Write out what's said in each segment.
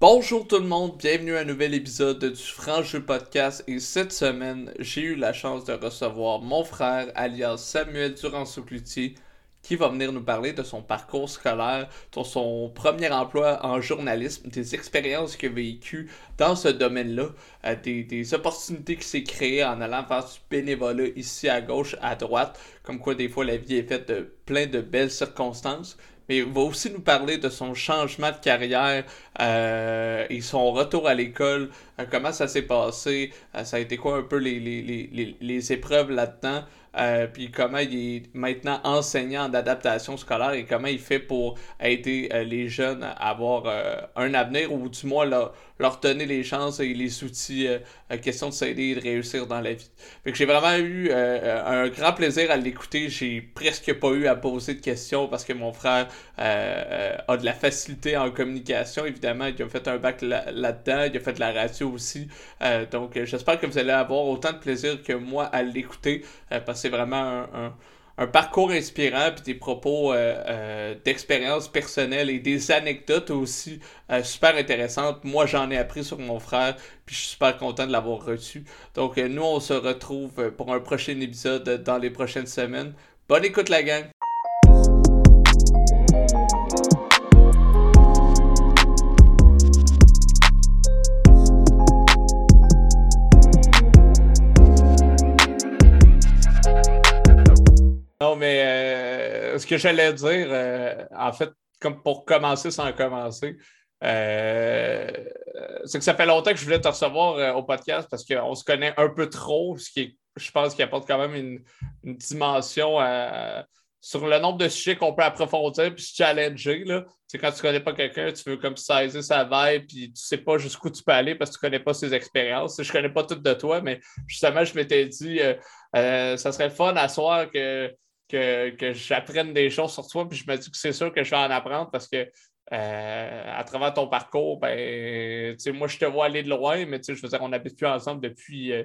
Bonjour tout le monde, bienvenue à un nouvel épisode du Franc Podcast. Et cette semaine, j'ai eu la chance de recevoir mon frère alias Samuel Durand-Souclutier qui va venir nous parler de son parcours scolaire, de son premier emploi en journalisme, des expériences qu'il a vécues dans ce domaine-là, euh, des, opportunités qu'il s'est créées en allant faire du bénévolat ici à gauche, à droite, comme quoi des fois la vie est faite de plein de belles circonstances mais il va aussi nous parler de son changement de carrière. Euh, et son retour à l'école, euh, comment ça s'est passé, euh, ça a été quoi un peu les, les, les, les épreuves là-dedans? Euh, puis comment il est maintenant enseignant d'adaptation scolaire et comment il fait pour aider les jeunes à avoir un avenir ou du moins leur, leur, donner les chances et les outils, question de s'aider et de réussir dans la vie. Fait que j'ai vraiment eu un grand plaisir à l'écouter. J'ai presque pas eu à poser de questions parce que mon frère a de la facilité en communication. Évidemment, il a fait un bac là-dedans, il a fait de la radio aussi. donc j'espère que vous allez avoir autant de plaisir que moi à l'écouter parce que c'est vraiment un, parcours inspirant, puis des propos euh, euh, d'expérience personnelle et des anecdotes aussi euh, super intéressantes. Moi, j'en ai appris sur mon frère, puis je suis super content de l'avoir reçu. Donc, nous, on se retrouve pour un prochain épisode dans les prochaines semaines. Bonne écoute, la gang! Ce que j'allais dire, euh, en fait, comme pour commencer sans commencer, euh, c'est que ça fait longtemps que je voulais te recevoir au podcast parce qu'on se connaît un peu trop, ce qui je pense qu'il apporte quand même une, dimension sur le nombre de sujets qu'on peut approfondir puis se challenger. Quand tu ne connais pas quelqu'un, tu veux comme saisir sa vibe puis tu ne sais pas jusqu'où tu peux aller parce que tu ne connais pas ses expériences. Je ne connais pas tout de toi, mais justement, je m'étais dit, ça serait fun à soir que que, j'apprenne des choses sur toi, puis je me dis que c'est sûr que je vais en apprendre parce que euh, à travers ton parcours, ben, moi, je te vois aller de loin, mais je veux dire, on n'habite plus ensemble depuis euh,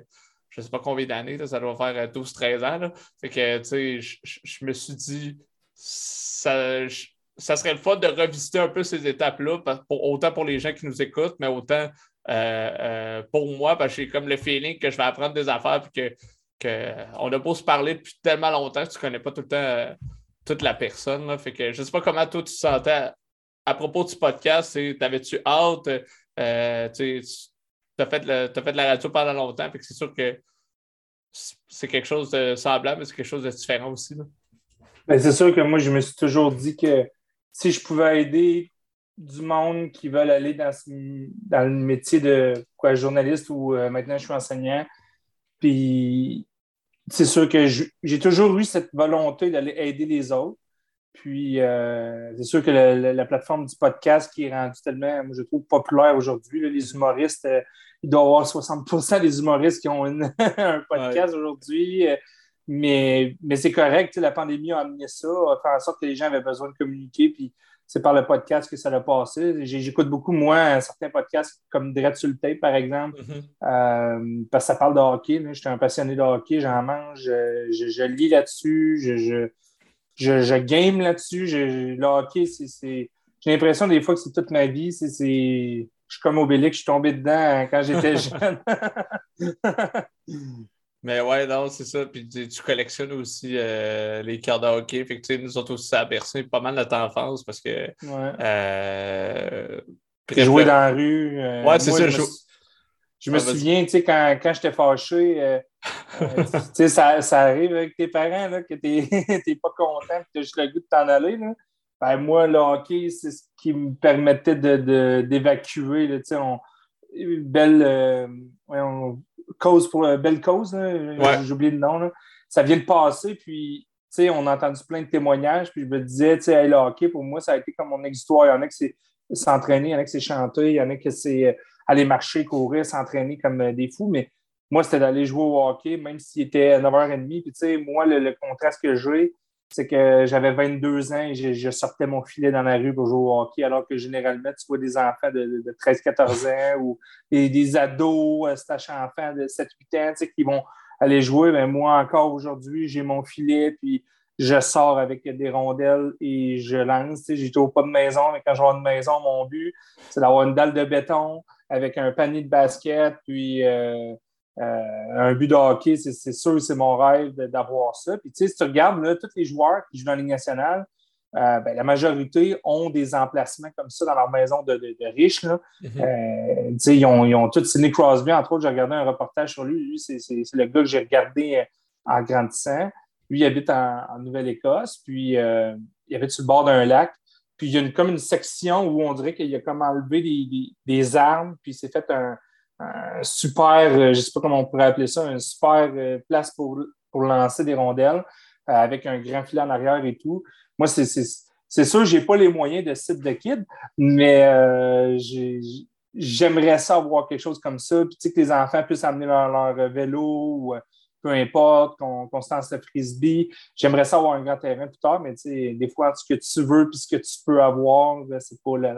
je ne sais pas combien d'années, ça doit faire 12-13 ans. Là. Fait que, je, me suis dit, ça, ça serait le fun de revisiter un peu ces étapes-là, autant pour les gens qui nous écoutent, mais autant euh, pour moi, parce que j'ai comme le feeling que je vais apprendre des affaires, puis que on a beau se parler depuis tellement longtemps que tu ne connais pas tout le temps euh, toute la personne. Fait que je ne sais pas comment toi tu te sentais à, propos du podcast. T'avais-tu hâte? Euh, tu as fait, fait, de la radio pendant longtemps, c'est sûr que c'est quelque chose de semblable, mais c'est quelque chose de différent aussi. Ben, c'est sûr que moi, je me suis toujours dit que si je pouvais aider du monde qui veulent aller dans, dans le métier de quoi, journaliste ou euh, maintenant je suis enseignant, puis c'est sûr que j'ai toujours eu cette volonté d'aller aider les autres. Puis, euh, c'est sûr que la, plateforme du podcast qui est rendue tellement, moi, je trouve, populaire aujourd'hui, les humoristes, euh, il doit y avoir 60% des humoristes qui ont un podcast aujourd'hui. Euh, mais, mais c'est correct, la pandémie a amené ça, a fait en sorte que les gens avaient besoin de communiquer. Puis, c'est par le podcast que ça l'a passé. J'écoute beaucoup, moi, certains podcasts comme Dread sur le tape, par exemple, mm-hmm. euh, parce que ça parle de hockey. Je suis un passionné de hockey, j'en mange, je, lis là-dessus, je, je, game là-dessus. Le hockey, c'est. J'ai l'impression des fois que c'est toute ma vie. C'est, je suis comme Obélix, je suis tombé dedans quand j'étais jeune. Mais ouais, non, c'est ça. Puis tu, collectionnes aussi euh, les cartes de hockey. Fait que, nous autres aussi, ça a bercé pas mal notre enfance parce que. Ouais. Euh, joué dans la rue. Euh, ouais, c'est ça. Je, je me, souviens, tu sais, quand, quand j'étais fâché, euh, tu sais, ça, ça, arrive avec tes parents, là, que tu n'es pas content, que tu as juste le goût de t'en aller. Là. Ben, moi, le hockey, c'est ce qui me permettait d'évacuer. De, de, on, une belle. Ouais, on, cause pour euh, belle cause, j'ai oublié le nom. Ça vient de passer, puis on a entendu plein de témoignages, puis je me disais, tu sais, le hockey, pour moi, ça a été comme mon exutoire. Il y en a qui c'est s'entraîner, il y en a qui c'est chanter, il y en a qui c'est euh, aller marcher, courir, s'entraîner comme euh, des fous, mais moi, c'était d'aller jouer au hockey, même s'il était 9h30. Puis, tu sais, moi, le contraste que j'ai, c'est que j'avais 22 ans et je, sortais mon filet dans la rue pour jouer au hockey, alors que généralement, tu vois des enfants de, 13-14 ans ou des, ados, euh, stash enfants de 7-8 ans qui vont aller jouer. Mais moi, encore aujourd'hui, j'ai mon filet, puis je sors avec des rondelles et je lance. J'ai toujours pas de maison, mais quand je une maison, mon but, c'est d'avoir une dalle de béton avec un panier de basket, puis euh, un but de hockey. C'est sûr, c'est mon rêve d'avoir ça. Puis, si tu regardes, là, tous les joueurs qui jouent dans la Ligue nationale, euh, ben, la majorité ont des emplacements comme ça dans leur maison de, riches. Là. Mm-hmm. ils, ont, ils ont tous. Sidney Crosby, entre autres, j'ai regardé un reportage sur lui. Lui, c'est le gars que j'ai regardé en grandissant. Lui, il habite en, Nouvelle-Écosse, puis euh, il habite sur le bord d'un lac. Puis il y a comme une section où on dirait qu'il a comme enlevé des, armes, puis il s'est fait un, super, euh, je ne sais pas comment on pourrait appeler ça, une super euh, place pour, pour lancer des rondelles avec un grand filet en arrière et tout. Moi, c'est sûr, je n'ai pas les moyens de site de kid, mais j'aimerais ça avoir quelque chose comme ça. Puis tu sais, que les enfants puissent amener leur, vélo ou peu importe, qu'on se lance le frisbee. J'aimerais ça avoir un grand terrain plus tard, mais des fois, ce que tu veux puis ce que tu peux avoir, c'est pas le.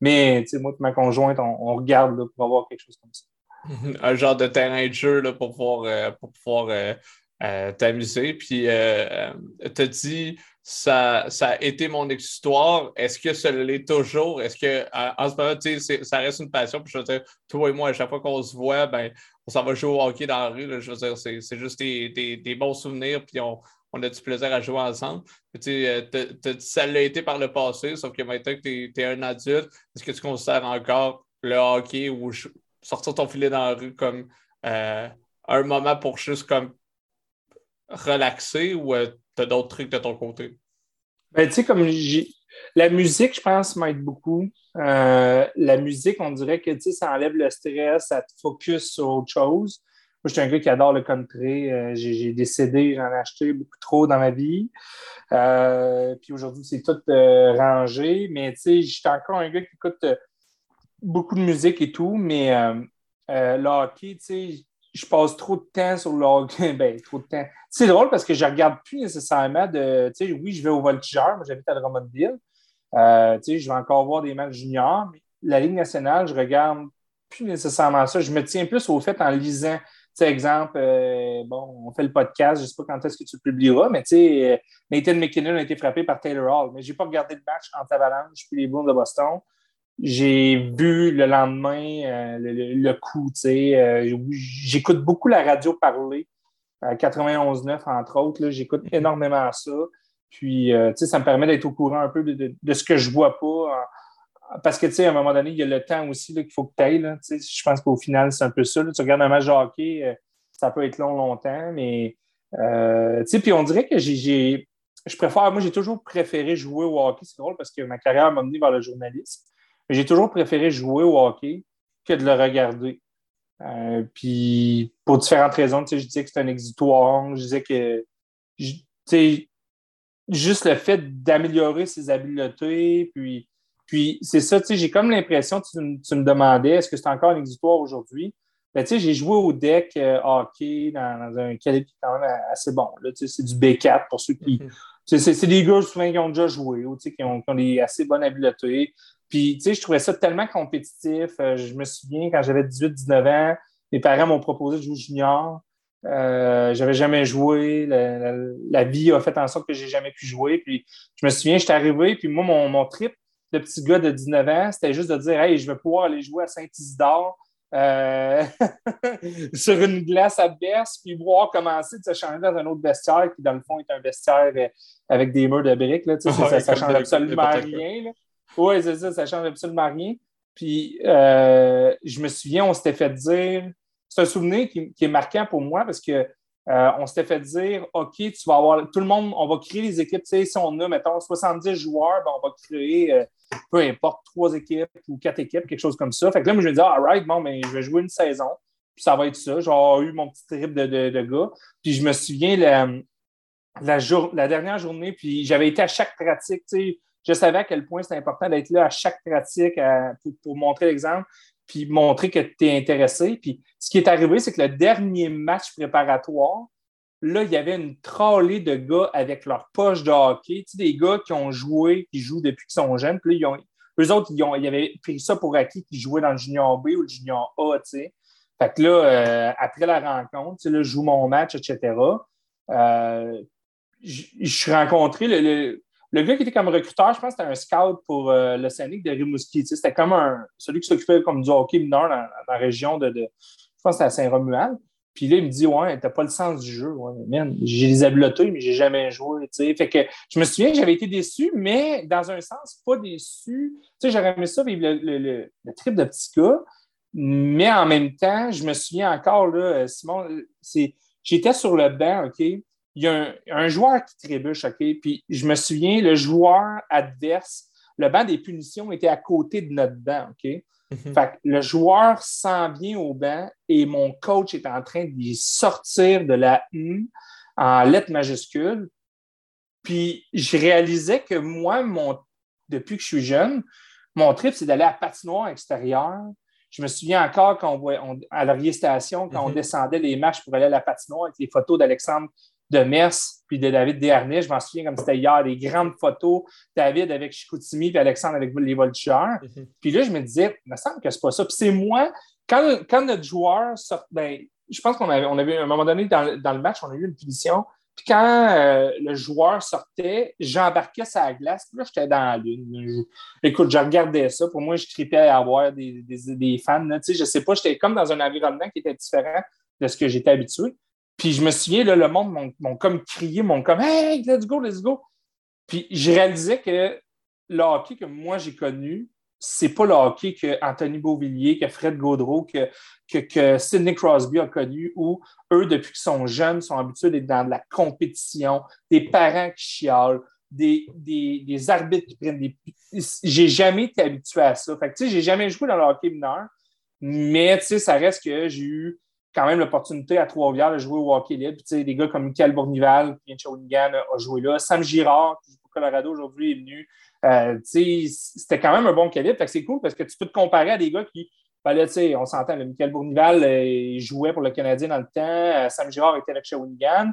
Mais moi et ma conjointe, on, regarde pour avoir quelque chose comme ça. Un genre de terrain de jeu là, pour pouvoir, euh, pour pouvoir euh, euh, t'amuser. Puis, tu as dit, ça, ça a été mon histoire. Est-ce que ça l'est toujours? Est-ce que, en ce moment, ça reste une passion? Puis, je veux dire, toi et moi, à chaque fois qu'on se voit, ben, on s'en va jouer au hockey dans la rue. je veux dire, c'est juste des, bons souvenirs, puis on, a du plaisir à jouer ensemble. Euh, ça l'a été par le passé, sauf que maintenant que tu es, un adulte, est-ce que tu considères encore le hockey ou sortir ton filet dans la rue comme euh, un moment pour juste comme relaxer ou euh, tu as d'autres trucs de ton côté? Ben, tu sais, comme la musique, je pense, m'aide beaucoup. La musique, on dirait que ça enlève le stress, ça te focus sur autre chose. Moi, je suis un gars qui adore le country. Euh, j'ai CD, j'en ai acheté beaucoup trop dans ma vie. Euh, puis aujourd'hui, c'est tout rangé. Mais tu sais, je suis encore un gars qui écoute beaucoup de musique et tout. Mais le tu sais, je passe trop de temps sur le hockey. ben, trop de temps. C'est drôle parce que je ne regarde plus nécessairement de. Tu sais, oui, je vais au voltigeur, moi j'habite à Drummondville. Euh, je vais encore voir des matchs juniors, mais la Ligue nationale, je regarde plus nécessairement ça. Je me tiens plus au fait en lisant. Tu exemple, euh, bon, on fait le podcast, je ne sais pas quand est-ce que tu le publieras, mais tu sais, euh, Nathan McKinnon a été frappé par Taylor Hall, mais je n'ai pas regardé le match entre Avalanche puis les Blues de Boston. J'ai vu le lendemain le, coup, tu sais. J'écoute beaucoup la radio parler, 91.9 entre autres, j'écoute énormément ça. Puis, euh, tu sais, ça me permet d'être au courant un peu de, ce que je vois pas. Parce que, tu sais, à un moment donné, il y a le temps aussi qu'il faut que tu ailles. Je pense qu'au final, c'est un peu ça. Tu regardes un match de hockey, euh, ça peut être long, longtemps, mais, euh, tu sais, puis on dirait que j'ai. Je préfère, moi, j'ai toujours préféré jouer au hockey. C'est drôle parce que ma carrière m'a mené vers le journalisme. Mais j'ai toujours préféré jouer au hockey que de le regarder. puis, pour différentes raisons, tu sais, je disais que c'était un exutoire. Je disais que, tu sais, juste le fait d'améliorer ses habiletés, puis, puis c'est ça, tu sais, j'ai comme l'impression, tu, tu, me demandais, est-ce que c'est encore un exutoire aujourd'hui? Ben, tu sais, j'ai joué au deck euh, hockey dans, un calibre quand même assez bon. Là, tu sais, c'est du B4 pour ceux qui. Mhm. C'est des gars souvent qui ont déjà joué, tu sais, qui, ont, qui ont des assez bonnes habiletés. Puis, tu sais, je trouvais ça tellement compétitif. Euh, je me souviens, quand j'avais 18-19 ans, mes parents m'ont proposé de jouer junior. Euh, j'avais jamais joué. La, vie a fait en sorte que j'ai jamais pu jouer. Puis je me souviens, j'étais arrivé, puis moi, mon, trip de petit gars de 19 ans, c'était juste de dire Hey, je vais pouvoir aller jouer à Saint-Isidore euh, sur une glace à baisse, puis voir commencer de se changer dans un autre vestiaire qui, dans le fond, est un vestiaire euh, avec des murs de briques. Là, ça, ça, change absolument rien. Oui, c'est ça, ça change absolument rien. Puis je me souviens, on s'était fait dire c'est un souvenir qui, est marquant pour moi parce que euh, on s'était fait dire OK, tu vas avoir tout le monde, on va créer les équipes. Tu sais, si on a, mettons, 70 joueurs, ben, on va créer euh, peu importe, trois équipes ou quatre équipes, quelque chose comme ça. Fait que là, moi, je me dis, all right, bon, mais ben, je vais jouer une saison, puis ça va être ça. J'ai eu mon petit trip de, de, gars. Puis je me souviens la, la, la dernière journée, puis j'avais été à chaque pratique. Tu sais, je savais à quel point c'était important d'être là à chaque pratique pour, pour, montrer l'exemple puis montrer que tu es intéressé. Puis ce qui est arrivé, c'est que le dernier match préparatoire, là, il y avait une trollée de gars avec leur poche de hockey, tu sais, des gars qui ont joué, qui jouent depuis qu'ils sont jeunes. Puis là, ils ont, eux autres, ils, ont, avaient pris ça pour acquis qu'ils jouaient dans le junior B ou le junior A, tu sais. Fait que là, euh, après la rencontre, tu sais, là, je joue mon match, etc. Euh, je suis rencontré le, gars qui était comme recruteur, je pense que c'était un scout pour euh, le Scénic de Rimouski. C'était comme un, celui qui s'occupait comme du hockey mineur dans, la région de, je pense que c'était à Saint-Romuald. Puis là, il me dit Ouais, t'as pas le sens du jeu. Ouais, j'ai les habiletés, mais j'ai jamais joué. Fait que je me souviens que j'avais été déçu, mais dans un sens, pas déçu. J'aurais aimé ça vivre le, le, le, trip de petit gars. Mais en même temps, je me souviens encore, là, euh, Simon, c'est j'étais sur le banc, OK? Il y a un, joueur qui trébuche, OK? Puis je me souviens, le joueur adverse, le banc des punitions était à côté de notre banc, OK? Mhm. Fait que le joueur s'en vient au banc et mon coach est en train de sortir de la U en lettres majuscules. Puis je réalisais que moi, mon, depuis que je suis jeune, mon trip, c'est d'aller à patinoire extérieure. Je me souviens encore quand on, à Laurier Station, quand on mhm. descendait les marches pour aller à la patinoire avec les photos d'Alexandre de Mers puis de David Desharnais. Je m'en souviens comme c'était hier, des grandes photos. David avec Chicoutimi puis Alexandre avec les voltigeurs. Mhm. Puis là, je me disais, il me semble que c'est pas ça. Puis c'est moi, quand, quand notre joueur sort, ben, je pense qu'on avait, on avait, à un moment donné, dans, le match, on a eu une punition. Puis quand euh, le joueur sortait, j'embarquais sa glace. Puis là, j'étais dans la lune. écoute, je regardais ça. Pour moi, je tripais à avoir des, des, des fans. Là. Tu sais, je sais pas, j'étais comme dans un environnement qui était différent de ce que j'étais habitué. Puis je me souviens, là, le monde m'ont comme crié, m'ont comme Hey, let's go, let's go. Puis je réalisais que le hockey que moi j'ai connu, c'est pas le hockey que Anthony Beauvillier, que Fred Gaudreau, que, que, Sidney Crosby a connu, où eux, depuis qu'ils sont jeunes, sont habitués d'être dans de la compétition, des parents qui chialent, des, des, arbitres qui prennent des. J'ai jamais été habitué à ça. Fait que, tu sais, j'ai jamais joué dans le hockey mineur, mais, tu sais, ça reste que j'ai eu quand même l'opportunité à Trois-Rivières de jouer au hockey libre. Puis, des gars comme Michael Bournival, qui vient de Shawinigan, a joué là. Sam Girard, qui joue pour Colorado aujourd'hui, est venu. Euh, c'était quand même un bon calibre. C'est cool parce que tu peux te comparer à des gars qui. Ben on s'entend, Michael Bournival euh, jouait pour le Canadien dans le temps. Euh, Sam Girard était avec Shawinigan.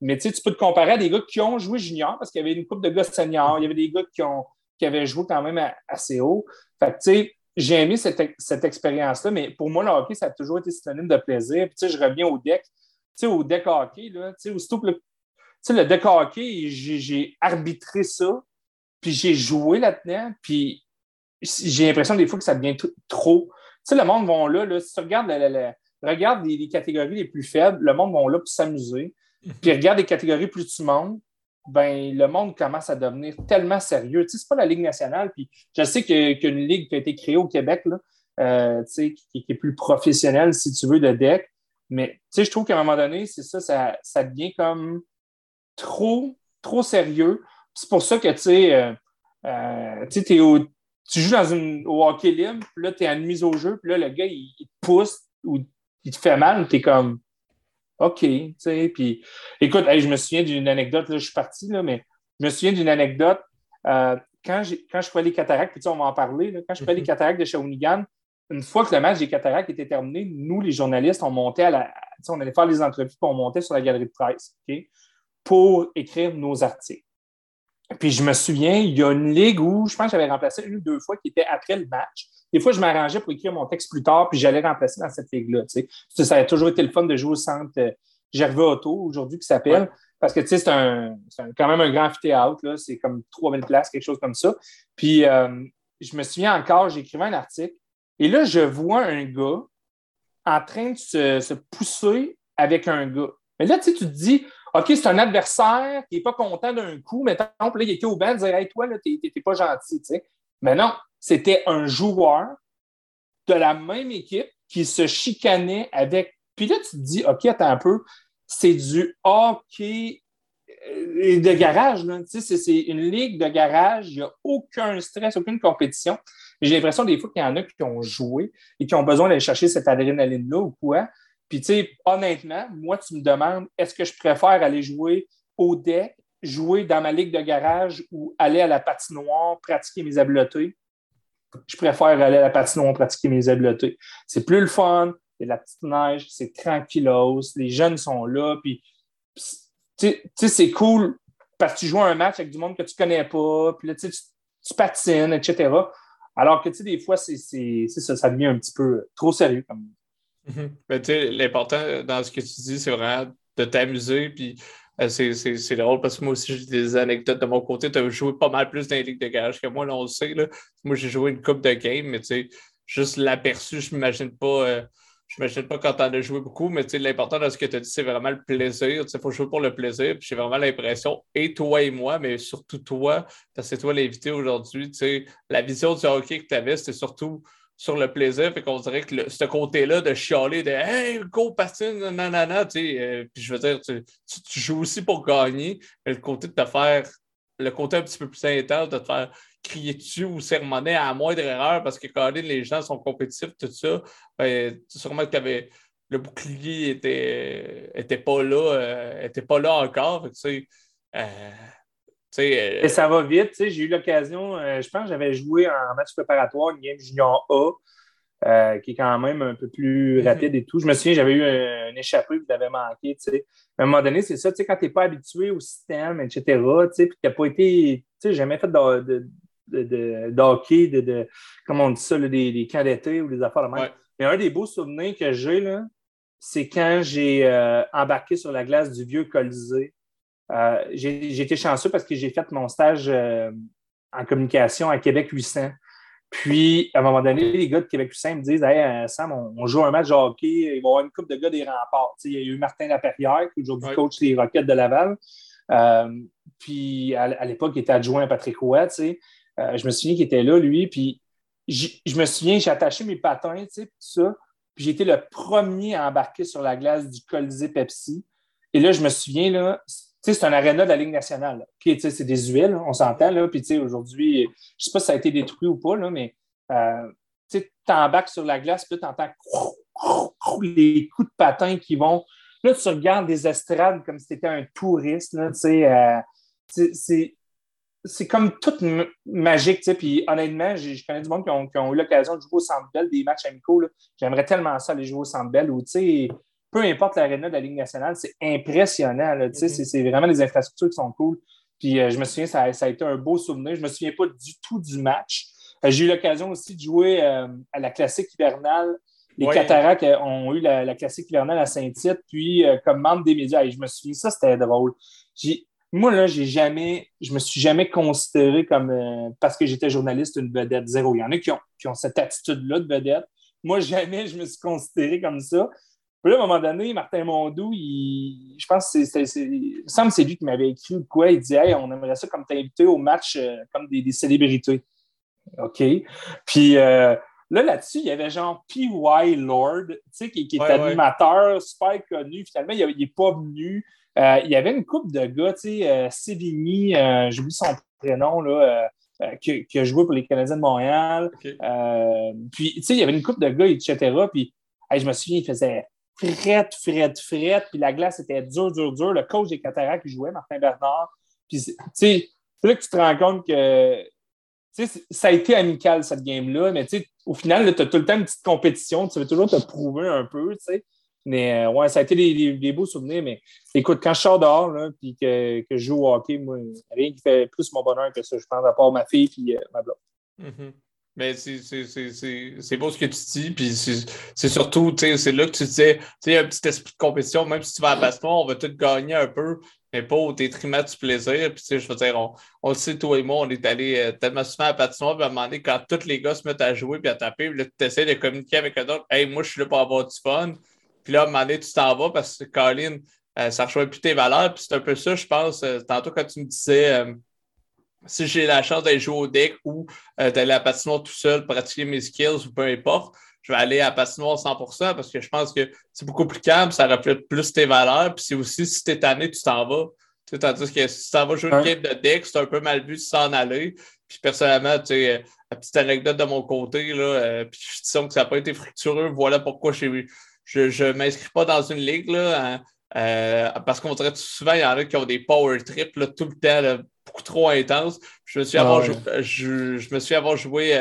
Mais tu peux te comparer à des gars qui ont joué junior parce qu'il y avait une coupe de gars seniors. Il y avait des gars qui, ont, qui avaient joué quand même assez haut. Fait que, tu sais, j'ai aimé cette, cette expérience-là, mais pour moi, le hockey, ça a toujours été synonyme de plaisir. Puis, tu sais, je reviens au deck. Tu sais, au deck hockey, là, tu sais, aussitôt que le, tu sais, le deck hockey, j'ai arbitré ça, puis j'ai joué là-dedans, puis j'ai l'impression des fois que ça devient trop. Tu sais, le monde va là, là si tu regardes, regarde les, catégories les plus faibles, le monde va là pour s'amuser. Mhm. Puis regarde les catégories plus tu montes, ben, le monde commence à devenir tellement sérieux. Tu sais, c'est pas la Ligue nationale. Puis je sais qu'il ligue qui a été créée au Québec, là, euh, tu sais, qui, est plus professionnelle, si tu veux, de deck. Mais tu sais, je trouve qu'à un moment donné, c'est ça, ça, devient comme trop, trop sérieux. C'est pour ça que, tu sais, euh, euh, tu joues dans une, au hockey libre, puis là, tu es à une mise au jeu, puis là, le gars, il, il te pousse ou il te fait mal, tu es comme OK, tu sais, puis écoute, je me souviens d'une anecdote, là, je suis parti, là, mais je me souviens d'une anecdote. Euh, quand, quand je fais les cataractes, puis on va en parler, quand je fais les mhm. cataractes de Shawinigan, une fois que le match des cataractes était terminé, nous, les journalistes, on montait à la. On allait faire les entrevues, puis on montait sur la galerie de presse, OK, pour écrire nos articles. Puis je me souviens, il y a une ligue où je pense que j'avais remplacé une ou deux fois qui était après le match. Des fois, je m'arrangeais pour écrire mon texte plus tard, puis j'allais remplacer dans cette ligue-là. Ça, a toujours été le fun de jouer au centre euh, Gervais Auto, aujourd'hui, qui s'appelle. Parce que, tu sais, c'est un, quand même un grand amphithéâtre, C'est comme 3000 places, quelque chose comme ça. Puis, euh, je me souviens encore, j'écrivais un article, et là, je vois un gars en train de se, pousser avec un gars. Mais là, tu sais, tu te dis, OK, c'est un adversaire qui n'est pas content d'un coup, exemple, là, il était au banc, il disait, hey, toi, là, t'es pas gentil, tu sais. Mais non, c'était un joueur de la même équipe qui se chicanait avec. Puis là, tu te dis, OK, attends un peu, c'est du hockey euh, de garage. C'est une ligue de garage, il n'y a aucun stress, aucune compétition. J'ai l'impression des fois qu'il y en a qui ont joué et qui ont besoin d'aller chercher cette adrénaline-là ou quoi. Puis, tu sais, honnêtement, moi, tu me demandes, est-ce que je préfère aller jouer au deck, jouer dans ma ligue de garage ou aller à la patinoire, pratiquer mes habiletés? Je préfère aller à la patinoire pratiquer mes habiletés. C'est plus le fun, il y a la petite neige, c'est tranquillos, les jeunes sont là, puis tu sais, c'est cool parce que tu joues un match avec du monde que tu connais pas, puis là, tu, tu patines, etc. Alors que, tu sais, des fois, c'est ça, ça devient un petit peu trop sérieux. Comme... Mm-hmm. Mais tu l'important dans ce que tu dis, c'est vraiment de t'amuser, puis c'est drôle parce que moi aussi, j'ai des anecdotes de mon côté. Tu as joué pas mal plus dans les ligues de garage que moi, là, on le sait. Là. Moi, j'ai joué une coupe de game, mais tu sais, juste l'aperçu, je m'imagine pas. Euh, je m'imagine pas quand tu en as joué beaucoup, mais l'important dans ce que tu as dit, c'est vraiment le plaisir. Il faut jouer pour le plaisir. J'ai vraiment l'impression, et toi et moi, mais surtout toi, parce que c'est toi l'invité aujourd'hui, la vision du hockey que tu avais, c'était surtout sur le plaisir. Fait qu'on dirait que ce côté-là de chialer, de Hey, go patine, nanana, tu sais. Euh, puis je veux dire, tu, tu, joues aussi pour gagner, mais le côté de te faire, le côté un petit peu plus intense, de te faire crier dessus ou sermonner à moindre erreur parce que quand les gens sont compétitifs, tout ça, ben, sûrement que tu. Le bouclier était, était pas là, euh, était pas là encore. tu sais, euh, et euh, ça va vite. J'ai eu l'occasion, euh, je pense que j'avais joué en match préparatoire, une game junior A, euh, qui est quand même un peu plus mhm. rapide et tout. Je me souviens, j'avais eu un, échappé que j'avais manqué. À un moment donné, c'est ça, quand tu n'es pas habitué au système, etc., puis tu n'as pas été, jamais fait de, de, de, de, hockey, de, comment on dit ça, des, des camps d'été ou des affaires de même. Mais un des beaux souvenirs que j'ai, c'est quand j'ai embarqué sur la glace du vieux Colisée euh, j'ai été chanceux parce que j'ai fait mon stage euh, en communication à Québec 800. Puis, à un moment donné, les gars de Québec 800 me disent Hey, euh, Sam, on, joue un match de hockey, il va y avoir une coupe de gars des remparts. il y a eu Martin Laperrière, qui aujourd'hui coach des Rockets de Laval. puis, à, l'époque, il était adjoint à Patrick Roy. je me souviens qu'il était là, lui. Puis, je me souviens, j'ai attaché mes patins, tout ça. Puis, j'ai été le premier à embarquer sur la glace du Colisée Pepsi. Et là, je me souviens, là, c'est un aréna de la Ligue nationale. c'est des huiles, on s'entend. Puis aujourd'hui, je ne sais pas si ça a été détruit ou pas, là, mais euh, tu embarques sur la glace, puis tu entends les coups de patin qui vont. Là, tu regardes des estrades comme si tu étais un touriste. Euh, c'est comme tout magique. Puis honnêtement, je connais du monde qui ont, eu l'occasion de jouer au Centre Bell, des matchs amicaux. J'aimerais tellement ça aller jouer au Centre Bell où peu importe l'aréna de la Ligue nationale, c'est impressionnant. Mm-hmm. C'est vraiment des infrastructures qui sont cool. Puis euh, je me souviens, ça, a été un beau souvenir. Je ne me souviens pas du tout du match. Euh, j'ai eu l'occasion aussi de jouer euh, à la classique hivernale. Les Cataractes ont eu la, classique hivernale à Saint-Tite, puis comme membre des médias. Et je me souviens, ça, c'était drôle. Moi, là, j'ai jamais, je me suis jamais considéré comme, parce que j'étais journaliste, une vedette zéro. Il y en a qui ont, qui ont cette attitude-là de vedette. Moi, jamais je me suis considéré comme ça. Puis là, à un moment donné, Martin Mondou, il, je pense que c'est, il semble que c'est lui qui m'avait écrit ou quoi. Il dit Hey, on aimerait ça comme t'inviter au match euh, comme des, célébrités. OK. Puis euh, là, là-dessus, il y avait genre P.Y. Lord, tu sais, qui, est animateur super connu. Finalement, il n'est pas venu. Euh, il y avait une couple de gars, tu sais, Sévigny, j'oublie son prénom, là. qui, qui, a joué pour les Canadiens de Montréal. puis, tu sais, il y avait une couple de gars, etc. Puis, je me souviens, il faisait frette, frette, frette. Puis la glace était dure, dure, dure. Le coach des Cataractes qui jouait, Martin Bernard. Puis, tu sais, c'est là que tu te rends compte que ça a été amical, cette game-là. Mais au final, tu as tout le temps une petite compétition. Tu veux toujours te prouver un peu. sais. Mais euh, ouais, ça a été des, beaux souvenirs. Mais écoute, quand je sors dehors et que, que, je joue au hockey, moi, rien qui fait plus mon bonheur que ça, je pense, à part ma fille et euh, ma blonde. Mm-hmm. Mais c'est beau ce que tu dis, puis c'est surtout, c'est là que tu disais, tu sais, un petit esprit de compétition, même si tu vas à Baston, on va tout gagner un peu, mais pas au détriment du plaisir. Puis, tu sais, je veux dire, on, on, le sait, toi et moi, on est allé euh, tellement souvent à patinoire, puis à un moment donné, quand tous les gars se mettent à jouer puis à taper, puis là, tu essaies de communiquer avec eux autres, hey, moi, je suis là pour avoir du fun. Puis là, à un moment donné, tu t'en vas parce que, Colin, euh, ça ne rejoint plus tes valeurs, puis c'est un peu ça, je pense, euh, tantôt quand tu me disais si j'ai la chance d'aller jouer au deck ou euh, d'aller à patinoire tout seul, pratiquer mes skills ou peu importe, je vais aller à patinoire 100% parce que je pense que c'est beaucoup plus calme, ça reflète plus tes valeurs. Puis c'est aussi, si tu es tanné, tu t'en vas. tandis que si tu t'en vas jouer une game de deck, c'est un peu mal vu de s'en aller. Puis personnellement, tu sais, euh, la petite anecdote de mon côté, là, euh, puis je dis que ça n'a pas été fructueux. Voilà pourquoi je ne m'inscris pas dans une ligue. Là, hein, parce qu'on dirait souvent, il y en a qui ont des power trips là, tout le temps beaucoup trop intense. Je me suis, avoir, joué, je, me suis avoir joué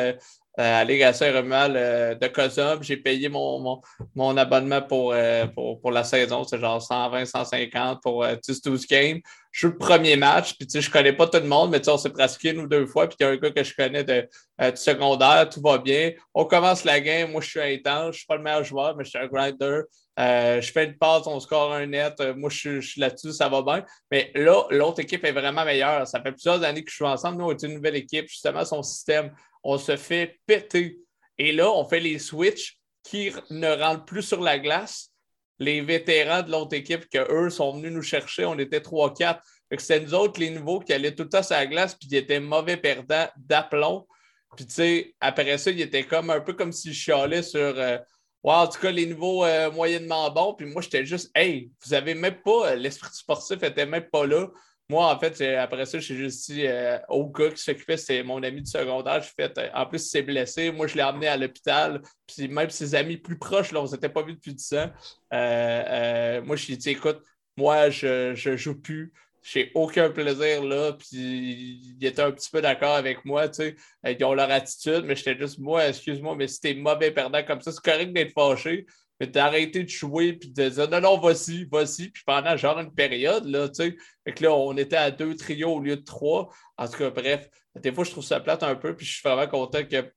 euh, à Ligue à Saint-Romuald euh, de COSOB. J'ai payé mon, mon, abonnement pour, euh, pour, pour, la saison. C'est genre 120, 150 pour 10-12 games. Je joue le premier match, puis tu sais, je connais pas tout le monde, mais tu sais, on s'est pratiqué une ou deux fois, puis il y a un gars que je connais de, secondaire, tout va bien. On commence la game, moi je suis intense, je suis pas le meilleur joueur, mais je suis un grinder. Euh, je fais une passe, on score un net. Euh, moi, je, suis là-dessus, ça va bien. Mais là, l'autre équipe est vraiment meilleure. Ça fait plusieurs années que je suis ensemble. Nous, on est une nouvelle équipe. Justement, son système, on se fait péter. Et là, on fait les switches qui ne rentrent plus sur la glace. Les vétérans de l'autre équipe, qu'eux sont venus nous chercher, on était 3-4. C'était nous autres, les nouveaux, qui allaient tout le temps sur la glace, puis qui étaient mauvais perdants d'aplomb. Puis, tu sais, après ça, il était comme un peu comme s'il chialait sur. Euh, en tout cas, les niveaux euh, moyennement bons. Puis moi, j'étais juste, hey, vous avez même pas, euh, l'esprit sportif était même pas là. Moi, en fait, après ça, j'ai juste dit au gars qui s'occupait, c'est mon ami du secondaire. J'ai fait, en plus, il s'est blessé. Moi, je l'ai emmené à l'hôpital. Puis même ses amis plus proches, là, on ne s'était pas vus depuis 10 ans. moi, je lui ai dit, écoute, moi, je ne joue plus j'ai aucun plaisir là. Puis il était un petit peu d'accord avec moi, tu sais. Ils ont leur attitude, mais j'étais juste, moi, excuse-moi, mais si t'es mauvais perdant comme ça, c'est correct d'être fâché. Mais d'arrêter de jouer puis de dire non, non, voici, voici. Puis pendant genre une période, là, tu sais. Fait que là, on était à deux trios au lieu de trois. En tout cas, bref, des fois, je trouve ça plate un peu. Puis je suis vraiment content que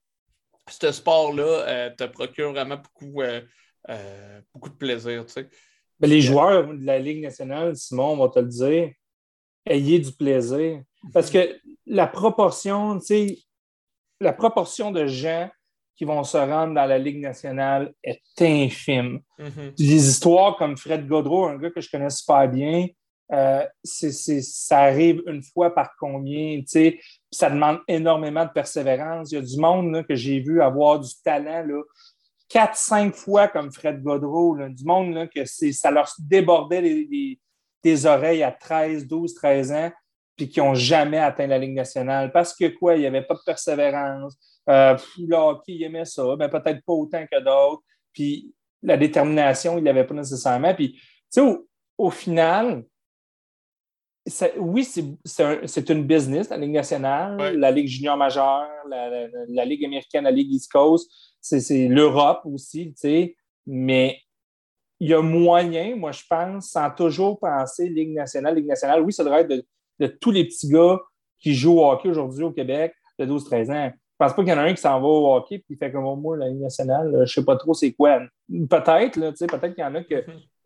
ce sport-là euh, te procure vraiment beaucoup, euh, euh, beaucoup de plaisir, tu sais. les joueurs de la Ligue nationale, Simon, on va te le dire, ayez du plaisir. Parce que la proportion, tu sais, la proportion de gens qui vont se rendre dans la Ligue nationale est infime. Des histoires comme Fred Godreau, un gars que je connais super bien, euh, ça arrive une fois par combien, tu sais, ça demande énormément de persévérance. Il y a du monde que j'ai vu avoir du talent, là, quatre, cinq fois comme Fred Godreau, du monde là, que ça leur débordait les, des oreilles à 13, 12, 13 ans, puis qui n'ont jamais atteint la Ligue nationale. Parce que quoi, il n'y avait pas de persévérance. Euh, le hockey, il aimait ça, mais peut-être pas autant que d'autres. Puis la détermination, il l'avait pas nécessairement. Puis, tu sais, au, final, oui, c'est une business, la Ligue nationale, la Ligue junior majeure, la, Ligue américaine, la Ligue East Coast, c'est l'Europe aussi, tu sais, mais il y a moyen, moi, je pense, sans toujours penser Ligue nationale, Ligue nationale. Oui, ça devrait être de, tous les petits gars qui jouent au hockey aujourd'hui au Québec de 12-13 ans. Je pense pas qu'il y en a un qui s'en va au hockey et qui fait comme moi, la Ligue nationale, je ne sais pas trop c'est quoi. Peut-être, peut-être qu'il y en a qui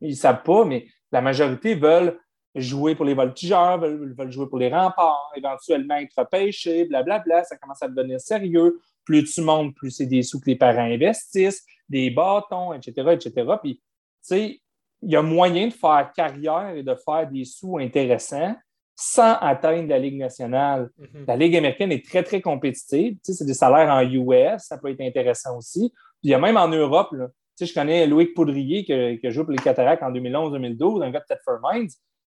ne savent pas, mais la majorité veulent jouer pour les voltigeurs, veulent, veulent jouer pour les remparts, éventuellement être repêchés, blablabla. Ça commence à devenir sérieux. Plus tu montes, plus c'est des sous que les parents investissent, des bâtons, etc., etc. Puis sais, il y a moyen de faire carrière et de faire des sous intéressants sans atteindre la Ligue nationale. Mhm. La Ligue américaine est très, très compétitive. Tu sais, c'est des salaires en US, ça peut être intéressant aussi. Puis il y a même en Europe, là, tu sais, je connais Loïc Poudrier qui, a joué pour les Cataractes en 2011-2012, un gars de Thetford Mines.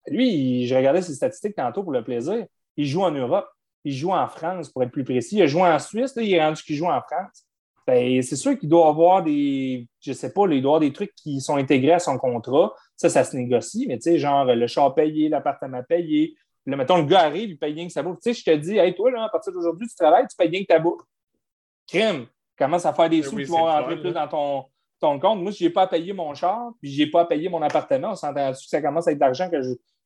Lui, je regardais ses statistiques tantôt pour le plaisir. Il joue en Europe. Il joue en France, pour être plus précis. Il a joué en Suisse. il est rendu qu'il joue en France. Ben, c'est sûr qu'il doit avoir des, je sais pas, il doit avoir des trucs qui sont intégrés à son contrat. Ça, ça se négocie, mais tu sais, genre le char payé, l'appartement payé. Là, mettons, le gars arrive, il paye bien que sa bouffe. Tu sais, je te dis, hey, toi, là, à partir d'aujourd'hui, tu travailles, tu payes bien que ta bouffe. Crime, commence à faire des ben sous qui vont rentrer plus dans ton, ton compte. Moi, si je n'ai pas à payer mon char, puis je n'ai pas à payer mon appartement, on s'entend que ça commence à être d'argent que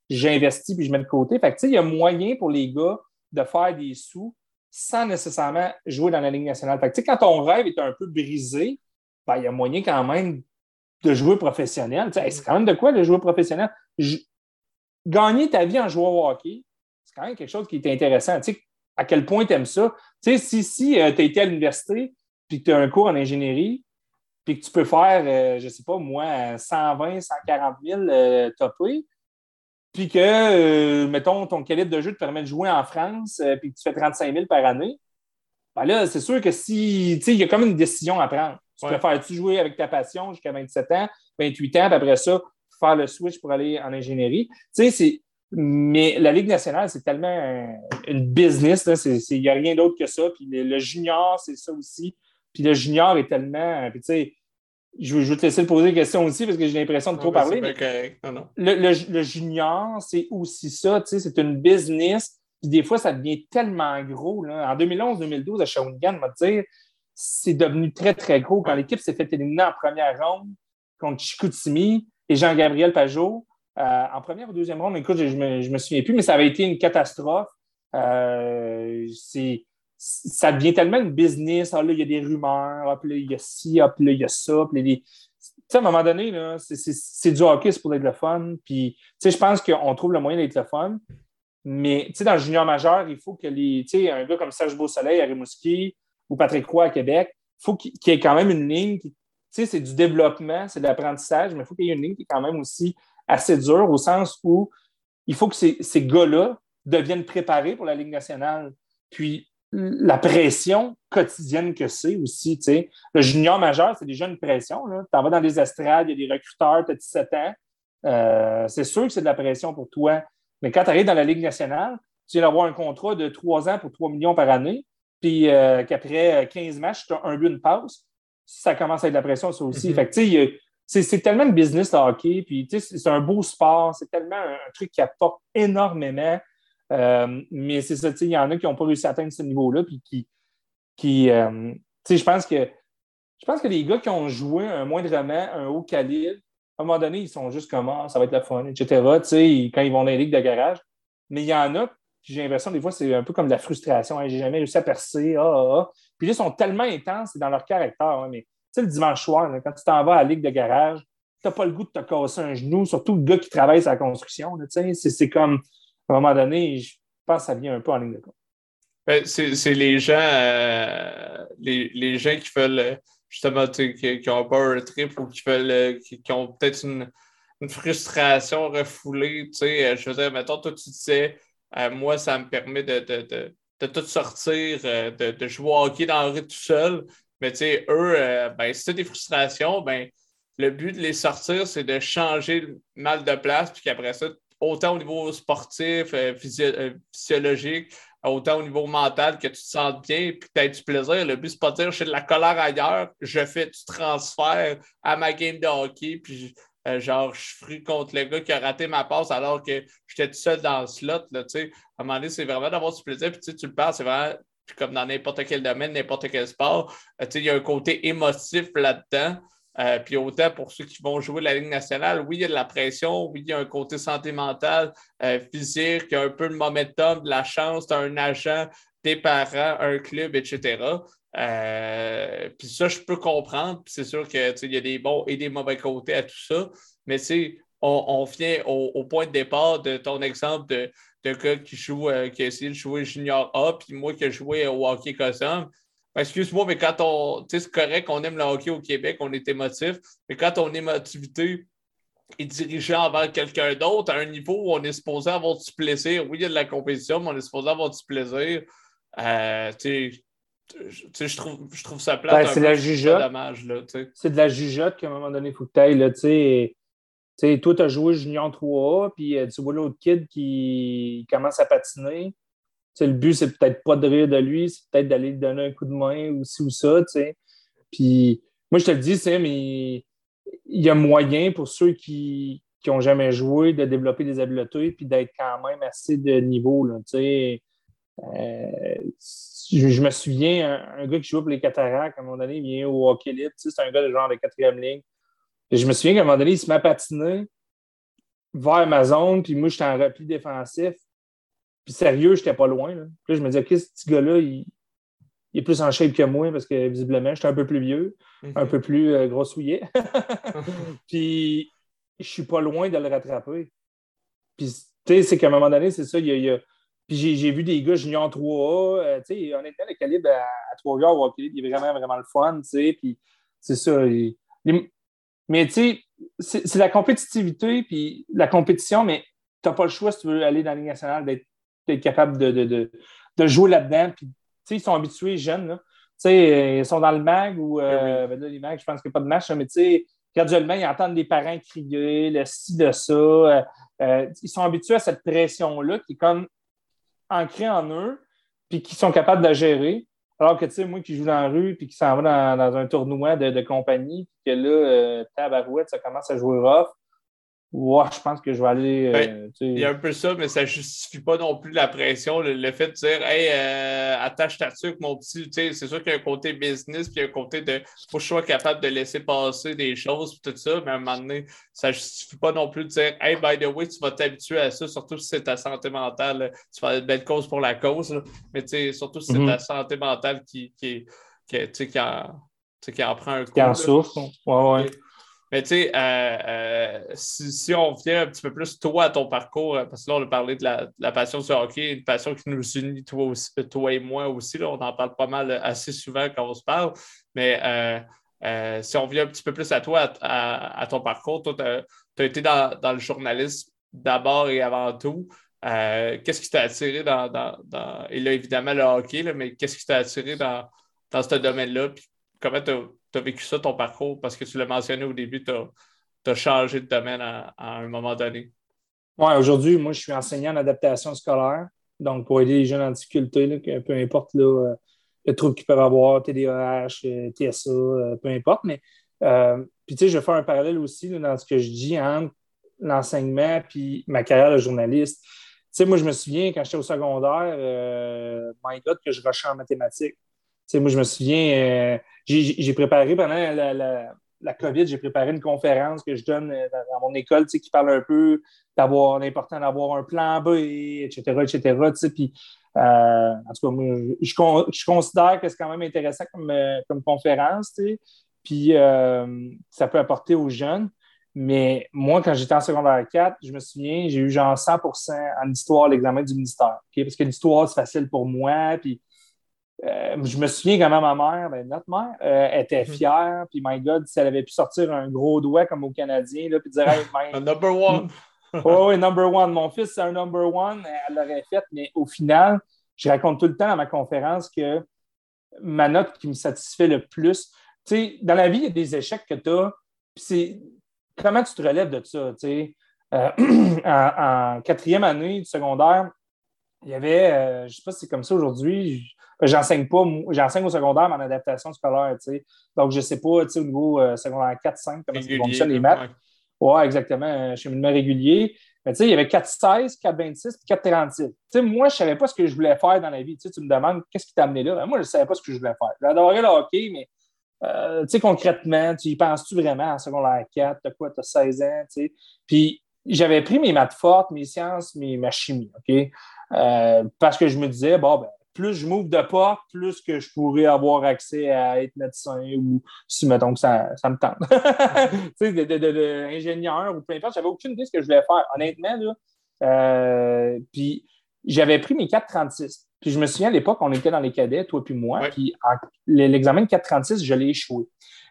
j'investis puis je mets de côté? Fait que, tu sais, il y a moyen pour les gars de faire des sous sans nécessairement jouer dans la Ligue nationale. Quand ton rêve est un peu brisé, ben, il y a moyen quand même de jouer professionnel. c'est quand même de quoi de jouer professionnel? Gagner ta vie en jouant au hockey, c'est quand même quelque chose qui est intéressant. à quel point tu aimes ça? si si euh, tu as été à l'université puis que tu as un cours en ingénierie, puis que tu peux faire, euh, je ne sais pas, moi, 120, 140 000 euh, topés, puis que, euh, mettons, ton calibre de jeu te permet de jouer en France, euh, puis que tu fais 35 000 par année, ben là, c'est sûr que si, tu sais, il y a comme une décision à prendre. Tu préfères-tu jouer avec ta passion jusqu'à 27 ans, 28 ans, puis après ça, faire le switch pour aller en ingénierie? Tu sais, c'est. Mais la Ligue nationale, c'est tellement une business, il n'y a rien d'autre que ça. Puis le, le junior, c'est ça aussi. Puis le junior est tellement. Puis tu sais, je, vais te laisser te poser des questions aussi parce que j'ai l'impression de trop parler. Le, junior, c'est aussi ça, c'est une business. Puis des fois, ça devient tellement gros. En 2011-2012, à Shawinigan, on dire, c'est devenu très, très gros. Quand l'équipe s'est fait éliminer en première ronde contre Chicoutimi et Jean-Gabriel Pajot, euh, en première ou deuxième ronde, écoute, je ne me, souviens plus, mais ça avait été une catastrophe. Euh, c'est ça devient tellement une business. Ah, là, il y a des rumeurs, ah, puis là, il y a ci, ah, puis là, il y a ça. Puis à un moment donné, c'est du hockey, c'est pour être le fun. Puis, je pense qu'on trouve le moyen d'être le fun. Mais, dans le junior majeur, il faut que les, un gars comme Serge Beausoleil à Rimouski ou Patrick Roy à Québec, faut qu'il y ait quand même une ligne qui, c'est du développement, c'est de l'apprentissage, mais il faut qu'il y ait une ligne qui est quand même aussi assez dure au sens où il faut que ces, ces gars-là deviennent préparés pour la Ligue nationale. Puis, la pression quotidienne que c'est aussi. sais. Le junior majeur, c'est déjà une pression. Tu en vas dans les estrades, il y a des recruteurs, tu as 17 ans. Euh, c'est sûr que c'est de la pression pour toi. Mais quand tu arrives dans la Ligue nationale, tu viens d'avoir un contrat de 3 ans pour 3 millions par année, puis euh, qu'après 15 matchs, tu as un but, une passe, ça commence à être de la pression, ça aussi. Fait c'est tellement le business de hockey, puis c'est un beau sport, c'est tellement un, truc qui apporte énormément. Euh, mais c'est ça, il y en a qui n'ont pas réussi à atteindre ce niveau-là, puis qui. qui euh, je pense que. Je pense que les gars qui ont joué un moindrement, un haut calibre, à un moment donné, ils sont juste comme ah, ça va être la fun, etc. quand ils vont dans les ligues de garage. Mais il y en a, j'ai l'impression, des fois, c'est un peu comme de la frustration. Hein, j'ai jamais réussi à percer. Ah, ah, ah. Puis ils sont tellement intenses dans leur caractère. Hein, mais le dimanche soir, quand tu t'en vas à la ligue de garage, tu n'as pas le goût de te casser un genou, surtout le gars qui travaille la construction. C'est comme à un moment donné, je pense que ça vient un peu en ligne de compte. Ben, c'est les gens, euh, les, gens qui veulent justement qui, ont pas un trip ou qui veulent euh, qui, ont peut-être une, frustration refoulée. Euh, je veux dire, mettons, toi, tu disais, moi, ça me permet de, tout sortir, de, jouer au hockey dans le rue tout seul. Mais eux, ben, si tu des frustrations, ben, le but de les sortir, c'est de changer le mal de place, puis qu'après ça, autant au niveau sportif, euh, euh, physiologique, autant au niveau mental, que tu te sentes bien et que tu aies du plaisir. Le but, c'est pas de dire j'ai de la colère ailleurs, je fais du transfert à ma game de hockey, puis euh, genre, je suis contre le gars qui a raté ma passe alors que j'étais tout seul dans le slot. Là, à un moment donné, c'est vraiment d'avoir du plaisir. Puis tu le parles, c'est vraiment comme dans n'importe quel domaine, n'importe quel sport. il y a un côté émotif là-dedans. Euh, puis autant pour ceux qui vont jouer la Ligue nationale, oui, il y a de la pression, oui, il y a un côté santé mentale, euh, physique, il y a un peu de momentum, de la chance, tu un agent, des parents, un club, etc. Euh, puis ça, je peux comprendre. C'est sûr qu'il y a des bons et des mauvais côtés à tout ça. Mais on, on vient au, point de départ de ton exemple de, de gars qui joue, qui a essayé de jouer junior A, puis moi qui ai joué au hockey cosum. Excuse-moi, mais quand on. Tu sais, c'est correct qu'on aime le hockey au Québec, on est émotif, mais quand on émotivité est dirigé envers quelqu'un d'autre à un niveau où on est supposé avoir du plaisir, oui, il y a de la compétition, mais on est supposé avoir du plaisir. Euh, tu sais, je trouve, je trouve ça plate. Ben, c'est la jugeote. C'est de la jugeote qu'à un moment donné, il faut que tu ailles. Tu sais, toi, tu as joué Junior 3A, puis euh, tu vois l'autre kid qui commence à patiner le but, c'est peut-être pas de rire de lui, c'est peut-être d'aller lui donner un coup de main ou ci ou ça. Puis moi, je te le dis, mais il y a moyen pour ceux qui n'ont jamais joué de développer des habiletés puis d'être quand même assez de niveau. Là, euh, je, me souviens, un, gars qui jouait pour les cataractes, à un moment donné, il vient au hockey libre. C'est un gars de genre de quatrième ligne. Et je me souviens qu'à un moment donné, il se met à patiner vers ma zone, puis moi, j'étais en repli défensif. Puis sérieux, j'étais pas loin. Là. Puis là, je me disais, OK, ce petit gars-là, il, est plus en shape que moi parce que visiblement, j'étais un peu plus vieux, un peu plus euh, grossouillet. puis je suis pas loin de le rattraper. Puis, tu sais, c'est qu'à un moment donné, c'est ça, il y a. Puis j'ai vu des gars junior 3A, euh, tu sais, honnêtement, le calibre à, à 3 gars au il est vraiment, vraiment le fun, tu sais, puis c'est ça. mais tu sais, c'est la compétitivité, puis la compétition, mais tu n'as pas le choix si tu veux aller dans la Ligue nationale d'être d'être capable de, de, de, jouer là-dedans. Puis, ils sont habitués, jeunes. Là. sais, ils sont dans le mag ou euh, ben les mags, je pense qu'il n'y a pas de match, mais graduellement, ils entendent les parents crier, le ci, de ça. Euh, euh, ils sont habitués à cette pression-là qui est comme ancrée en eux, puis qui sont capables de la gérer. Alors que, tu sais, moi qui joue dans la rue, puis qui s'en va dans, un tournoi de, de compagnie, puis que là, euh, tabarouette, ça commence à jouer rough, Ouais, je pense que je vais aller. Ben, euh, il y a un peu ça, mais ça ne justifie pas non plus la pression. Le, fait de dire Hey, euh, attache ta tuque, mon petit. C'est sûr qu'il y a un côté business, puis il y a un côté de faut que je sois capable de laisser passer des choses, tout ça, mais à un moment donné, ça ne justifie pas non plus de dire Hey, by the way, tu vas t'habituer à ça, surtout si c'est ta santé mentale. Tu vas une belle cause pour la cause, mais surtout si c'est mm-hmm. ta santé mentale qui, qui, qui, qui, en, qui en prend un coup. Qui en souffre. Ouais, ouais. Mais tu sais, euh, euh, si, on vient un petit peu plus, toi, à ton parcours, parce que là, on a parlé de la, passion sur hockey, une passion qui nous unit, toi, aussi, toi et moi aussi. Là, on en parle pas mal assez souvent quand on se parle. Mais si on vient un petit peu plus à toi, à, ton parcours, toi, tu as, été dans, dans le journalisme d'abord et avant tout. Euh, qu'est-ce qui t'a attiré dans, Et là, évidemment, le hockey, mais qu'est-ce qui t'a attiré dans, ce domaine-là? Puis comment tu as, vécu ça, ton parcours? Parce que tu l'as mentionné au début, tu as, changé de domaine à, un moment donné. Oui, aujourd'hui, moi, je suis enseignant en adaptation scolaire. Donc, pour aider les jeunes en difficulté, peu importe euh, le trouble qu'ils peuvent avoir, TDAH, euh, TSA, peu importe. Mais, puis, tu sais, je vais faire un parallèle aussi dans ce que je dis entre l'enseignement puis ma carrière de journaliste sais, moi, je me souviens, quand j'étais au secondaire, euh, my God, que je rushais en mathématiques. Moi, je me souviens, euh, j'ai préparé pendant la, COVID, j'ai préparé une conférence que je donne euh, dans, mon école, qui parle un peu d'avoir l'important d'avoir un plan B, etc., etc., puis en tout cas, moi, je, considère que c'est quand même intéressant comme, comme conférence, puis ça peut apporter aux jeunes. Mais moi, quand j'étais en secondaire 4, je me souviens, j'ai eu genre 100% en histoire l'examen du ministère. Parce que l'histoire, c'est facile pour moi. Puis, euh, je me souviens quand même ma mère, ben, notre mère, euh, était mhm. fière. Puis, my God, si elle avait pu sortir un gros doigt comme au Canadien, là, puis dire Un number one. oui, number one. Mon fils, c'est un number one. Elle l'aurait fait. Mais au final, je raconte tout le temps à ma conférence que ma note qui me satisfait le plus, tu sais, dans la vie, il y a des échecs que tu as. Puis comment tu te relèves de ça? Euh, en, quatrième année du secondaire, il y avait, euh, je ne sais pas si c'est comme ça aujourd'hui, j'enseigne pas, j'enseigne au secondaire, mais en adaptation scolaire, Donc, je ne sais pas, au niveau euh, secondaire 4-5, comment ça fonctionne les maths. Oui, ouais, exactement, cheminement régulier. Mais tu sais, il y avait 4-16, 4-26 et 4-36. Tu sais, moi, je ne savais pas ce que je voulais faire dans la vie. Tu, sais, tu me demandes qu'est-ce qui t'a amené là? Ben, moi, je ne savais pas ce que je voulais faire. J'adorais le hockey, mais euh, tu sais, concrètement, tu y penses-tu vraiment en secondaire 4? T'as quoi? T'as 16 ans, tu sais? Puis, j'avais pris mes maths fortes, mes sciences, mes, ma chimie, OK? Euh, parce que je me disais, bon, ben, plus je m'ouvre de porte, plus que je pourrais avoir accès à être médecin ou si, mettons, que ça, ça me tente. tu sais, de, ou peu importe, j'avais aucune idée de ce que je voulais faire. Honnêtement, là, euh, puis j'avais pris mes 436. Puis je me souviens à l'époque, on était dans les cadets, toi puis moi, puis l'examen de 436, je l'ai échoué.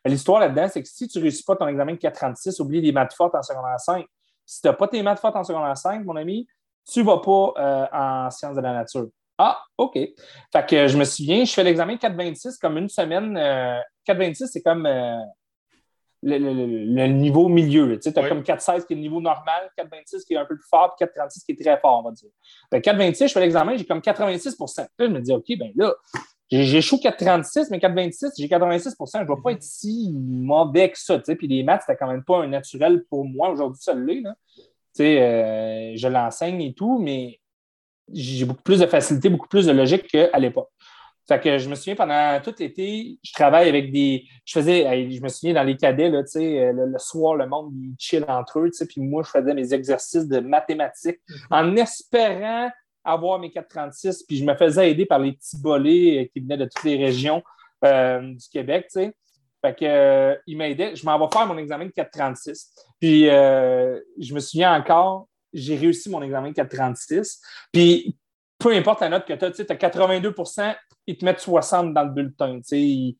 L'histoire là-dedans, c'est que si tu ne réussis pas ton examen de 436, oublie les maths fortes en secondaire 5. Si tu n'as pas tes maths fortes en secondaire 5, mon ami, tu ne vas pas euh, en sciences de la nature. Ah, OK. Fait que je me souviens, je fais l'examen de 426 comme une semaine. 426, euh, c'est comme euh, le, niveau milieu. Tu as comme 4,16 qui est le niveau normal, 4,26 qui est un peu plus fort, puis 4,36 qui est très fort, on va dire. 4,26, je fais l'examen, j'ai comme 86 Là, je me dis, OK, ben là, j'ai chaud 4,36, mais 4,26, j'ai 86% je ne vais pas être si mauvais que ça. Puis les maths, c'était quand même pas un naturel pour moi. Aujourd'hui, ça l'est. Euh, je l'enseigne et tout, mais j'ai beaucoup plus de facilité, beaucoup plus de logique qu'à l'époque. Fait que je me souviens, pendant tout l'été, je travaille avec des. Je faisais, je me souviens dans les cadets, là, le, le soir, le monde, il chill entre eux, puis moi, je faisais mes exercices de mathématiques mhm. en espérant avoir mes 436, puis je me faisais aider par les petits bolets euh, qui venaient de toutes les régions euh, du Québec, tu sais. Fait que, euh, il m'aidait. Je m'en vais faire mon examen de 436. Puis, je me souviens encore, j'ai réussi mon examen de 436. Puis, peu importe la note que tu as, tu as 82% ils te mettent 60 dans le bulletin. Tu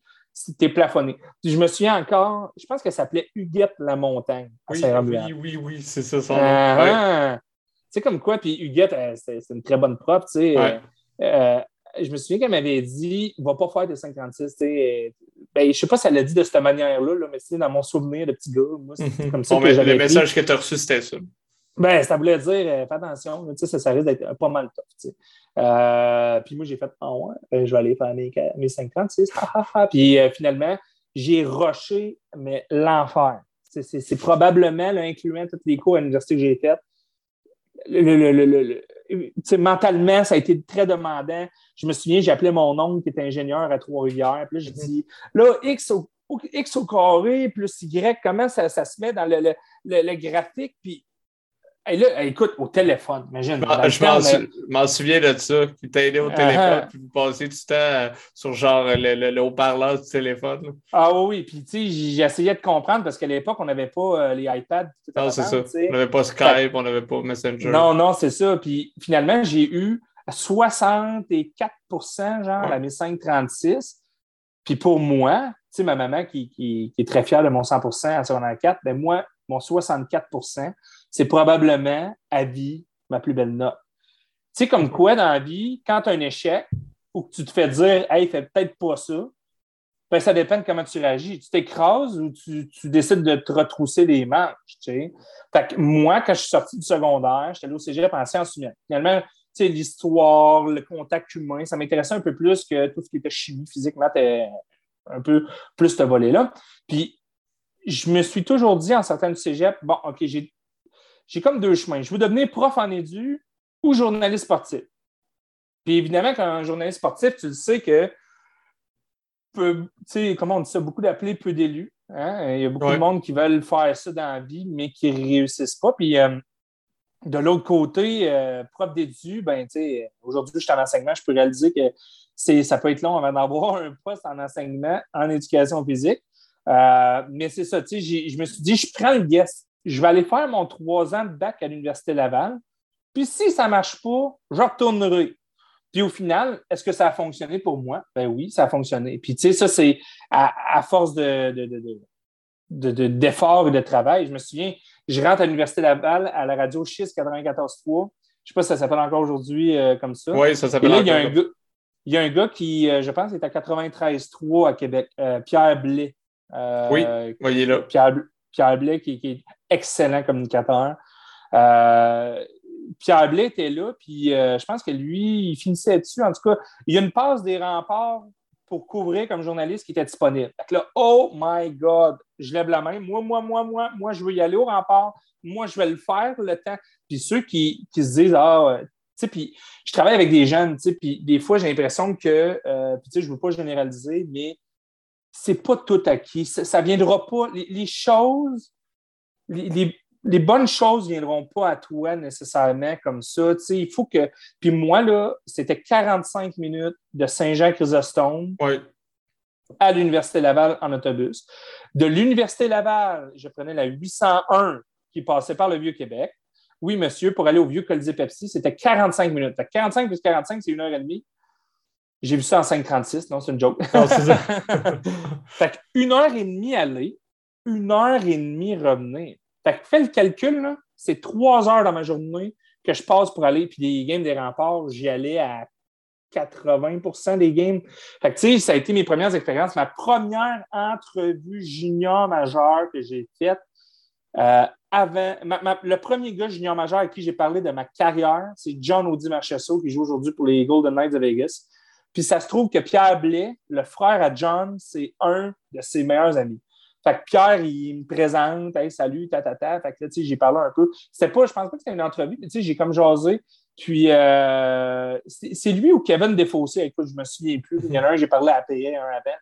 es plafonné. je me souviens encore, je pense que ça s'appelait Huguette la montagne. Oui, oui, oui, oui, c'est ça son nom. Tu sais, comme quoi, puis Huguette, euh, c'est une très bonne prof, tu sais. Euh, euh, je me souviens qu'elle m'avait dit, va pas faire tes 56, tu sais. Ben, je sais pas si elle l'a dit de cette manière-là, là, mais c'est dans mon souvenir de petit gars. Moi, c'est comme ça que Le message que tu as reçu, c'était ça. Ben, ça voulait dire, euh, fais attention, ça, ça risque d'être pas mal tough. Euh, puis moi, j'ai fait, ah ouais, ben, je vais aller faire mes, mes 56. puis euh, finalement, j'ai rushé, mais l'enfer. C'est probablement, là, incluant tous les cours à l'université que j'ai fait, le, le, mentalement, ça a été très demandant. Je me souviens, j'appelais mon oncle qui était ingénieur à Trois-Rivières. Puis là, j'ai mm-hmm. dit, là, X au, X au carré plus Y, comment ça, ça se met dans le, graphique? Puis Et là, écoute, au téléphone, imagine. Je m'en souviens de ça, qui t'a aidé au uh-huh. téléphone, puis vous passez du temps euh, sur genre le, haut-parleur du téléphone. Ah oui, puis tu sais, j'essayais de comprendre parce qu'à l'époque, on n'avait pas euh, les iPads. Non, c'est ça. On n'avait pas Skype, on n'avait pas Messenger. Non, non, c'est ça. Puis finalement, j'ai eu 64% genre, la 1536. Puis pour moi, tu sais, ma maman qui, est très fière de mon 100% à secondaire 4, ben moi, mon 64 c'est probablement à vie ma plus belle note. Tu sais, comme quoi dans la vie, quand tu as un échec ou que tu te fais dire, hey, fais peut-être pas ça, ben, ça dépend de comment tu réagis. Tu t'écrases ou tu, décides de te retrousser les manches. Tu sais. Fait que moi, quand je suis sorti du secondaire, j'étais allé au cégep en sciences humaines. Finalement, tu sais, l'histoire, le contact humain, ça m'intéressait un peu plus que tout ce qui était chimie, physique, maths, un peu plus ce volet-là. Puis je me suis toujours dit en certains cégep, bon, OK, j'ai, comme deux chemins. Je veux devenir prof en édu ou journaliste sportif. Puis évidemment, quand un journaliste sportif, tu le sais que, tu sais, comment on dit ça, beaucoup d'appelés, peu d'élus. Hein? Il y a beaucoup de monde qui veulent faire ça dans la vie, mais qui ne réussissent pas. Puis euh, de l'autre côté, euh, prof d'édu, ben, aujourd'hui, je suis en enseignement, je peux réaliser que ça peut être long avant d'avoir un poste en enseignement en éducation physique. Euh, mais c'est ça, tu sais, je me suis dit, je prends le guest. Je vais aller faire mon trois ans de bac à l'Université Laval. Puis si ça ne marche pas, je retournerai. Puis au final, est-ce que ça a fonctionné pour moi? Ben oui, ça a fonctionné. Puis tu sais, ça, c'est à, force de, d'efforts et de travail. Je me souviens, je rentre à l'Université Laval à la radio Schist 94.3. Je ne sais pas si ça s'appelle encore aujourd'hui euh, comme ça. Oui, ça s'appelle encore. Il y, a un gars, il y a un gars qui, euh, je pense, est à 93.3 à Québec, Pierre Blais. Euh, oui, voyez là. Pierre, Pierre Blais, qui, est excellent communicateur. Euh, Pierre Blais était là, puis euh, je pense que lui, il finissait dessus. En tout cas, il y a une passe des remparts pour couvrir comme journaliste qui était disponible. Là, oh my God, je lève la main. Moi, moi, moi, moi, moi, je veux y aller au rempart. Moi, je vais le faire le temps. Puis ceux qui, qui se disent, ah, tu sais, puis je travaille avec des jeunes, tu sais, puis des fois, j'ai l'impression que, puis tu sais, je ne veux pas généraliser, mais c'est pas tout acquis. Ça ne viendra pas. Les, choses, les, bonnes choses ne viendront pas à toi nécessairement comme ça. il faut que. Puis moi, là, c'était 45 minutes de Saint-Jean-Chrysostome à l'Université Laval en autobus. De l'Université Laval, je prenais la 801 qui passait par le Vieux-Québec. Oui, monsieur, pour aller au Vieux Colisée Pepsi, c'était 45 minutes. 45 plus 45, c'est une heure et demie. J'ai vu ça en 5,36, non, c'est une joke. Non, c'est ça. fait une heure et demie aller, une heure et demie revenir. Fait que fais le calcul, c'est trois heures dans ma journée que je passe pour aller. Puis les games des remparts, j'y allais à 80% des games. Fait que, tu sais, ça a été mes premières expériences. Ma première entrevue junior majeur que j'ai faite, euh, avant, le premier gars junior majeur avec qui j'ai parlé de ma carrière, c'est John Audi Marchesso, qui joue aujourd'hui pour les Golden Knights de Vegas. Puis ça se trouve que Pierre Blais, le frère à John, c'est un de ses meilleurs amis. Fait que Pierre, il me présente, hey, salut, ta, ta, ta. Fait que là, tu sais, j'ai parlé un peu. C'était pas, je pense pas que c'était une entrevue, mais tu sais, j'ai comme jasé. Puis, euh, c'est lui ou Kevin Desfossés, écoute, je me souviens plus. Il y en a un, j'ai parlé à payer un avant.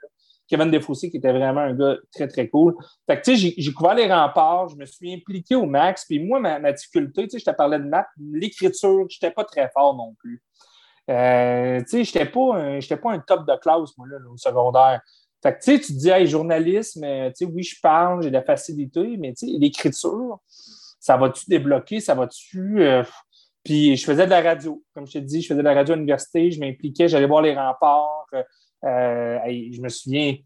Kevin Desfossés, qui était vraiment un gars très, très cool. Fait que, tu sais, j'ai couvert les remparts, je me suis impliqué au max. Puis moi, ma, ma difficulté, tu sais, je te parlais de maths, l'écriture, je n'étais pas très fort non plus. Euh, tu sais, je n'étais pas, pas, un top de classe, moi, là, au secondaire. Fait que, tu sais, tu te dis, journalisme, euh, tu sais, oui, je parle, j'ai de la facilité, mais tu sais, l'écriture, ça va-tu débloquer, ça va-tu. Euh, puis je faisais de la radio. Comme je te dis, je faisais de la radio à l'université, je m'impliquais, j'allais voir les remparts. je me souviens.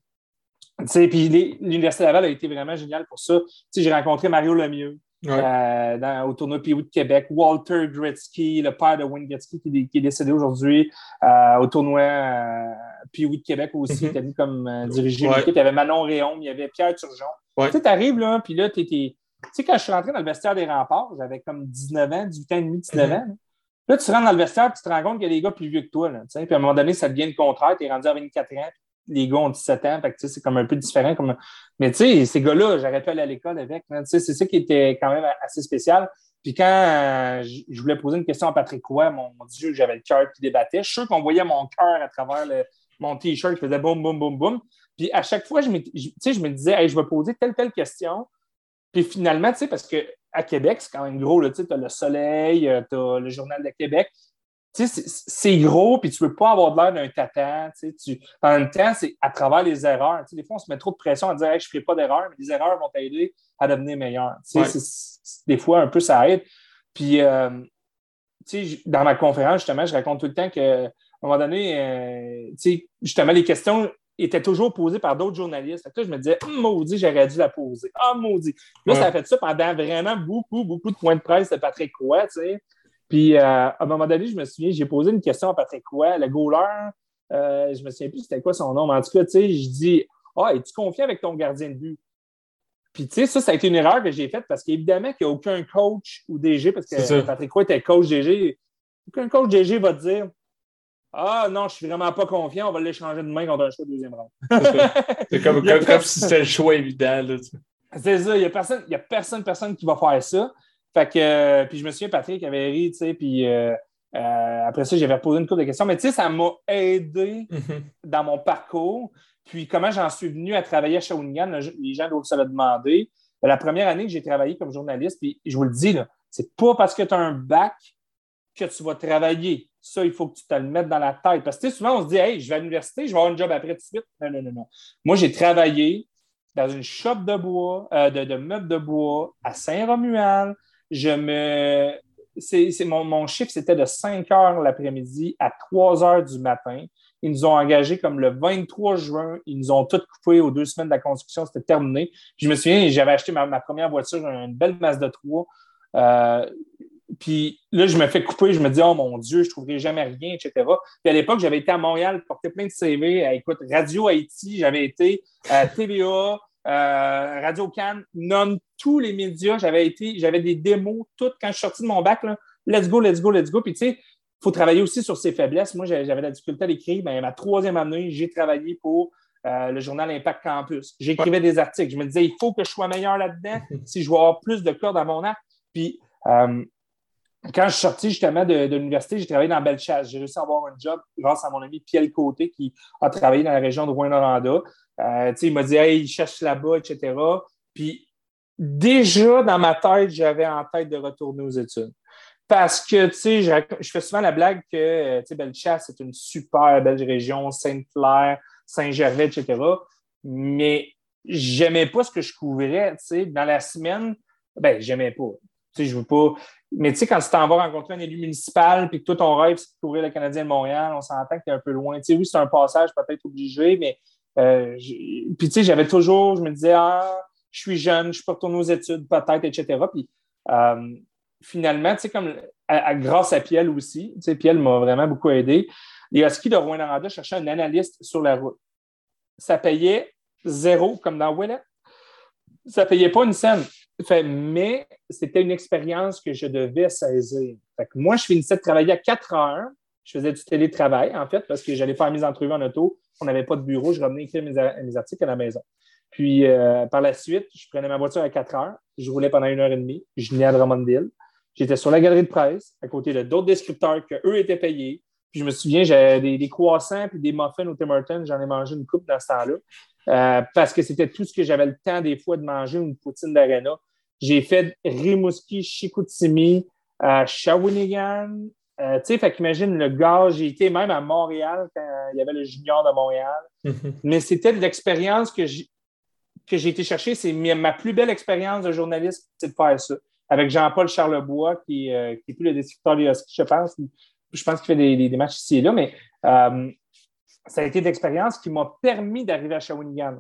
Tu sais, puis l'Université Laval a été vraiment géniale pour ça. Tu sais, j'ai rencontré Mario Lemieux. Euh, dans, au tournoi Pee de Québec. Walter Gretzky, le père de Wayne Gretzky, qui, est décédé aujourd'hui euh, au tournoi euh, de Québec aussi, mm -hmm. comme euh, dirigé l'équipe. Il y avait Manon Réon, il y avait Pierre Turgeon. Tu sais, arrives là, puis là, tu. Tu sais, quand je suis rentré dans le vestiaire des remparts, j'avais comme 19 ans, 18 ans et demi, 19 ans. Là. tu rentres dans le vestiaire, puis tu te rends compte qu'il y a des gars plus vieux que toi. Là, puis à un moment donné, ça devient le contraire. Tu es rendu à 24 ans, les gars ont 17 ans, c'est comme un peu différent. Comme... Mais tu sais, ces gars-là, j'aurais pu à l'école avec. C'est ça qui était quand même assez spécial. Puis quand je voulais poser une question à Patrick Roy, mon, Dieu, j'avais le cœur qui débattait. Je suis sûr qu'on voyait mon cœur à travers mon T-shirt qui faisait boum, boum, boum, boum. Puis à chaque fois, je me, je me disais, je vais poser telle, telle question. Puis finalement, tu sais, parce qu'à Québec, c'est quand même gros, tu as le soleil, euh, tu as le Journal de Québec. C'est gros, puis tu ne veux pas avoir de l'air d'un tatan. Tu, en même temps, c'est à travers les erreurs. Des fois, on se met trop de pression à dire je ne ferai pas d'erreur, mais les erreurs vont t'aider à devenir meilleur. Des fois, un peu, ça aide. Puis, euh, dans ma conférence, justement, je raconte tout le temps qu'à un moment donné, euh, justement, les questions étaient toujours posées par d'autres journalistes. Là, je me disais, hum, maudit, j'aurais dû la poser. Ah, maudit. Là, ça a fait ça pendant vraiment beaucoup, beaucoup de points de presse de Patrick Roy, tu sais. Puis, euh, à un moment donné, je me souviens, j'ai posé une question à Patrick Roy, le goaler. Euh, je me souviens plus c'était quoi son nom, mais en tout cas, tu sais, je dis, ah, es-tu confiant avec ton gardien de but? Puis, tu sais, ça, ça a été une erreur que j'ai faite parce qu'évidemment qu'il n'y a aucun coach ou DG, parce que Patrick Roy était coach DG. Aucun coach DG va te dire Ah non, je suis vraiment pas confiant, on va l'échanger demain contre un choix de deuxième round. C'est comme, comme, si c'était le choix évident. C'est ça, il n'y a, personne, a personne, personne qui va faire ça. Fait que, euh, puis je me souviens, Patrick avait ri, tu sais, puis euh, euh, après ça, j'avais posé une couple de questions. Mais tu sais, ça m'a aidé mm-hmm. dans mon parcours. Puis comment j'en suis venu à travailler à Shawinigan, les gens doivent se le demander. La première année que j'ai travaillé comme journaliste, puis je vous le dis, c'est pas parce que tu as un bac que tu vas travailler. Ça, il faut que tu te le mettes dans la tête. Parce que souvent, on se dit, hey, je vais à l'université, je vais avoir un job après tout de suite. Non, non, non, non. Moi, j'ai travaillé dans une shop de bois, euh, de, meubles de bois à Saint-Romuald. Je me. C'est, mon, chiffre, c'était de 5 heures l'après-midi à 3 heures du matin. Ils nous ont engagés comme le 23 juin. Ils nous ont tout coupé aux deux semaines de la construction. C'était terminé. je me souviens, j'avais acheté ma, première voiture, une belle masse de 3. Euh, puis là, je me fais couper, je me dis, oh mon Dieu, je ne trouverai jamais rien, etc. Puis à l'époque, j'avais été à Montréal, porter plein de CV. À, écoute, Radio Haïti, j'avais été à TVA, euh, Radio Cannes, nomme tous les médias. J'avais été, j'avais des démos, toutes quand je suis sorti de mon bac, là, let's go, let's go, let's go. Puis tu sais, faut travailler aussi sur ses faiblesses. Moi, j'avais la difficulté à l'écrire. mais ma troisième année, j'ai travaillé pour euh, le journal Impact Campus. J'écrivais des articles. Je me disais, il faut que je sois meilleur là-dedans si je veux avoir plus de cordes à mon arc. Puis, euh, quand je suis sorti justement de, l'université, j'ai travaillé dans Bellechasse. J'ai réussi à avoir un job grâce à mon ami Pierre Côté qui a travaillé dans la région de Rouen-Noranda. Euh, il m'a dit, hey, il cherche là-bas, etc. Puis, déjà dans ma tête, j'avais en tête de retourner aux études. Parce que, sais, je, fais souvent la blague que, euh, tu sais, c'est une super belle région, Sainte-Claire, Saint-Gervais, etc. Mais j'aimais pas ce que je couvrais. Dans la semaine, ben, j'aimais pas. Je veux pas. Mais tu sais, quand tu t'en vas rencontrer un élu municipal puis que toi, ton rêve, c'est de couvrir le Canadien de Montréal, on s'entend que tu es un peu loin. Tu oui, c'est un passage peut-être obligé, mais. Euh, puis, tu sais, j'avais toujours, je me disais, ah, je suis jeune, je peux retourner aux études, peut-être, etc. Puis, euh, finalement, tu sais, comme grâce à Piel aussi, tu sais, Piel m'a vraiment beaucoup aidé. Les Huskies de Rouen-Noranda cherchaient un analyste sur la route. Ça payait zéro, comme dans Wallet. Ça payait pas une scène. mais c'était une expérience que je devais saisir. Fait que moi, je finissais de travailler à 4 heures. Je faisais du télétravail, en fait, parce que j'allais faire mes entrevues en auto. On n'avait pas de bureau. Je revenais écrire mes, articles à la maison. Puis, euh, par la suite, je prenais ma voiture à 4 heures. Je roulais pendant une heure et demie. Je venais à Drummondville. J'étais sur la galerie de presse, à côté de d'autres descripteurs que eux étaient payés. Puis je me souviens, j'avais des, croissants puis des muffins au Tim Hortons. J'en ai mangé une coupe dans ce temps-là. Euh, parce que c'était tout ce que j'avais le temps des fois de manger une poutine d'arena. J'ai fait Rimouski, Chicoutimi, euh, Shawinigan. Euh, tu sais, fait qu'imagine le gars, j'ai été même à Montréal quand il y avait le junior de Montréal. Mais c'était de l'expérience que j'ai que j'ai été chercher. C'est ma plus belle expérience de journaliste, c'est de faire ça avec Jean-Paul Charlebois, qui, euh, qui est plus le descripteur de je pense. Je pense qu'il fait des, des, matchs ici et là, mais euh, ça a été l'expérience qui m'a permis d'arriver à Shawinigan.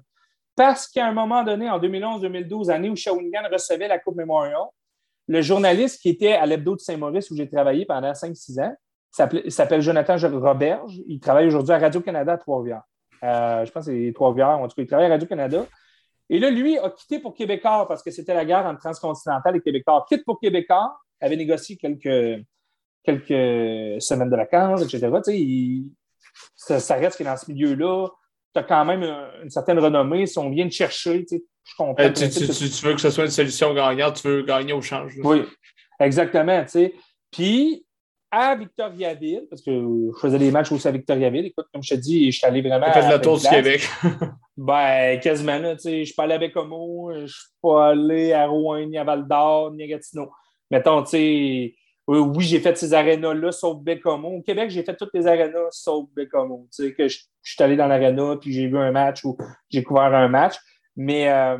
Parce qu'à un moment donné, en 2011-2012, année où Shawinigan recevait la Coupe Memorial, le journaliste qui était à l'hebdo de Saint-Maurice, où j'ai travaillé pendant 5-6 ans, s'appelle Jonathan Roberge. Il travaille aujourd'hui à Radio-Canada à Trois-Rivières. Euh, je pense que c'est Trois-Rivières. En tout cas, il travaille à Radio-Canada. Et là, lui a quitté pour Québécois parce que c'était la guerre entre Transcontinental et Québécois. Quitte pour Québécois, avait négocié quelques, semaines de vacances, etc. Sais, ça, reste que dans ce milieu-là, tu as quand même une, certaine renommée. Si on vient te chercher, je comprends. Euh, tu, veux que ce soit une solution gagnante, tu veux gagner au change. Oui, exactement. Puis, à Victoriaville, parce que je faisais des matchs aussi à Victoriaville. Écoute, comme je te dis, je suis allé vraiment. Tu fait le tour du Québec. ben, quasiment, tu sais. Je suis pas allé à Bécomo, je suis pas allé à Rouen, ni à Val d'Or, ni à Gatineau. Mettons, tu sais, oui, j'ai fait ces arénas-là, sauf Bécomo. Au Québec, j'ai fait toutes les arénas, sauf Bécomo. Tu sais, que je, suis allé dans l'aréna, puis j'ai vu un match ou j'ai couvert un match. Mais, euh,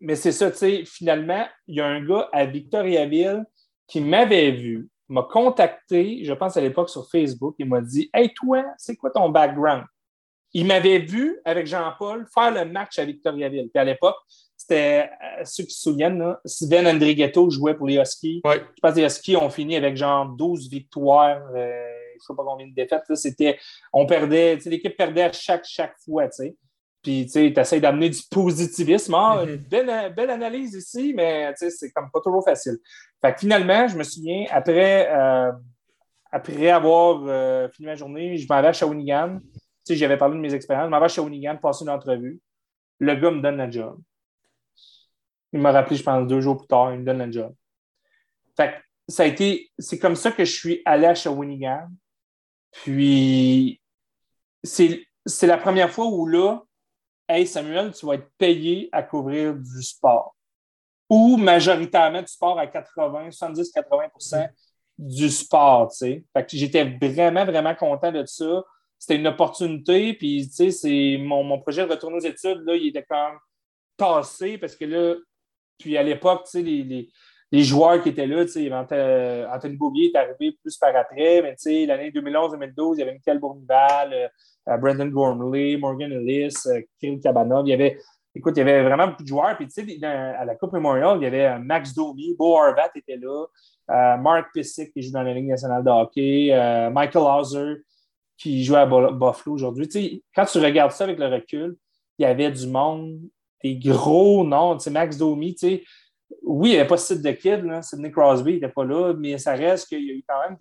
mais c'est ça, tu sais, finalement, il y a un gars à Victoriaville qui m'avait vu, m'a contacté, je pense à l'époque sur Facebook, il m'a dit Hey, toi, c'est quoi ton background? Il m'avait vu avec Jean-Paul faire le match à Victoriaville. Puis à l'époque, c'était, euh, ceux qui se souviennent, là, Sven Andrighetto jouait pour les Huskies. Je pense que les Huskies ont fini avec genre 12 victoires, euh, je ne sais pas combien de défaites. c'était, on perdait, l'équipe perdait à chaque, chaque fois. sais. Puis, tu essaies d'amener du positivisme. Ah, mm-hmm. belle, belle, analyse ici, mais c'est comme pas trop facile. Fait que finalement, je me souviens, après, euh, après avoir euh, fini ma journée, je m'en vais à Shawinigan. Tu sais, j'avais parlé de mes expériences. Je m'en vais à Shawinigan, passer une entrevue. Le gars me donne la job. Il m'a rappelé, je pense, deux jours plus tard, il me donne la job. Fait que ça a été, c'est comme ça que je suis allé à Shawinigan. Puis, c'est la première fois où là, Hey Samuel, tu vas être payé à couvrir du sport. Ou majoritairement du sport à 80, 70-80% du sport. Fait j'étais vraiment, vraiment content de ça. C'était une opportunité. Puis, mon, mon projet de retourner aux études, là, il était quand même tassé parce que là, puis à l'époque, les, joueurs qui étaient là, tu sais, Anthony Bouvier est arrivé plus par après, mais tu sais, l'année 2011-2012, il y avait Michael Bournival, euh, Brandon Gormley, Morgan Ellis, euh, Kirill Kabanov. Il y avait, écoute, il y avait vraiment beaucoup de joueurs. Puis, tu sais, à la Coupe Memorial, il y avait euh, Max Domi, Bo Arvat était là, euh, Mark Pissick qui joue dans la Ligue nationale de hockey, Michael Hauser qui joue à Buffalo aujourd'hui. Tu sais, quand tu regardes ça avec le recul, il y avait du monde, des gros noms. Tu sais, Max Domi, tu sais, oui, il n'y avait pas Sid de Kid, Sidney Crosby, n'était pas là, mais ça reste qu'il y a eu quand même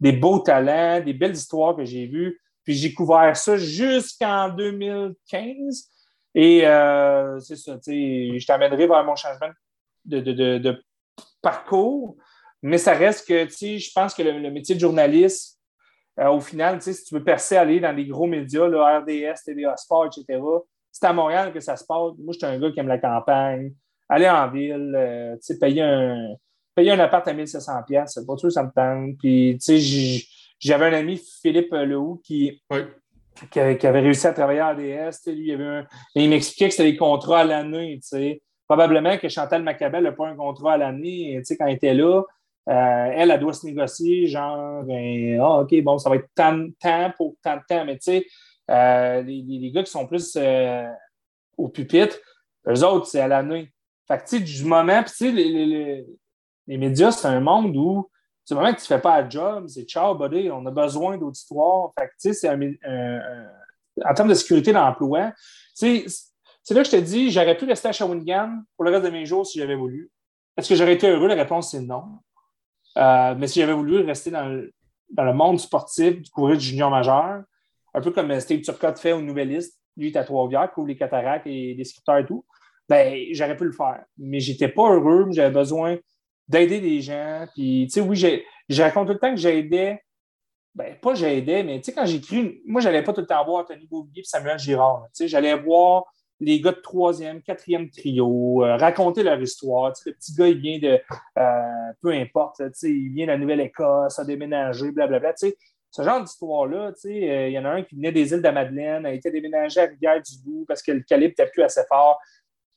des beaux talents, des belles histoires que j'ai vues. Puis j'ai couvert ça jusqu'en 2015. Et euh, c'est ça, je t'amènerai vers mon changement de, parcours. Mais ça reste que, je pense que le, métier de journaliste, euh, au final, si tu veux percer, aller dans les gros médias, le RDS, TVA Sport, etc., c'est à Montréal que ça se passe. Moi, je suis un gars qui aime la campagne, aller en ville, euh, payer un, payer un appart à 1700$, c'est pas sûr ça me tente. Puis, tu sais, j'avais un ami, Philippe Lehoux, qui, qui, avait, réussi à travailler à ADS. Lui, il, avait il m'expliquait que c'était des contrats à l'année. Probablement que Chantal Macabel n'a pas un contrat à l'année quand elle était là. Euh, elle, elle doit se négocier, genre, ah, OK, bon, ça va être tant de temps pour tant de temps. Mais tu sais, euh, les, gars qui sont plus euh, au pupitre, eux autres, c'est à l'année. Fait que, tu sais, du moment, puis tu sais, les, les, médias, c'est un monde où c'est moment que tu ne fais pas un job, c'est ciao, buddy, on a besoin d'auditoire. Fait tu sais, c'est en termes de sécurité d'emploi, c'est là que je te dis, j'aurais pu rester à Shawinigan pour le reste de mes jours si j'avais voulu. Est-ce que j'aurais été heureux? La réponse, c'est non. Euh, mais si j'avais voulu rester dans le, dans le monde sportif, du courrier du junior majeur, un peu comme Steve Turcotte fait au Nouvelliste, lui, il est à Trois-Rivières, couvre les cataractes et les scripteurs et tout, ben, j'aurais pu le faire. Mais j'étais pas heureux, j'avais besoin d'aider des gens. Puis, tu sais, oui, je raconte tout le temps que j'aidais, ben, pas j'aidais, mais tu sais, quand j'écris, moi, j'allais pas tout le temps voir Anthony Bouvier et Samuel Girard. Tu sais, j'allais voir les gars de troisième, quatrième trio, euh, raconter leur histoire. Tu sais, le petit gars, il vient de, euh, peu importe, tu sais, il vient de la Nouvelle-Écosse, a déménagé, blablabla. Tu sais, ce genre d'histoire-là, tu sais, euh, il y en a un qui venait des îles de la Madeleine, a été déménagé à Rivière-du-Loup parce que le calibre n'était plus assez fort.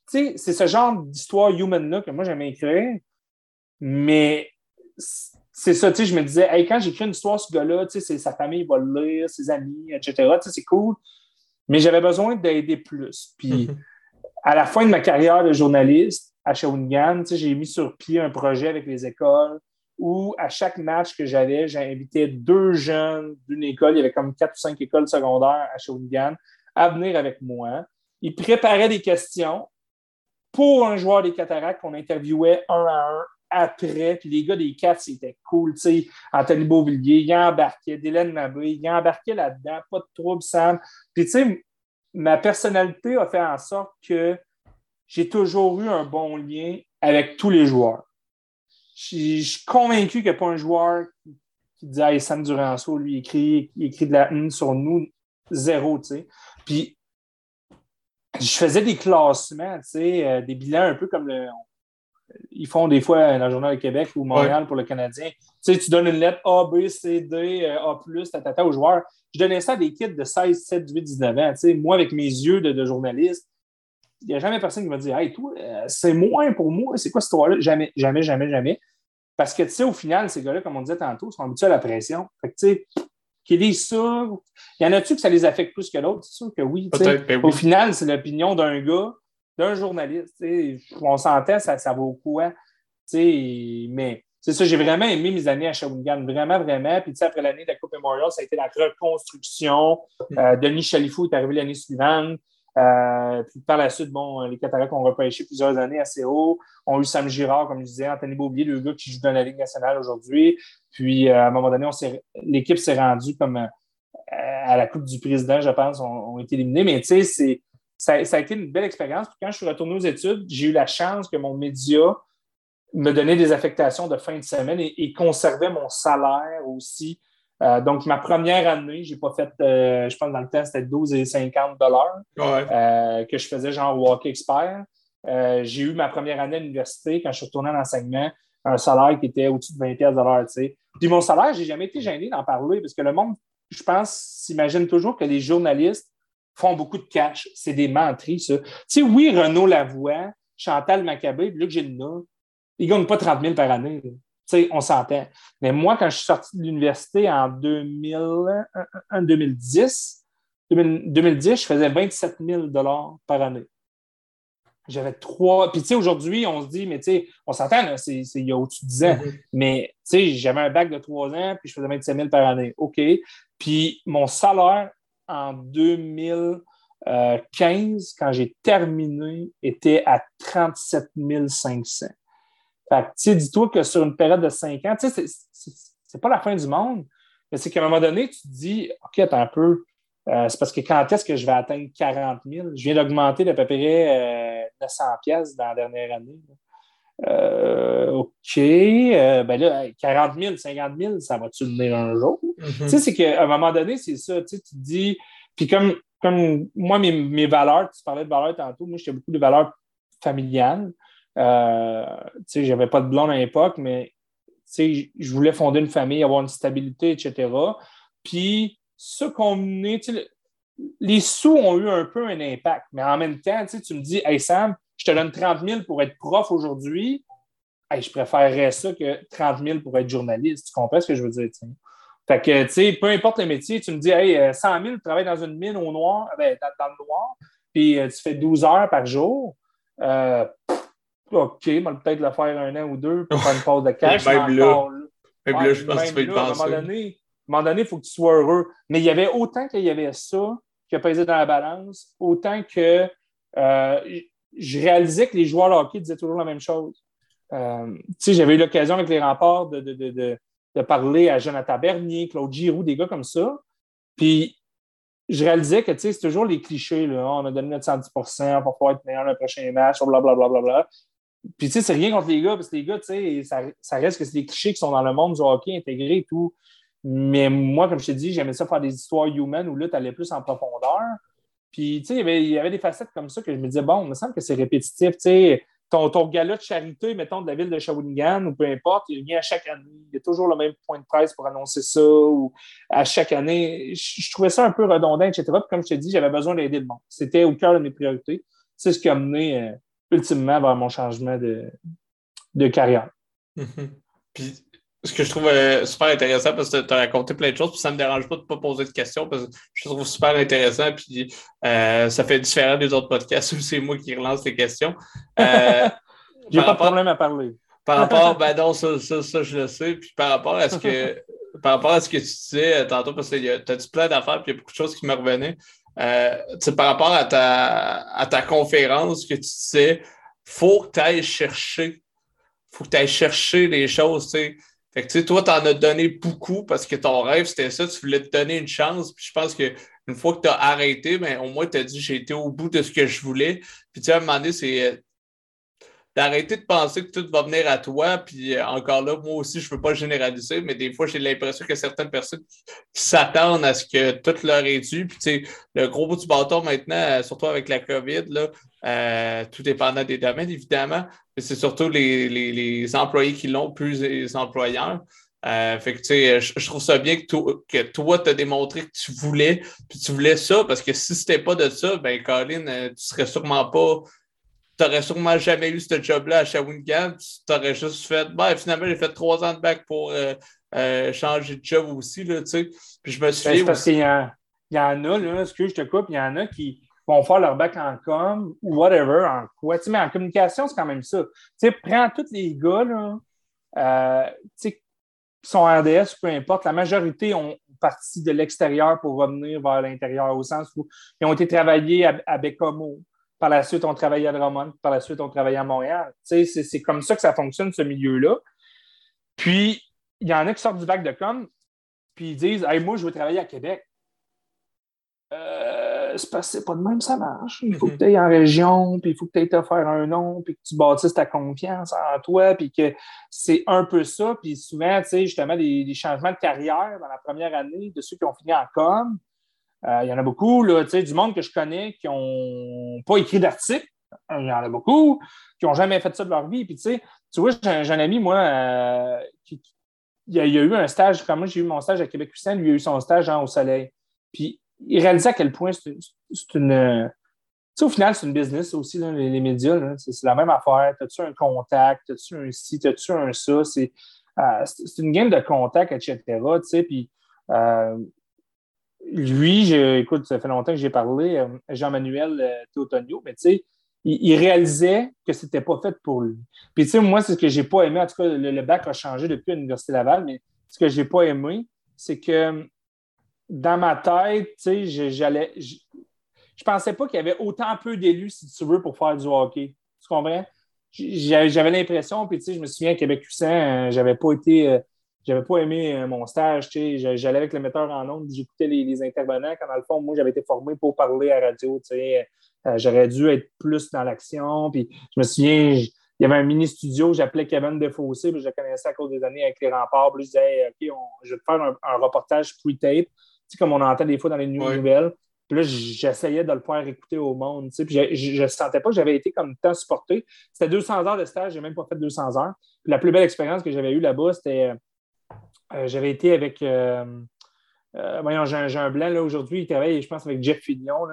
Sais, c'est ce genre d'histoire human-là que moi, j'aime écrire. Mais c'est ça, tu sais, je me disais, hey, quand j'écris une histoire, ce gars-là, tu sais, sa famille va le lire, ses amis, etc. Tu sais, c'est cool. Mais j'avais besoin d'aider plus. Puis, à la fin de ma carrière de journaliste à Shawinigan, tu sais, j'ai mis sur pied un projet avec les écoles où, à chaque match que j'avais, invité deux jeunes d'une école, il y avait comme quatre ou cinq écoles secondaires à Shawinigan, à venir avec moi. Ils préparaient des questions pour un joueur des cataractes qu'on interviewait un à un après. Puis les gars des Cats, c'était cool. Sais, Anthony Beauvillier, il embarquait, Dylan Mabé, il embarquait là-dedans, pas de trouble, Sam. Puis tu sais, ma personnalité a fait en sorte que j'ai toujours eu un bon lien avec tous les joueurs. je suis convaincu qu'il n'y a pas un joueur qui dit Hey, Sam Duranceau, lui, il écrit, il écrit de la haine sur nous, zéro, tu sais. Puis, je faisais des classements, tu sais, euh, des bilans un peu comme le, ils font des fois dans le Journal du Québec ou Montréal pour le Canadien. Tu sais, tu donnes une lettre A, B, C, D, euh, A, tatata aux joueurs. Je donnais ça à des kids de 16, 17, 18, 19 ans. Tu sais, moi, avec mes yeux de, journaliste, il n'y a jamais personne qui m'a dit Hey, toi, euh, c'est moins pour moi, c'est quoi cette histoire-là? Jamais, jamais, jamais, jamais. Parce que, tu sais, au final, ces gars-là, comme on disait tantôt, sont habitués à la pression. Fait que, tu sais, il y en a-tu que ça les affecte plus que l'autre? C'est sûr que oui, ben Au final, c'est l'opinion d'un gars d'un journaliste. On s'entend, ça, ça vaut quoi? Mais c'est ça, j'ai vraiment aimé mes années à Shawinigan, vraiment, vraiment. Puis après l'année de la Coupe Memorial, ça a été la reconstruction. Mm. Euh, Denis Chalifou est arrivé l'année suivante. Euh, puis par la suite, bon, les Cataractes ont repêché plusieurs années assez haut. On a eu Sam Girard, comme je disais, Anthony Beaubier, deux gars qui jouent dans la Ligue nationale aujourd'hui. Puis euh, à un moment donné, l'équipe s'est rendue comme à la Coupe du Président, je pense, ont, été éliminés. Mais tu sais, ça, a été une belle expérience. quand je suis retourné aux études, j'ai eu la chance que mon média me donnait des affectations de fin de semaine et, conservait mon salaire aussi. Euh, donc, ma première année, je n'ai pas fait, euh, je pense dans le temps, c'était 12,50 dollars euh, que je faisais genre Walk Expert. j'ai eu ma première année à l'université, quand je suis retourné en enseignement, un salaire qui était au-dessus de 20 dollars. Puis mon salaire, je n'ai jamais été gêné d'en parler parce que le monde, je pense, s'imagine toujours que les journalistes font beaucoup de cash. C'est des menteries, ça. Tu sais, oui, Renaud Lavoie, Chantal Maccabé, Luc Gélina, ils ne gagnent pas 30 000 par année. Sais, on s'entend. Mais moi, quand je suis sorti de l'université en 2000, 2010, 2010, je faisais 27 000 par année. J'avais trois. Puis, tu sais, aujourd'hui, on se dit, mais tu sais, on s'entend, c'est il y a au-dessus de 10 ans. Mm-hmm. Mais, tu sais, j'avais un bac de trois ans, puis je faisais 27 000 par année. OK. Puis, mon salaire en 2015, quand j'ai terminé, était à 37 500. Fait que, tu sais, dis-toi que sur une période de 5 ans, tu sais, c'est pas la fin du monde, mais c'est qu'à un moment donné, tu te dis, OK, attends un peu, euh, c'est parce que quand est-ce que je vais atteindre 40 000? Je viens d'augmenter d'à peu près 900 euh, pièces dans la dernière année. Euh, OK, ben là, 40 000, 50 000, ça va-tu venir un jour? Mm-hmm. Tu sais, c'est qu'à un moment donné, c'est ça, tu, sais, tu te dis, puis comme, comme moi, mes, mes, valeurs, tu parlais de valeurs tantôt, moi, j'étais beaucoup de valeurs familiales. Euh, sais, j'avais pas de blonde à l'époque, mais je voulais fonder une famille, avoir une stabilité, etc. Puis, ce qu'on menait, les sous ont eu un peu un impact, mais en même temps, tu me dis, Hey Sam, je te donne 30 000 pour être prof aujourd'hui. je préférerais ça que 30 000 pour être journaliste. Tu comprends ce que je veux dire? Fait que, tu sais, peu importe le métier, tu me dis, hey, 100 000, tu travailles dans une mine au noir, ben, dans, le noir, puis euh, tu fais 12 heures par jour. Euh, OK, peut-être le faire un an ou deux pour faire une pause de cash. même là, même là, je pense que tu vas y penser. À un moment donné, il faut que tu sois heureux. Mais il y avait autant qu'il y avait ça qui a pesé dans la balance, autant que euh, je réalisais que les joueurs de hockey disaient toujours la même chose. Euh, j'avais eu l'occasion avec les remparts de, de, de, de, parler à Jonathan Bernier, Claude Giroux, des gars comme ça. Puis je réalisais que c'est toujours les clichés. Là. On a donné notre 110% pour pouvoir être meilleur le prochain match, blablabla. Bla, bla, bla, Puis, tu sais, c'est rien contre les gars, parce que les gars, tu sais, ça, ça, reste que c'est des clichés qui sont dans le monde du hockey intégré et tout. Mais moi, comme je t'ai dit, j'aimais ça faire des histoires humaines où là, tu allais plus en profondeur. Puis, tu sais, il y avait des facettes comme ça que je me disais, bon, il me semble que c'est répétitif. Tu sais, ton, ton gala de charité, mettons, de la ville de Shawinigan ou peu importe, il vient à chaque année. Il y a toujours le même point de presse pour annoncer ça ou à chaque année. Je, trouvais ça un peu redondant, etc. Puis, comme je t'ai dit, j'avais besoin d'aider le monde. C'était au cœur de mes priorités. C'est ce qui a mené euh, ultimement vers mon changement de, de carrière. Mm-hmm. Puis, ce que je trouve euh, super intéressant parce que tu as raconté plein de choses, puis ça ne me dérange pas de ne pas poser de questions parce que je trouve super intéressant, puis euh, ça fait différent des autres podcasts où c'est moi qui relance les questions. Euh, J'ai pas de problème à parler. Par rapport, ben non, ça, ça, ça, je le sais, puis par rapport à ce que par rapport à ce que tu disais tantôt, parce que tu as dit plein d'affaires, puis il y a beaucoup de choses qui me revenaient. Par rapport à ta, à ta conférence que tu disais, faut que tu ailles chercher, faut que tu ailles chercher les choses, tu sais fait que, tu sais, toi, t'en as donné beaucoup parce que ton rêve, c'était ça. Tu voulais te donner une chance. Puis je pense qu'une fois que tu as arrêté, ben, au moins, tu as dit j'ai été au bout de ce que je voulais. Puis, tu sais, moment donné, c'est. D'arrêter de penser que tout va venir à toi. Puis euh, encore là, moi aussi, je ne veux pas généraliser, mais des fois, j'ai l'impression que certaines personnes s'attendent à ce que tout leur est dû. Puis, tu sais, le gros bout du bâton maintenant, euh, surtout avec la COVID, là, euh, tout dépendant des domaines, évidemment, mais c'est surtout les, les, employés qui l'ont, plus les employeurs. fait que, tu sais, je, trouve ça bien que, toi, tu as démontré que tu voulais, puis tu voulais ça, parce que si c'était pas de ça, ben, Colin, tu serais sûrement pas tu n'aurais sûrement jamais eu ce job-là à Shawinigan. Tu aurais juste fait, ben, finalement, j'ai fait trois ans de bac pour euh, euh, changer de job aussi, là, tu sais. Puis je me suis ben, parce qu'il y, en a, là, excuse, je te coupe, il y en a qui vont faire leur bac en com ou whatever, en quoi. Tu sais, mais en communication, c'est quand même ça. Tu sais, prends tous les gars, là, euh, tu sais, qui sont RDS, peu importe, la majorité ont parti de l'extérieur pour revenir vers l'intérieur, au sens où ils ont été travaillés à, à Bécomo, par la suite, on travaillait à Drummond. Par la suite, on travaillait à Montréal. C'est comme ça que ça fonctionne, ce milieu-là. Puis, il y en a qui sortent du bac de com, puis ils disent Hey, moi, je veux travailler à Québec. Euh, c'est pas de même, ça marche. Il faut que mhm. tu ailles en région, puis il faut que tu ailles te faire un nom, puis que tu bâtisses ta confiance en toi, puis que c'est un peu ça. Puis souvent, tu sais, justement, des, changements de carrière dans la première année de ceux qui ont fini en com, il y en a beaucoup, là, du monde que je connais qui n'ont pas écrit d'article. Il y en a beaucoup qui n'ont jamais fait ça de leur vie. Puis, tu vois, j'ai un, ami, moi, euh, qui, il, a, eu un stage, comme moi, j'ai eu mon stage à québec lucien lui a eu son stage au soleil. Puis, il réalisait à quel point c'est une. Tu sais, au final, c'est une business aussi, les, médias. C'est la même affaire. As-tu un contact? As-tu un ci? As-tu un ça? C'est euh, une game de contact, etc. Tu sais, puis lui, écoute, ça fait longtemps que j'ai parlé, euh, Jean-Manuel euh, mais tu sais, il, réalisait que ce n'était pas fait pour lui. Puis tu sais, moi, c'est ce que j'ai pas aimé, en tout cas, le, bac a changé depuis l'Université Laval, mais ce que j'ai pas aimé, c'est que dans ma tête, tu sais, j'allais. Je pensais pas qu'il y avait autant peu d'élus, si tu veux, pour faire du hockey. Tu comprends? J'avais l'impression, puis tu sais, je me souviens à Québec UCAN, euh, j'avais pas été j'avais pas aimé euh, mon stage. J'allais avec le metteur en ondes, j'écoutais les, intervenants. Quand dans le fond, moi, j'avais été formé pour parler à radio. Euh, j'aurais dû être plus dans l'action. Puis je me souviens, il y avait un mini studio, j'appelais Kevin Defossé, puis je le connaissais à cause des années avec les remparts. Puis je disais, OK, je vais te faire un, reportage pre-tape, comme on entend des fois dans les nouvelles. Puis là, j'essayais de le faire écouter au monde. Puis je ne sentais pas que j'avais été comme tant supporté. C'était 200 heures de stage, j'ai même pas fait 200 heures. la plus belle expérience que j'avais eue là-bas, c'était euh, j'avais été avec. Euh, euh, voyons, j'ai un, blanc là aujourd'hui, il travaille, je pense, avec Jeff Fillon.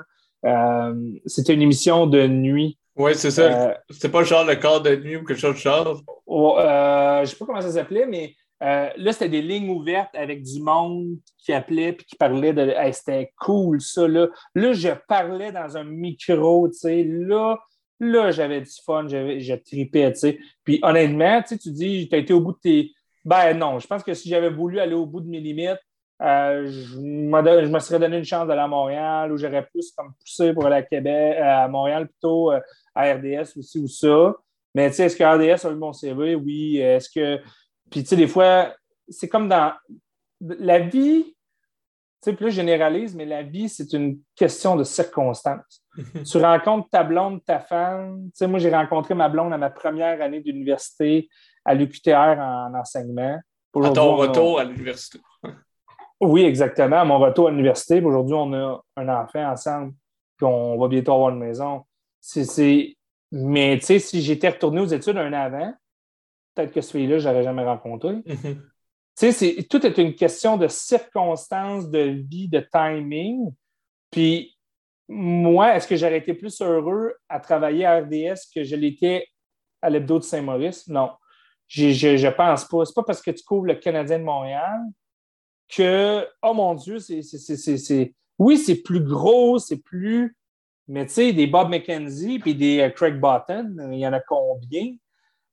C'était une émission de nuit. Oui, c'est ça. C'était pas genre le corps de nuit ou quelque chose de genre. Oh, je ne sais pas comment ça s'appelait, mais là, c'était des lignes ouvertes avec du monde qui appelait et qui parlait de. c'était cool, ça. Là. là, je parlais dans un micro, tu sais. Là, là j'avais du fun, j'ai tripé, tu sais. Puis honnêtement, tu dis, tu as été au bout de tes, ben non, je pense que si j'avais voulu aller au bout de mes limites, euh, je, me serais donné une chance d'aller à Montréal ou j'aurais plus comme poussé pour aller à Québec, euh, à Montréal plutôt, euh, à RDS aussi ou ça. Mais tu sais, est-ce que RDS a eu mon CV? Oui. Est-ce que. Puis tu sais, des fois, c'est comme dans la vie, tu sais, plus je généralise, mais la vie, c'est une question de circonstances. tu rencontres ta blonde, ta femme. Tu sais, moi, j'ai rencontré ma blonde à ma première année d'université à l'UQTR en enseignement. À ton retour à l'université. Oui, exactement. À mon retour à l'université. Aujourd'hui, on a un enfant ensemble, puis on va bientôt avoir une maison. C'est, Mais tu sais, si j'étais retourné aux études un an avant, peut-être que ce fille-là, je n'aurais jamais rencontré. Mm-hmm. Tu sais, tout est une question de circonstances, de vie, de timing. Puis moi, est-ce que j'aurais été plus heureux à travailler à RDS que je l'étais à l'hebdo de Saint-Maurice? Non. Je, je, pense pas. C'est pas parce que tu couvres le Canadien de Montréal que, oh mon Dieu, c'est. Oui, c'est plus gros, c'est plus. Mais tu sais, des Bob McKenzie puis des euh, Craig Button, il y en a combien?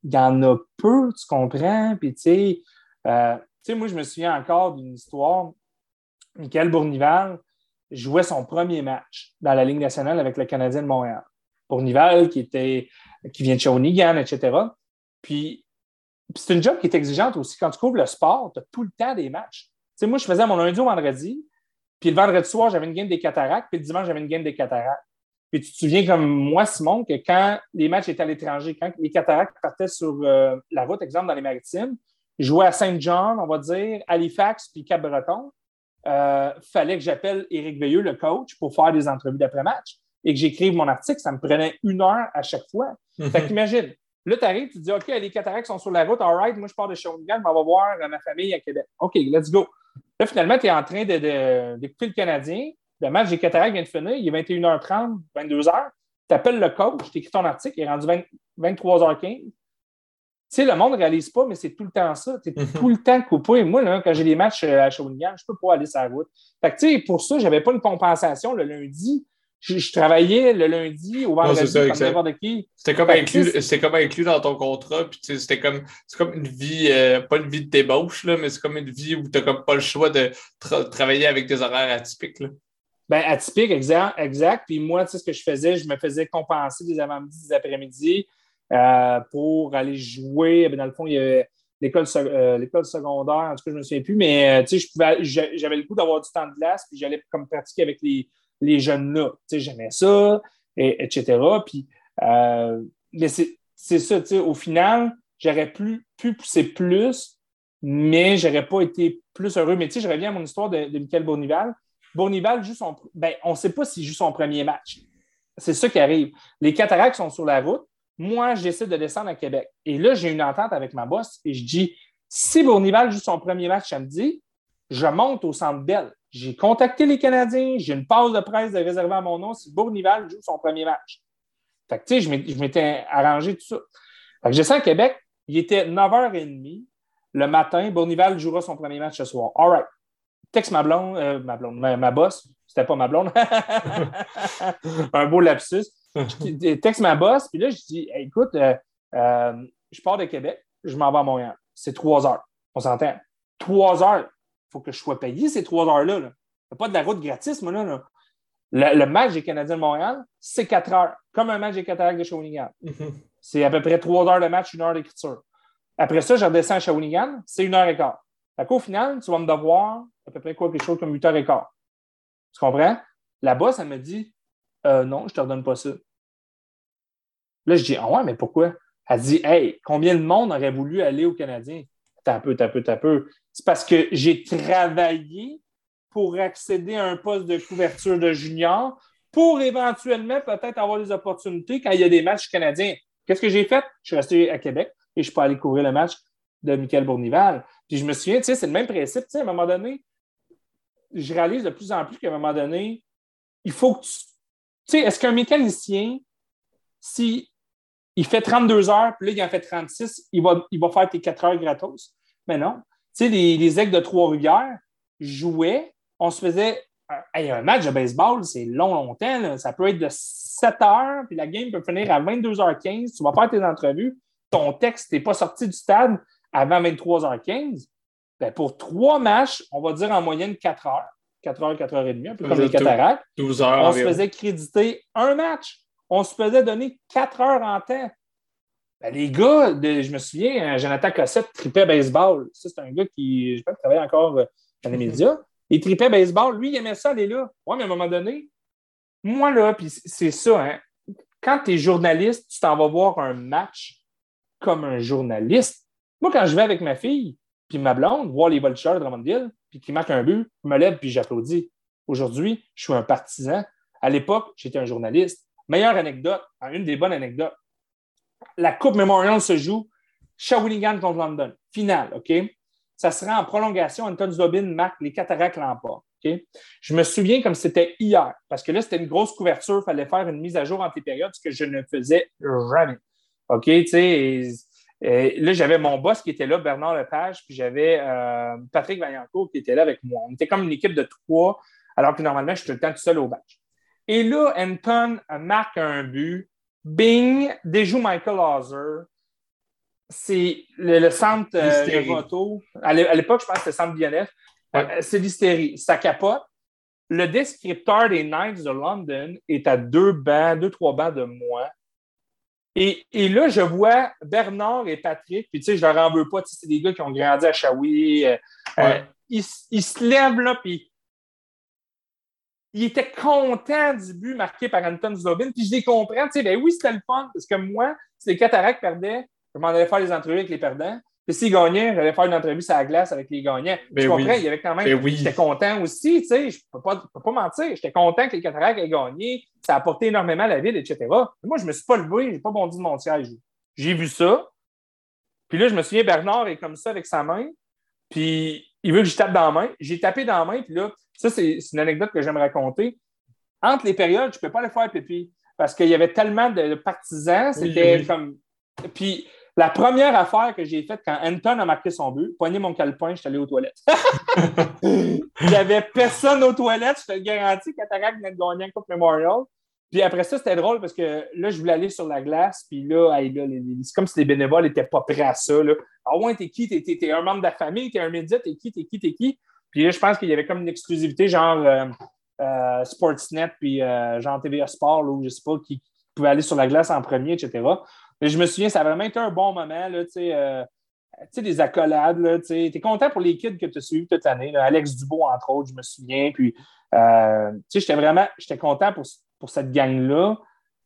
Il y en a peu, tu comprends? Puis tu sais, euh, moi, je me souviens encore d'une histoire. Michael Bournival jouait son premier match dans la Ligue nationale avec le Canadien de Montréal. Bournival, qui, était, qui vient de Shawinigan, etc. Puis c'est une job qui est exigeante aussi. Quand tu couvres le sport, tu as tout le temps des matchs. sais, moi, je faisais mon lundi au vendredi, puis le vendredi soir, j'avais une game des cataractes, puis le dimanche, j'avais une game des cataractes. Puis tu te souviens comme moi, Simon, que quand les matchs étaient à l'étranger, quand les cataractes partaient sur euh, la route, exemple dans les maritimes, jouaient à Saint-Jean, on va dire, Halifax puis Cap-Breton, euh, fallait que j'appelle Éric Veilleux, le coach, pour faire des entrevues d'après-match et que j'écrive mon article. Ça me prenait une heure à chaque fois. Mhm. Fait qu'imagine, là, tu arrives, tu dis, OK, les cataractes sont sur la route, all right, moi, je pars de Shawinigan, je vais voir ma famille à Québec. OK, let's go. Là, finalement, tu es en train d'écouter le Canadien. Le match des cataractes vient de finir, il est 21h30, 22h. Tu appelles le coach, tu écris ton article, il est rendu 23h15. Tu sais, le monde ne réalise pas, mais c'est tout le temps ça. Tu es mhm. tout le temps coupé. Moi, là, quand j'ai des matchs euh, à Shawinigan, je ne peux pas aller sur la route. Fait que, tu sais, pour ça, je n'avais pas une compensation le lundi je, travaillais le lundi au vendredi comme n'importe qui. C'était comme, inclus, comme inclus dans ton contrat. Puis c'était comme, c'est comme une vie, euh, pas une vie de débauche, là, mais c'est comme une vie où tu n'as comme pas le choix de travailler avec des horaires atypiques. Là. Ben, atypique, exact, exact. Puis moi, tu sais, ce que je faisais, je me faisais compenser des avant-midi, des après-midi euh, pour aller jouer. Ben, dans le fond, il y avait l'école, euh, l'école secondaire, en tout cas, je ne me souviens plus, mais tu sais, j'avais le goût d'avoir du temps de glace, puis j'allais comme pratiquer avec les, les jeunes-là. J'aimais ça, et, etc. Puis, euh, mais c'est ça, au final, j'aurais pu, pu pousser plus, mais j'aurais pas été plus heureux. Mais tu sais, je reviens à mon histoire de, Michael Bournival. Bournival joue son. Ben, on ne sait pas s'il joue son premier match. C'est ça qui arrive. Les cataractes sont sur la route. Moi, j'essaie de descendre à Québec. Et là, j'ai une entente avec ma boss et je dis si Bournival joue son premier match samedi, je monte au centre Bell. J'ai contacté les Canadiens, j'ai une pause de presse de réserver à mon nom si Bournival joue son premier match. Fait que, tu sais, je m'étais arrangé tout ça. Fait que j'ai à Québec, il était 9h30 le matin, Bournival jouera son premier match ce soir. All right. Texte ma blonde, euh, ma blonde, ma, boss, c'était pas ma blonde. Un beau lapsus. Texte ma boss, puis là, je dis écoute, euh, euh, je pars de Québec, je m'en vais à Montréal. C'est trois heures. On s'entend. Trois heures faut que je sois payé ces trois heures-là. Il n'y a pas de la route gratis, moi, là. Le, match des Canadiens de Montréal, c'est quatre heures, comme un match des Cataractes de Shawinigan. Mhm. C'est à peu près trois heures de match, une heure d'écriture. Après ça, je redescends à Shawinigan, c'est une heure et quart. Au final, tu vas me devoir à peu près quoi, quelque chose comme 8 heures et quart. Tu comprends? Là-bas, ça me dit euh, non, je ne te redonne pas ça. Là, je dis Ah ouais, mais pourquoi? Elle dit Hey, combien de monde aurait voulu aller au Canadien? T'as peu, t'as peu, t'as peu. C'est parce que j'ai travaillé pour accéder à un poste de couverture de junior pour éventuellement peut-être avoir des opportunités quand il y a des matchs canadiens. Qu'est-ce que j'ai fait? Je suis resté à Québec et je suis pas allé couvrir le match de Michael Bournival. Puis je me souviens, tu sais, c'est le même principe. Tu sais, à un moment donné, je réalise de plus en plus qu'à un moment donné, il faut que tu. Tu sais, est-ce qu'un mécanicien, si il fait 32 heures, puis là, il en fait 36, il va, il va faire tes 4 heures gratos? Mais non. Tu sais, les, les aigles de Trois-Rivières jouaient, on se faisait un match de baseball, c'est long, longtemps. Ça peut être de 7 heures, puis la game peut finir à 22h15. Tu vas faire tes entrevues. Ton texte n'est pas sorti du stade avant 23h15. Ben, pour trois matchs, on va dire en moyenne 4 heures. 4 heures, 4 heures et demie, un peu comme les cataractes. 12 heures. On se faisait créditer un match. On se faisait donner 4 heures en temps. Ben, les gars, je me souviens, hein, Jonathan Cossette tripait baseball. Ça, c'est un gars qui, je sais pas, travaille encore euh, dans les médias. Il tripait baseball. Lui, il aimait ça aller là. Oui, mais à un moment donné, moi, là, puis c'est ça, hein, quand tu es journaliste, tu t'en vas voir un match comme un journaliste. Moi, quand je vais avec ma fille, puis ma blonde, voir les Vultures de Drummondville, puis qui marquent un but, je me lève puis j'applaudis. Aujourd'hui, je suis un partisan. À l'époque, j'étais un journaliste. Meilleure anecdote, une des bonnes anecdotes la Coupe Memorial se joue Shawinigan contre London. Finale, OK? Ça sera en prolongation. Anton Zobin marque les cataractes l'emportent. OK? Je me souviens comme c'était hier, parce que là, c'était une grosse couverture. Il fallait faire une mise à jour entre les périodes, ce que je ne faisais jamais. OK? Tu sais, là, j'avais mon boss qui était là, Bernard Lepage, puis j'avais euh, Patrick Vaillancourt qui était là avec moi. On était comme une équipe de trois, alors que normalement, je suis tout le temps tout seul au match. Et là, Anton marque un but Bing déjoue Michael Hauser. C'est le, centre euh, de. À l'époque, je pense que c'était le centre BNF. Euh, c'est l'hystérie. Ça capote. Le descripteur des Knights de London est à deux bancs, deux, trois bancs de moi. Et, là, je vois Bernard et Patrick, puis tu sais, je leur en veux pas, c'est des gars qui ont grandi à Shawi. Euh, ils, se lèvent là, puis il était content du but marqué par Anton Zlobin. Puis je les comprends. Tu sais, ben oui, c'était le fun, parce que moi, si les cataractes perdaient, je m'en allais faire les entrevues avec les perdants. Puis s'ils gagnaient, j'allais faire une entrevue sur la glace avec les gagnants. Ben tu oui. comprends, il y avait quand même. Ben oui. J'étais content aussi, tu sais, je ne peux, pas- peux pas mentir. J'étais content que les cataractes aient gagné. Ça a apporté énormément à la ville, etc. Mais moi, je ne me suis pas levé, je n'ai pas bondi de mon siège. J'ai vu ça. Puis là, je me souviens, Bernard est comme ça avec sa main. Puis il veut que je tape dans la main. J'ai tapé dans la main. Puis là, ça, c'est une anecdote que j'aime raconter. Entre les périodes, je ne peux pas aller faire pipi parce qu'il y avait tellement de partisans. C'était oui. comme. Puis la première affaire que j'ai faite quand Anton a marqué son but, poigner mon calepin, je suis allé aux toilettes. Il n'y avait personne aux toilettes, je te le garantis, Cataract venait de gagner Coupe Memorial. Puis après ça, c'était drôle parce que là, je voulais aller sur la glace, puis là, c'est comme si les bénévoles n'étaient pas prêts à ça. Là. Ah ouais, t'es qui? T'es, un membre de la famille, t'es un média, t'es qui? T'es qui? T'es qui? Puis là, je pense qu'il y avait comme une exclusivité, genre euh, euh, Sportsnet, puis euh, genre TVA Sport, ou je sais pas, qui, pouvait aller sur la glace en premier, etc. Mais je me souviens, ça a vraiment été un bon moment, là, tu sais. tu sais, des accolades, tu. T'es content pour les kids que tu as suivis toute l'année. Alex Dubois, entre autres, je me souviens. Puis, tu sais, j'étais vraiment, j'étais content pour, pour cette gang-là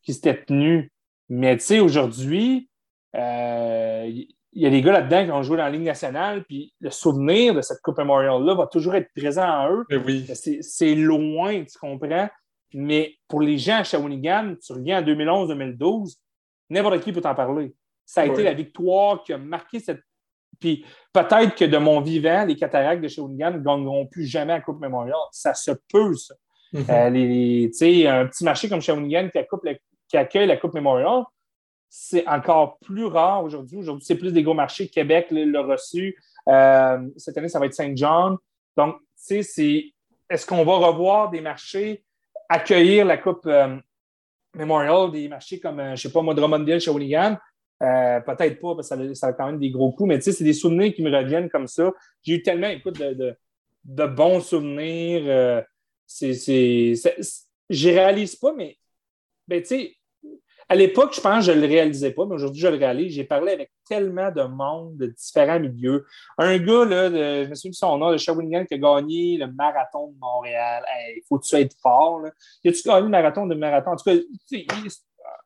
qui s'était tenue. Mais, tu sais, aujourd'hui, euh, il y a des gars là-dedans qui ont joué dans la Ligue nationale, puis le souvenir de cette Coupe Memorial-là va toujours être présent en eux. Oui. C'est loin, tu comprends? Mais pour les gens à Shawinigan, tu reviens en 2011-2012, n'importe qui peut t'en parler. Ça a été la victoire qui a marqué cette. Puis peut-être que de mon vivant, les cataractes de Shawinigan ne gagneront plus jamais la Coupe Memorial. Ça se peut, ça. Tu sais, un petit marché comme Shawinigan qui, qui accueille la Coupe Memorial, c'est encore plus rare aujourd'hui. Aujourd'hui, c'est plus des gros marchés. Québec l'a reçu. Euh, cette année, ça va être Saint-Jean. Donc, tu sais, c'est est-ce qu'on va revoir des marchés accueillir la Coupe euh, Memorial, des marchés comme, je ne sais pas, moi, Drummondville, Shawinigan? Peut-être pas, parce que ça a, quand même des gros coûts, mais tu sais, c'est des souvenirs qui me reviennent comme ça. J'ai eu tellement, écoute, de bons souvenirs. C'est, je réalise pas, mais ben, à l'époque, je pense que je ne le réalisais pas, mais aujourd'hui, je le réalise. J'ai parlé avec tellement de monde de différents milieux. Un gars, là, de- je me souviens de son nom, de Shawinigan, qui a gagné le marathon de Montréal. Il faut-tu être fort? Là? Il a-tu gagné le marathon de marathon? En tout cas,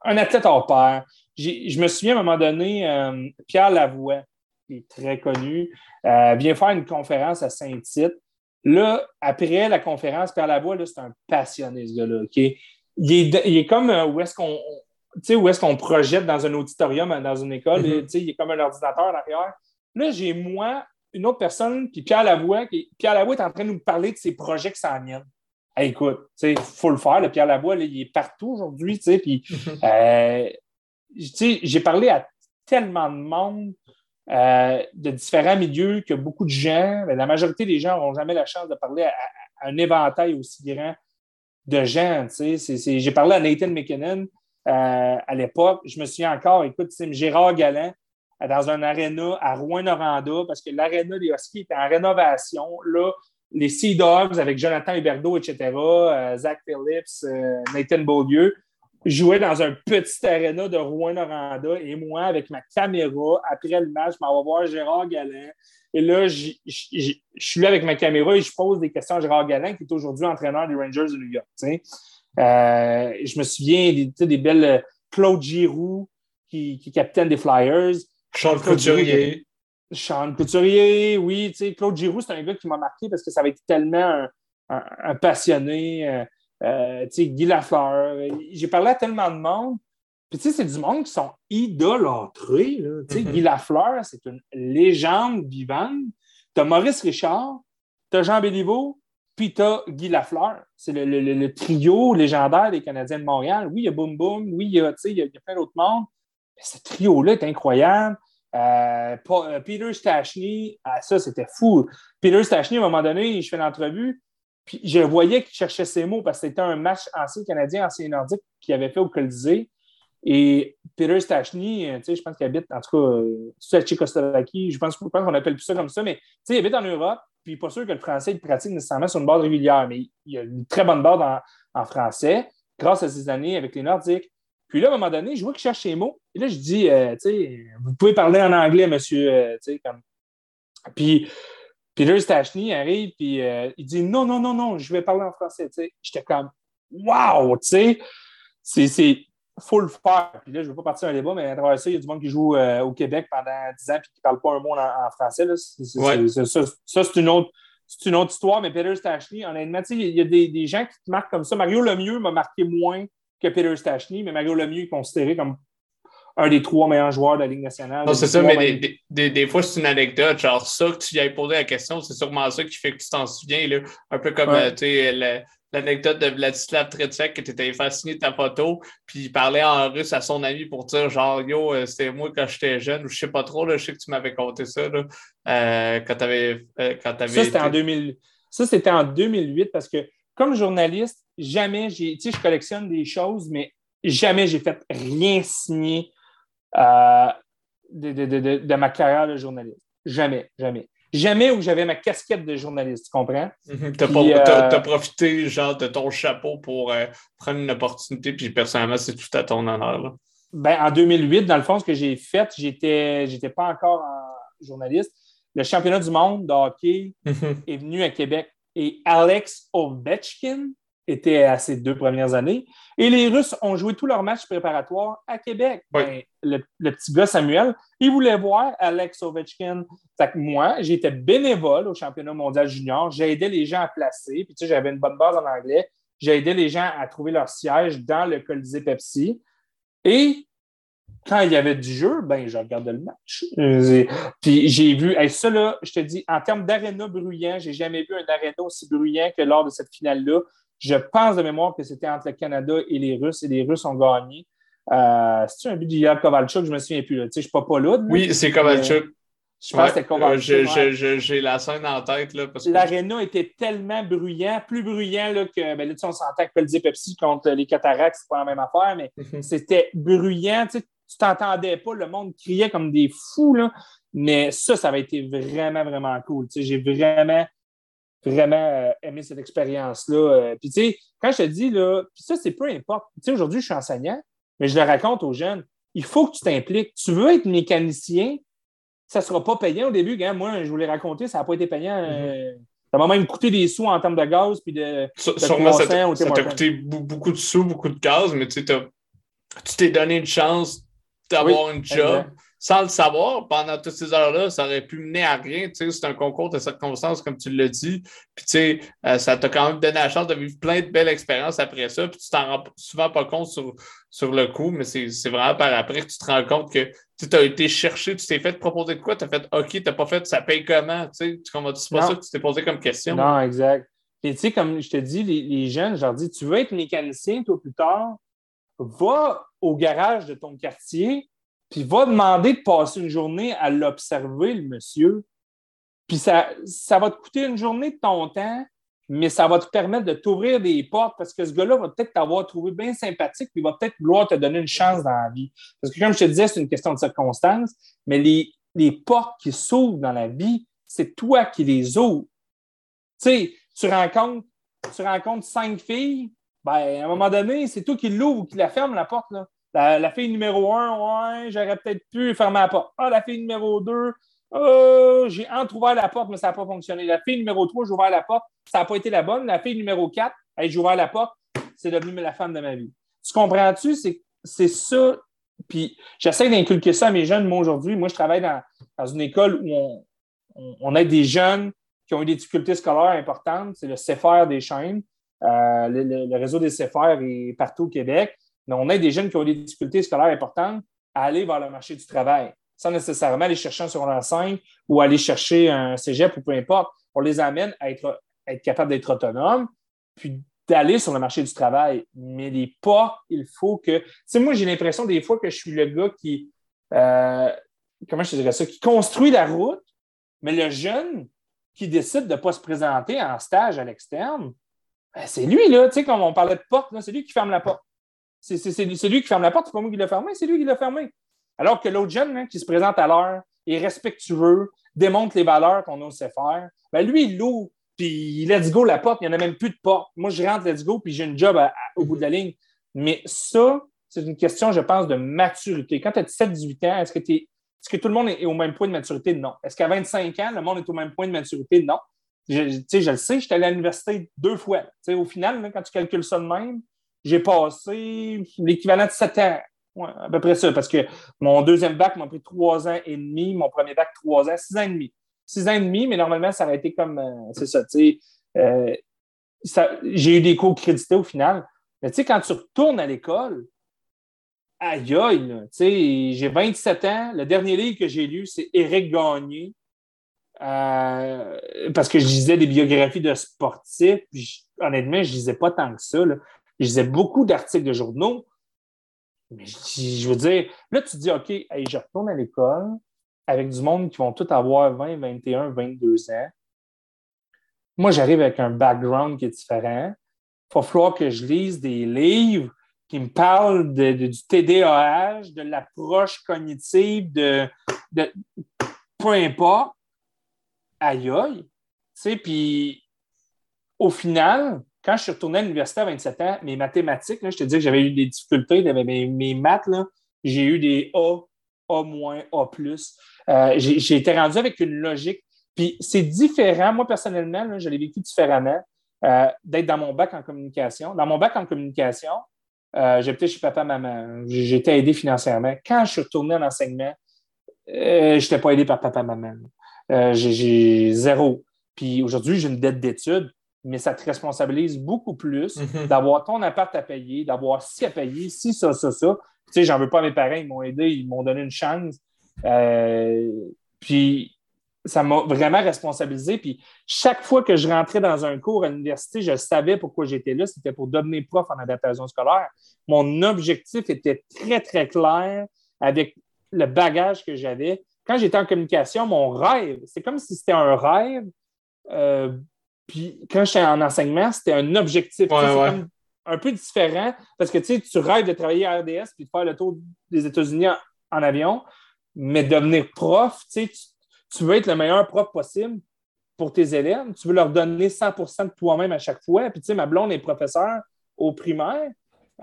un athlète hors pair. Je me souviens à un moment donné, euh, Pierre Lavoie, qui est très connu, euh, vient faire une conférence à Saint-Tite. Là, après la conférence, Pierre Lavoie, là, c'est un passionné, ce gars-là. Il, est, il est comme euh, où est-ce qu'on où est-ce qu'on projette dans un auditorium, dans une école, Mhm. et, sais, il est comme un ordinateur en arrière. Là, j'ai moi, une autre personne, puis Pierre Lavoie, qui, Pierre Lavoie est en train de nous parler de ses projets qui s'en viennent. Hey, écoute, il faut le faire. Le Pierre Lavoie, là, il est partout aujourd'hui, puis euh, j'ai parlé à tellement de monde euh, de différents milieux que beaucoup de gens, mais la majorité des gens n'auront jamais la chance de parler à, un éventail aussi grand de gens. J'ai parlé à Nathan McKinnon euh, à l'époque. Je me souviens encore, écoute, Gérard Galland euh, dans un aréna à Rouen-Noranda parce que l'aréna des Huskies était en rénovation. Là, les Sea Dogs avec Jonathan Huberdeau, etc., Zach Phillips, Nathan Beaulieu, jouaient dans un petit aréna de Rouen-Noranda et moi, avec ma caméra, après le match, je m'en vais voir Gérard Galland. Et là, je suis là avec ma caméra et je pose des questions à Gérard Galland, qui est aujourd'hui entraîneur des Rangers de New York. Euh, je me souviens des, des belles euh, Claude Giroux, qui, qui est capitaine des Flyers. Sean Couturier. Sean Couturier, oui, Claude Giroux, c'est un gars qui m'a marqué parce que ça avait été tellement un, un- un passionné. Euh, euh, Guy Lafleur. J'ai parlé à tellement de monde. Puis, tu sais, c'est du monde qui sont idolâtrés. là. Tu sais, Mhm. Guy Lafleur, c'est une légende vivante. Tu as Maurice Richard, tu as Jean Béliveau, puis tu as Guy Lafleur. C'est le, le- le- le trio légendaire des Canadiens de Montréal. Oui, il y a Boom Boom, oui, il y a, il y a, il y a plein d'autres mondes. Mais ce trio-là est incroyable. Euh, euh, Peter Stachny, ah, ça, c'était fou. Peter Stachny, à un moment donné, je fais l'entrevue, puis je voyais qu'il cherchait ses mots parce que c'était un match ancien canadien, ancien nordique qu'il avait fait au Colisée. Et Peter Stachny, euh, je pense qu'il habite, en tout cas, euh, c'est à Tchécoslovaquie, je pense, pense qu'on appelle plus ça comme ça, mais il habite en Europe, puis pas sûr que le français il pratique nécessairement sur une base régulière, mais il a une très bonne base en, français, grâce à ses années avec les Nordiques. Puis là, à un moment donné, je vois qu'il cherche ses mots. Et là, je dis, euh, vous pouvez parler en anglais, monsieur. comme... Puis Peter Stachny arrive, puis euh, il dit non, non, non, non, je vais parler en français. J'étais comme Wow! Tu sais, c'est faut le faire. Puis là, je ne veux pas partir un débat, mais à travers ça, il y a du monde qui joue euh, au Québec pendant 10 ans et qui ne parle pas un mot en, français. Là. ça, c'est une autre. C'est une autre histoire, mais Peter Stachny, honnêtement, il y a des, des, gens qui te marquent comme ça. Mario Lemieux m'a marqué moins que Peter Stachny, mais Mario Lemieux est considéré comme un des trois meilleurs joueurs de la Ligue nationale. Non, c'est ça, mais des, des, des, fois, c'est une anecdote. Genre, ça que tu lui as posé la question, c'est sûrement ça qui fait que tu t'en souviens. Là. Un peu comme, euh, sais, l'anecdote de Vladislav Tretiak que tu étais fasciné de ta photo, puis il parlait en russe à son ami pour dire genre Yo, euh, c'était moi quand j'étais jeune, ou je sais pas trop, là, je sais que tu m'avais conté ça là, euh, quand tu avais, euh, Ça, c'était en, 2000... ça, c'était en 2008 parce que comme journaliste, jamais j'ai. Tu sais, je collectionne des choses, mais jamais j'ai fait rien signer de, de, de, de ma carrière de journaliste. Jamais, jamais jamais où j'avais ma casquette de journaliste, tu comprends? Mhm. Tu as, euh, profité genre de ton chapeau pour euh, prendre une opportunité, puis personnellement, c'est tout à ton honneur. Ben, en 2008, dans le fond, ce que j'ai fait, j'étais j'étais pas encore journaliste. Le championnat du monde de hockey mhm. est venu à Québec et Alex Ovechkin était à ses deux premières années. Et les Russes ont joué tous leurs matchs préparatoires à Québec. Ben, le, petit gars Samuel, il voulait voir Alex Ovechkin. Fait que moi, j'étais bénévole au championnat mondial junior. J'aidais les gens à placer. Puis tu sais, j'avais une bonne base en anglais. J'aidais les gens à trouver leur siège dans le Colisée Pepsi. Et quand il y avait du jeu, ben, je regardais le match. Puis j'ai vu, et ça là, je te dis, en termes d'aréna bruyant, j'ai jamais vu un aréna aussi bruyant que lors de cette finale-là. Je pense de mémoire que c'était entre le Canada et les Russes, et les Russes ont gagné. Euh, C'est-tu un but d'Yad Kovalchuk? Je me souviens plus. Tu sais, je ne suis pas pas là. Oui, c'est Kovalchuk. Je pense que c'était Kovalchuk. J'ai la scène en tête. L'aréna était tellement bruyant, plus bruyant là, que. Ben, là, on s'entend que Peltier Pepsi contre les Cataractes, c'est pas la même affaire, mais mhm. c'était bruyant. Tu tu t'entendais pas, le monde criait comme des fous. Là. Mais ça, ça avait été vraiment, vraiment cool. J'ai vraiment vraiment euh, aimé cette expérience-là. Euh, puis, tu sais, quand je te dis, là, puis ça, c'est peu importe. Tu sais, aujourd'hui, je suis enseignant, mais je le raconte aux jeunes. Il faut que tu t'impliques. Tu veux être mécanicien, ça ne sera pas payant au début. moi, je voulais raconter, ça n'a pas été payant. Euh, mm-hmm. ça m'a même coûté des sous en termes de gaz puis de. Sûrement, ça t'a coûté beaucoup de sous, beaucoup de gaz, mais tu t'es donné une chance d'avoir un job sans le savoir, pendant toutes ces heures-là, ça aurait pu mener à rien. C'est un concours de circonstances, comme tu l'as dit. Puis, tu sais, euh, ça t'a quand même donné la chance de vivre plein de belles expériences après ça. Puis, tu t'en rends souvent pas compte sur, sur le coup, mais c'est vraiment par après que tu te rends compte que tu as été cherché, tu t'es fait proposer de quoi? Tu as fait OK, tu n'as pas fait, ça paye comment? Tu sais, c'est pas ça que tu t'es posé comme question. Non, exact. Et tu sais, comme je te dis, les, les jeunes, je leur dis, tu veux être mécanicien, toi, plus tard, va au garage de ton quartier, puis va demander de passer une journée à l'observer, le monsieur. Puis ça, ça va te coûter une journée de ton temps, mais ça va te permettre de t'ouvrir des portes parce que ce gars-là va peut-être t'avoir trouvé bien sympathique, puis il va peut-être vouloir te donner une chance dans la vie. Parce que comme je te disais, c'est une question de circonstance, mais les, les portes qui s'ouvrent dans la vie, c'est toi qui les ouvres. Tu sais, tu rencontres, tu rencontres cinq filles, ben, à un moment donné, c'est toi qui l'ouvre ou qui la ferme, la porte. Là. La, fille numéro un, ouais, j'aurais peut-être pu fermer la porte. Ah, la fille numéro deux, oh, j'ai entrouvert la porte, mais ça n'a pas fonctionné. La fille numéro trois, j'ai ouvert la porte, ça n'a pas été la bonne. La fille numéro quatre, j'ai ouvert la porte, c'est devenu la femme de ma vie. Tu comprends-tu? C'est ça. Puis j'essaie d'inculquer ça à mes jeunes, moi, aujourd'hui. Moi, je travaille dans, une école où on, aide des jeunes qui ont eu des difficultés scolaires importantes. C'est le CFR des chaînes. Euh, le, réseau des CFR est partout au Québec on aide des jeunes qui ont des difficultés scolaires importantes à aller vers le marché du travail, sans nécessairement aller chercher un secondaire 5 ou aller chercher un cégep ou peu importe. On les amène à être, capables d'être autonomes, puis d'aller sur le marché du travail. Mais les pas, il faut que. Tu moi, j'ai l'impression des fois que je suis le gars qui. Euh, comment je dirais ça? Qui construit la route, mais le jeune qui décide de ne pas se présenter en stage à l'externe, ben, c'est lui, là, tu sais, comme on parlait de porte, c'est lui qui ferme la porte. C'est lui qui ferme la porte, c'est pas moi qui l'ai fermé, c'est lui qui l'a fermé. Alors que l'autre jeune hein, qui se présente à l'heure, est respectueux, démontre les valeurs qu'on sait faire, ben lui, il l'ouvre, puis let's go la porte, il n'y en a même plus de porte. Moi, je rentre, let's go, puis j'ai une job au bout de la ligne. Mais ça, c'est une question, je pense, de maturité. Quand tu as 17-18 ans, est-ce que es Est-ce que tout le monde est au même point de maturité? Non. Est-ce qu'à 25 ans, le monde est au même point de maturité? Non. Je, je le sais, j'étais allé à l'université deux fois. au final, quand tu calcules ça de même, j'ai passé l'équivalent de 7 ans. à peu près ça, parce que mon deuxième bac m'a pris trois ans et demi, mon premier bac, trois ans, six ans et demi. Six ans et demi, mais normalement, ça aurait été comme, euh, c'est ça, tu sais, euh, j'ai eu des cours crédités au final. Mais tu sais, quand tu retournes à l'école, aïe aïe, j'ai 27 ans. Le dernier livre que j'ai lu, c'est Éric Gagné. Euh, parce que je lisais des biographies de sportifs. honnêtement, je ne lisais pas tant que ça. Je lisais beaucoup d'articles de journaux. Mais je, veux dire, là, tu dis, OK, je retourne à l'école avec du monde qui vont tous avoir 20, 21, 22 ans. Moi, j'arrive avec un background qui est différent. Il va falloir que je lise des livres qui me parlent de, du TDAH, de l'approche cognitive, de, de, peu importe. Aïe aïe. Tu sais, puis au final, quand je suis retourné à l'université à 27 ans, mes mathématiques, là, je te dis que j'avais eu des difficultés, mes, mes maths, j'ai eu des A, A-, A+. Euh, j'ai été rendu avec une logique puis c'est différent. Moi, personnellement, je l'ai vécu différemment euh, d'être dans mon bac en communication. Dans mon bac en communication, euh, j'étais chez papa-maman. J'étais aidé financièrement. Quand je suis retourné en enseignement, euh, je n'étais pas aidé par papa-maman. j'ai zéro. Puis aujourd'hui, j'ai une dette d'études, mais ça te responsabilise beaucoup plus mm-hmm. d'avoir ton appart à payer, d'avoir ci à payer, si, ça, ça, ça. Tu sais, j'en veux pas à mes parents, ils m'ont aidé, ils m'ont donné une chance. puis ça m'a vraiment responsabilisé. Puis chaque fois que je rentrais dans un cours à l'université, je savais pourquoi j'étais là. C'était pour devenir prof en adaptation scolaire. Mon objectif était très, très clair avec le bagage que j'avais. Quand j'étais en communication, mon rêve, c'est comme si c'était un rêve. Euh, puis quand j'étais en enseignement, c'était un objectif. un peu différent parce que tu rêves de travailler à RDS puis de faire le tour des États-Unis en, avion, mais devenir prof, tu tu veux être le meilleur prof possible pour tes élèves. Tu veux leur donner 100% de toi-même à chaque fois. Puis, tu sais, ma blonde est professeure au primaire.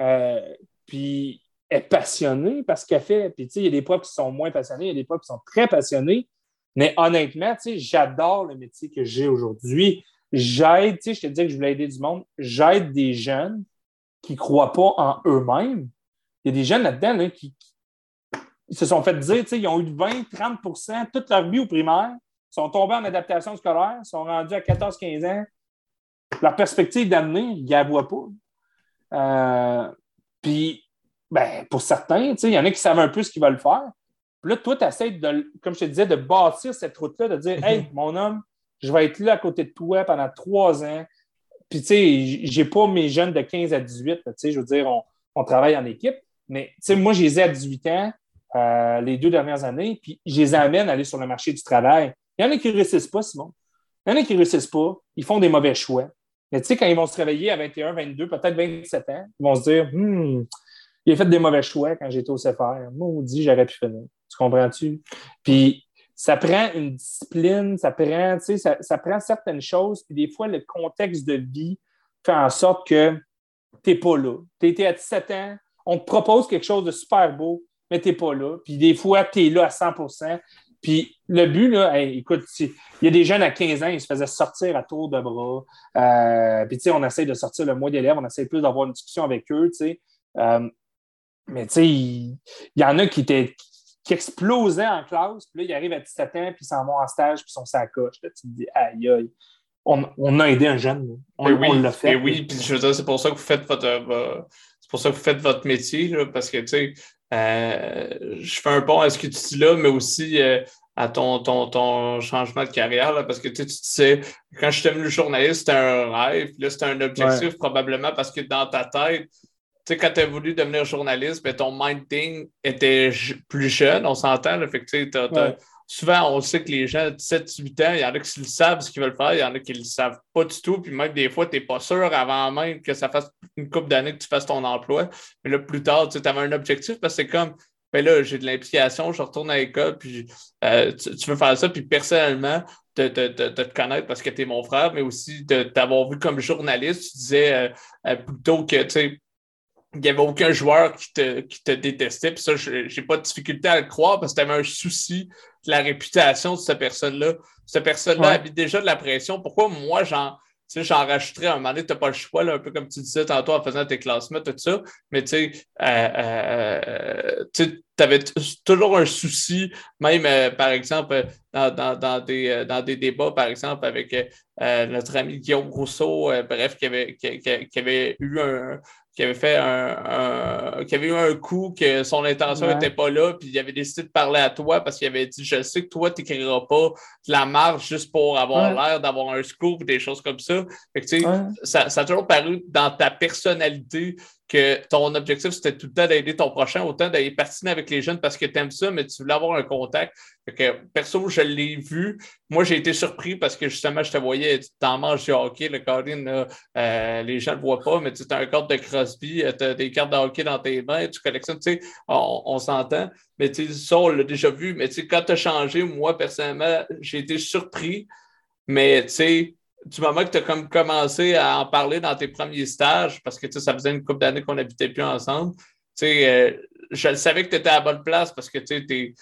Euh, puis, est passionnée parce qu'elle fait. Puis, tu sais, il y a des profs qui sont moins passionnés, il y a des profs qui sont très passionnés. Mais honnêtement, tu sais, j'adore le métier que j'ai aujourd'hui. J'aide, tu sais, je te disais que je voulais aider du monde. J'aide des jeunes qui ne croient pas en eux-mêmes. Il y a des jeunes là-dedans qui, ils se sont fait dire, ils ont eu 20-30% toute leur vie au primaire, sont tombés en adaptation scolaire, sont rendus à 14-15 ans. Leur perspective d'amener, ils ne la voient pas. Euh, puis, ben, pour certains, il y en a qui savent un peu ce qu'ils veulent faire. Puis là, toi, tu essaies, de, comme je te disais, de bâtir cette route-là, de dire Hey, mon homme, je vais être là à côté de toi pendant trois ans. Puis, tu sais, j'ai pas mes jeunes de 15 à 18, tu sais, je veux dire, on, travaille en équipe. Mais, tu sais, moi, je les ai à 18 ans. Euh, les deux dernières années, puis je les amène à aller sur le marché du travail. Il y en a qui ne réussissent pas, Simon. Il y en a qui ne réussissent pas, ils font des mauvais choix. Mais tu sais, quand ils vont se réveiller à 21, 22, peut-être 27 ans, ils vont se dire il a fait des mauvais choix quand j'étais au CFR. Maudit, j'aurais pu finir. Tu comprends-tu? Puis ça prend une discipline, ça prend, ça, prend certaines choses, puis des fois, le contexte de vie fait en sorte que tu n'es pas là. Tu étais à 17 ans, on te propose quelque chose de super beau, mais tu n'es pas là. Puis des fois, tu es là à 100% Puis le but, là, écoute, il y a des jeunes à 15 ans, ils se faisaient sortir à tour de bras. Euh, puis tu sais, on essaie de sortir le mois d'élèves, on essaie plus d'avoir une discussion avec eux, tu sais. Euh, mais tu sais, il y, en a qui étaient qui explosaient en classe, puis là, ils arrivent à 17 ans, puis ils s'en vont en stage, puis ils sont sa coche. Là, tu te dis, aïe, aïe. On, a aidé un jeune. On, oui, l'a fait. oui, puis je veux dire, c'est pour ça que vous faites votre, euh, c'est pour ça que vous faites votre métier, là, parce que, tu sais, euh, je fais un pont à ce que tu dis là, mais aussi euh, à ton, ton, ton, changement de carrière, parce que tu, sais, quand je suis devenu journaliste, c'était un rêve, là, c'était un objectif probablement parce que dans ta tête, sais, quand tu as voulu devenir journaliste, ben, ton minding était plus jeune, on s'entend, fait que souvent, on sait que les gens de 17-18 ans, il y en a qui le savent ce qu'ils veulent faire, il y en a qui ne le savent pas du tout. Puis même des fois, tu n'es pas sûr avant même que ça fasse une couple d'années que tu fasses ton emploi. Mais là, plus tard, tu avais un objectif parce que c'est comme, ben là, j'ai de l'implication, je retourne à l'école, puis euh, tu, veux faire ça. Puis personnellement, de, te connaître parce que tu es mon frère, mais aussi de t'avoir vu comme journaliste, tu disais euh, euh, plutôt que, tu sais, il n'y avait aucun joueur qui te, qui te détestait. Puis ça, je n'ai pas de difficulté à le croire parce que tu avais un souci de la réputation de cette personne-là. Cette personne-là avait déjà de la pression. Pourquoi moi, j'en tu sais, j'en rajouterais? Un moment donné, tu n'as pas le choix, là, un peu comme tu disais tantôt en faisant tes classements, tout ça. Mais tu sais, euh, euh, tu avais toujours un souci, même euh, par exemple, dans, dans, dans, des, dans des débats, par exemple, avec notre ami Guillaume Rousseau, bref, qui avait, qui, qui avait eu un, qui avait fait un, qui avait eu un coup que son intention n'était pas là, puis il avait décidé de parler à toi parce qu'il avait dit Je sais que toi, tu n'écriras pas de la marche juste pour avoir l'air d'avoir un scoop ou des choses comme ça. ça, ça a toujours paru dans ta personnalité que ton objectif, c'était tout le temps d'aider ton prochain, autant d'aller participer avec les jeunes parce que tu aimes ça, mais tu voulais avoir un contact. perso, je l'ai vu. Moi, j'ai été surpris parce que justement, je te voyais, tu t'en manges du hockey, le Colin, euh, les gens ne le voient pas, mais tu as un corde de Crosby, euh, tu as des cartes de hockey dans tes mains, tu collectionnes, tu sais, on, s'entend. Mais tu ça, on l'a déjà vu. Mais tu sais, quand tu as changé, moi, personnellement, j'ai été surpris. Mais tu sais, du moment que tu as comme commencé à en parler dans tes premiers stages, parce que ça faisait une couple d'années qu'on n'habitait plus ensemble, euh, je savais que tu étais à la bonne place parce que tu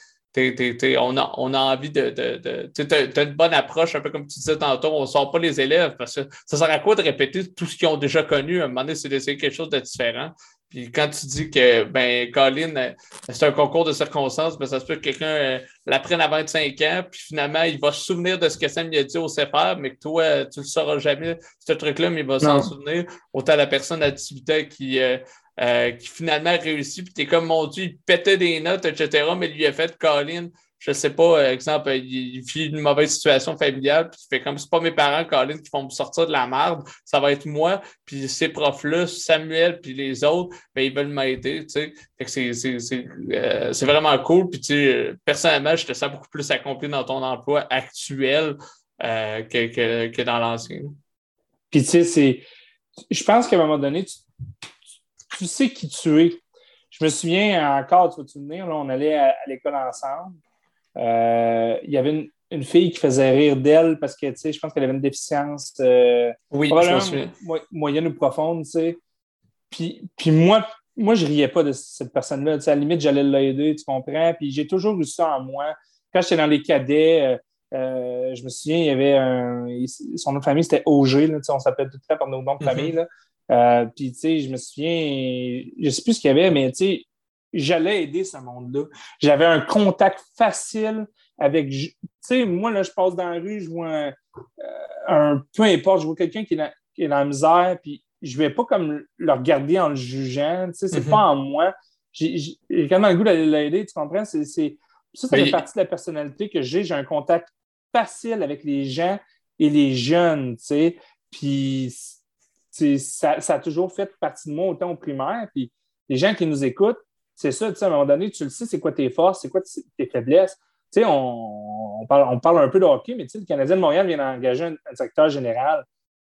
on, a, on a envie de. de, tu as, une bonne approche, un peu comme tu disais tantôt, on ne sort pas les élèves parce que ça sert à quoi de répéter tout ce qu'ils ont déjà connu? À un moment donné, c'est d'essayer quelque chose de différent. Puis quand tu dis que, ben, Colin, euh, c'est un concours de circonstances, ben, ça se peut que quelqu'un euh, l'apprenne à 25 ans, puis finalement, il va se souvenir de ce que Sam lui a dit au CFR, mais que toi, tu ne le sauras jamais, ce truc-là, mais il va s'en souvenir. Autant la personne à 18 ans qui, euh, qui finalement réussit, puis tu es comme, mon Dieu, il pétait des notes, etc., mais lui a fait Colin, je sais pas, euh, exemple, il, vit une mauvaise situation familiale, puis il fait comme c'est pas mes parents, Colin, qui vont me sortir de la merde, ça va être moi, puis ces profs-là, Samuel, puis les autres, ben, ils veulent m'aider, tu sais. Euh, c'est vraiment cool, puis tu sais, personnellement, je te sens beaucoup plus accompli dans ton emploi actuel euh, que, que, dans l'ancien. Puis tu sais, c'est. Je pense qu'à un moment donné, tu, sais qui tu es. Je me souviens encore, tu vas te souvenir, là, on allait à l'école ensemble. Euh, il y avait une, fille qui faisait rire d'elle parce que, tu sais, je pense qu'elle avait une déficience euh, oui, moyenne ou profonde, tu sais. Puis, puis moi, moi, je riais pas de cette personne-là. à la limite, j'allais l'aider, tu comprends? Puis j'ai toujours eu ça en moi. Quand j'étais dans les cadets, euh, je me souviens, il y avait un. Son nom de famille, c'était Auger. Là, on s'appelle tout le temps par nos noms de famille. Mm-hmm. là. puis, tu sais, je me souviens, je sais plus ce qu'il y avait, mais tu sais, j'allais aider ce monde-là. J'avais un contact facile avec. Tu sais, moi, là, je passe dans la rue, je vois un. peu importe, je vois quelqu'un qui, est dans la misère, puis je ne vais pas comme le regarder en le jugeant. Tu sais, c'est mm-hmm. pas en moi. J'ai quand même le goût d'aller l'aider, tu comprends? C'est, ça, ça fait partie de la personnalité que j'ai. J'ai un contact facile avec les gens et les jeunes, tu sais. Puis ça, ça, a toujours fait partie de moi autant au primaire. Puis les gens qui nous écoutent, c'est ça, tu sais, à un moment donné, tu le sais, c'est quoi tes forces, c'est quoi tes faiblesses. Tu sais, on, parle, on parle un peu de hockey, mais tu sais, le Canadien de Montréal vient d'engager un, secteur général.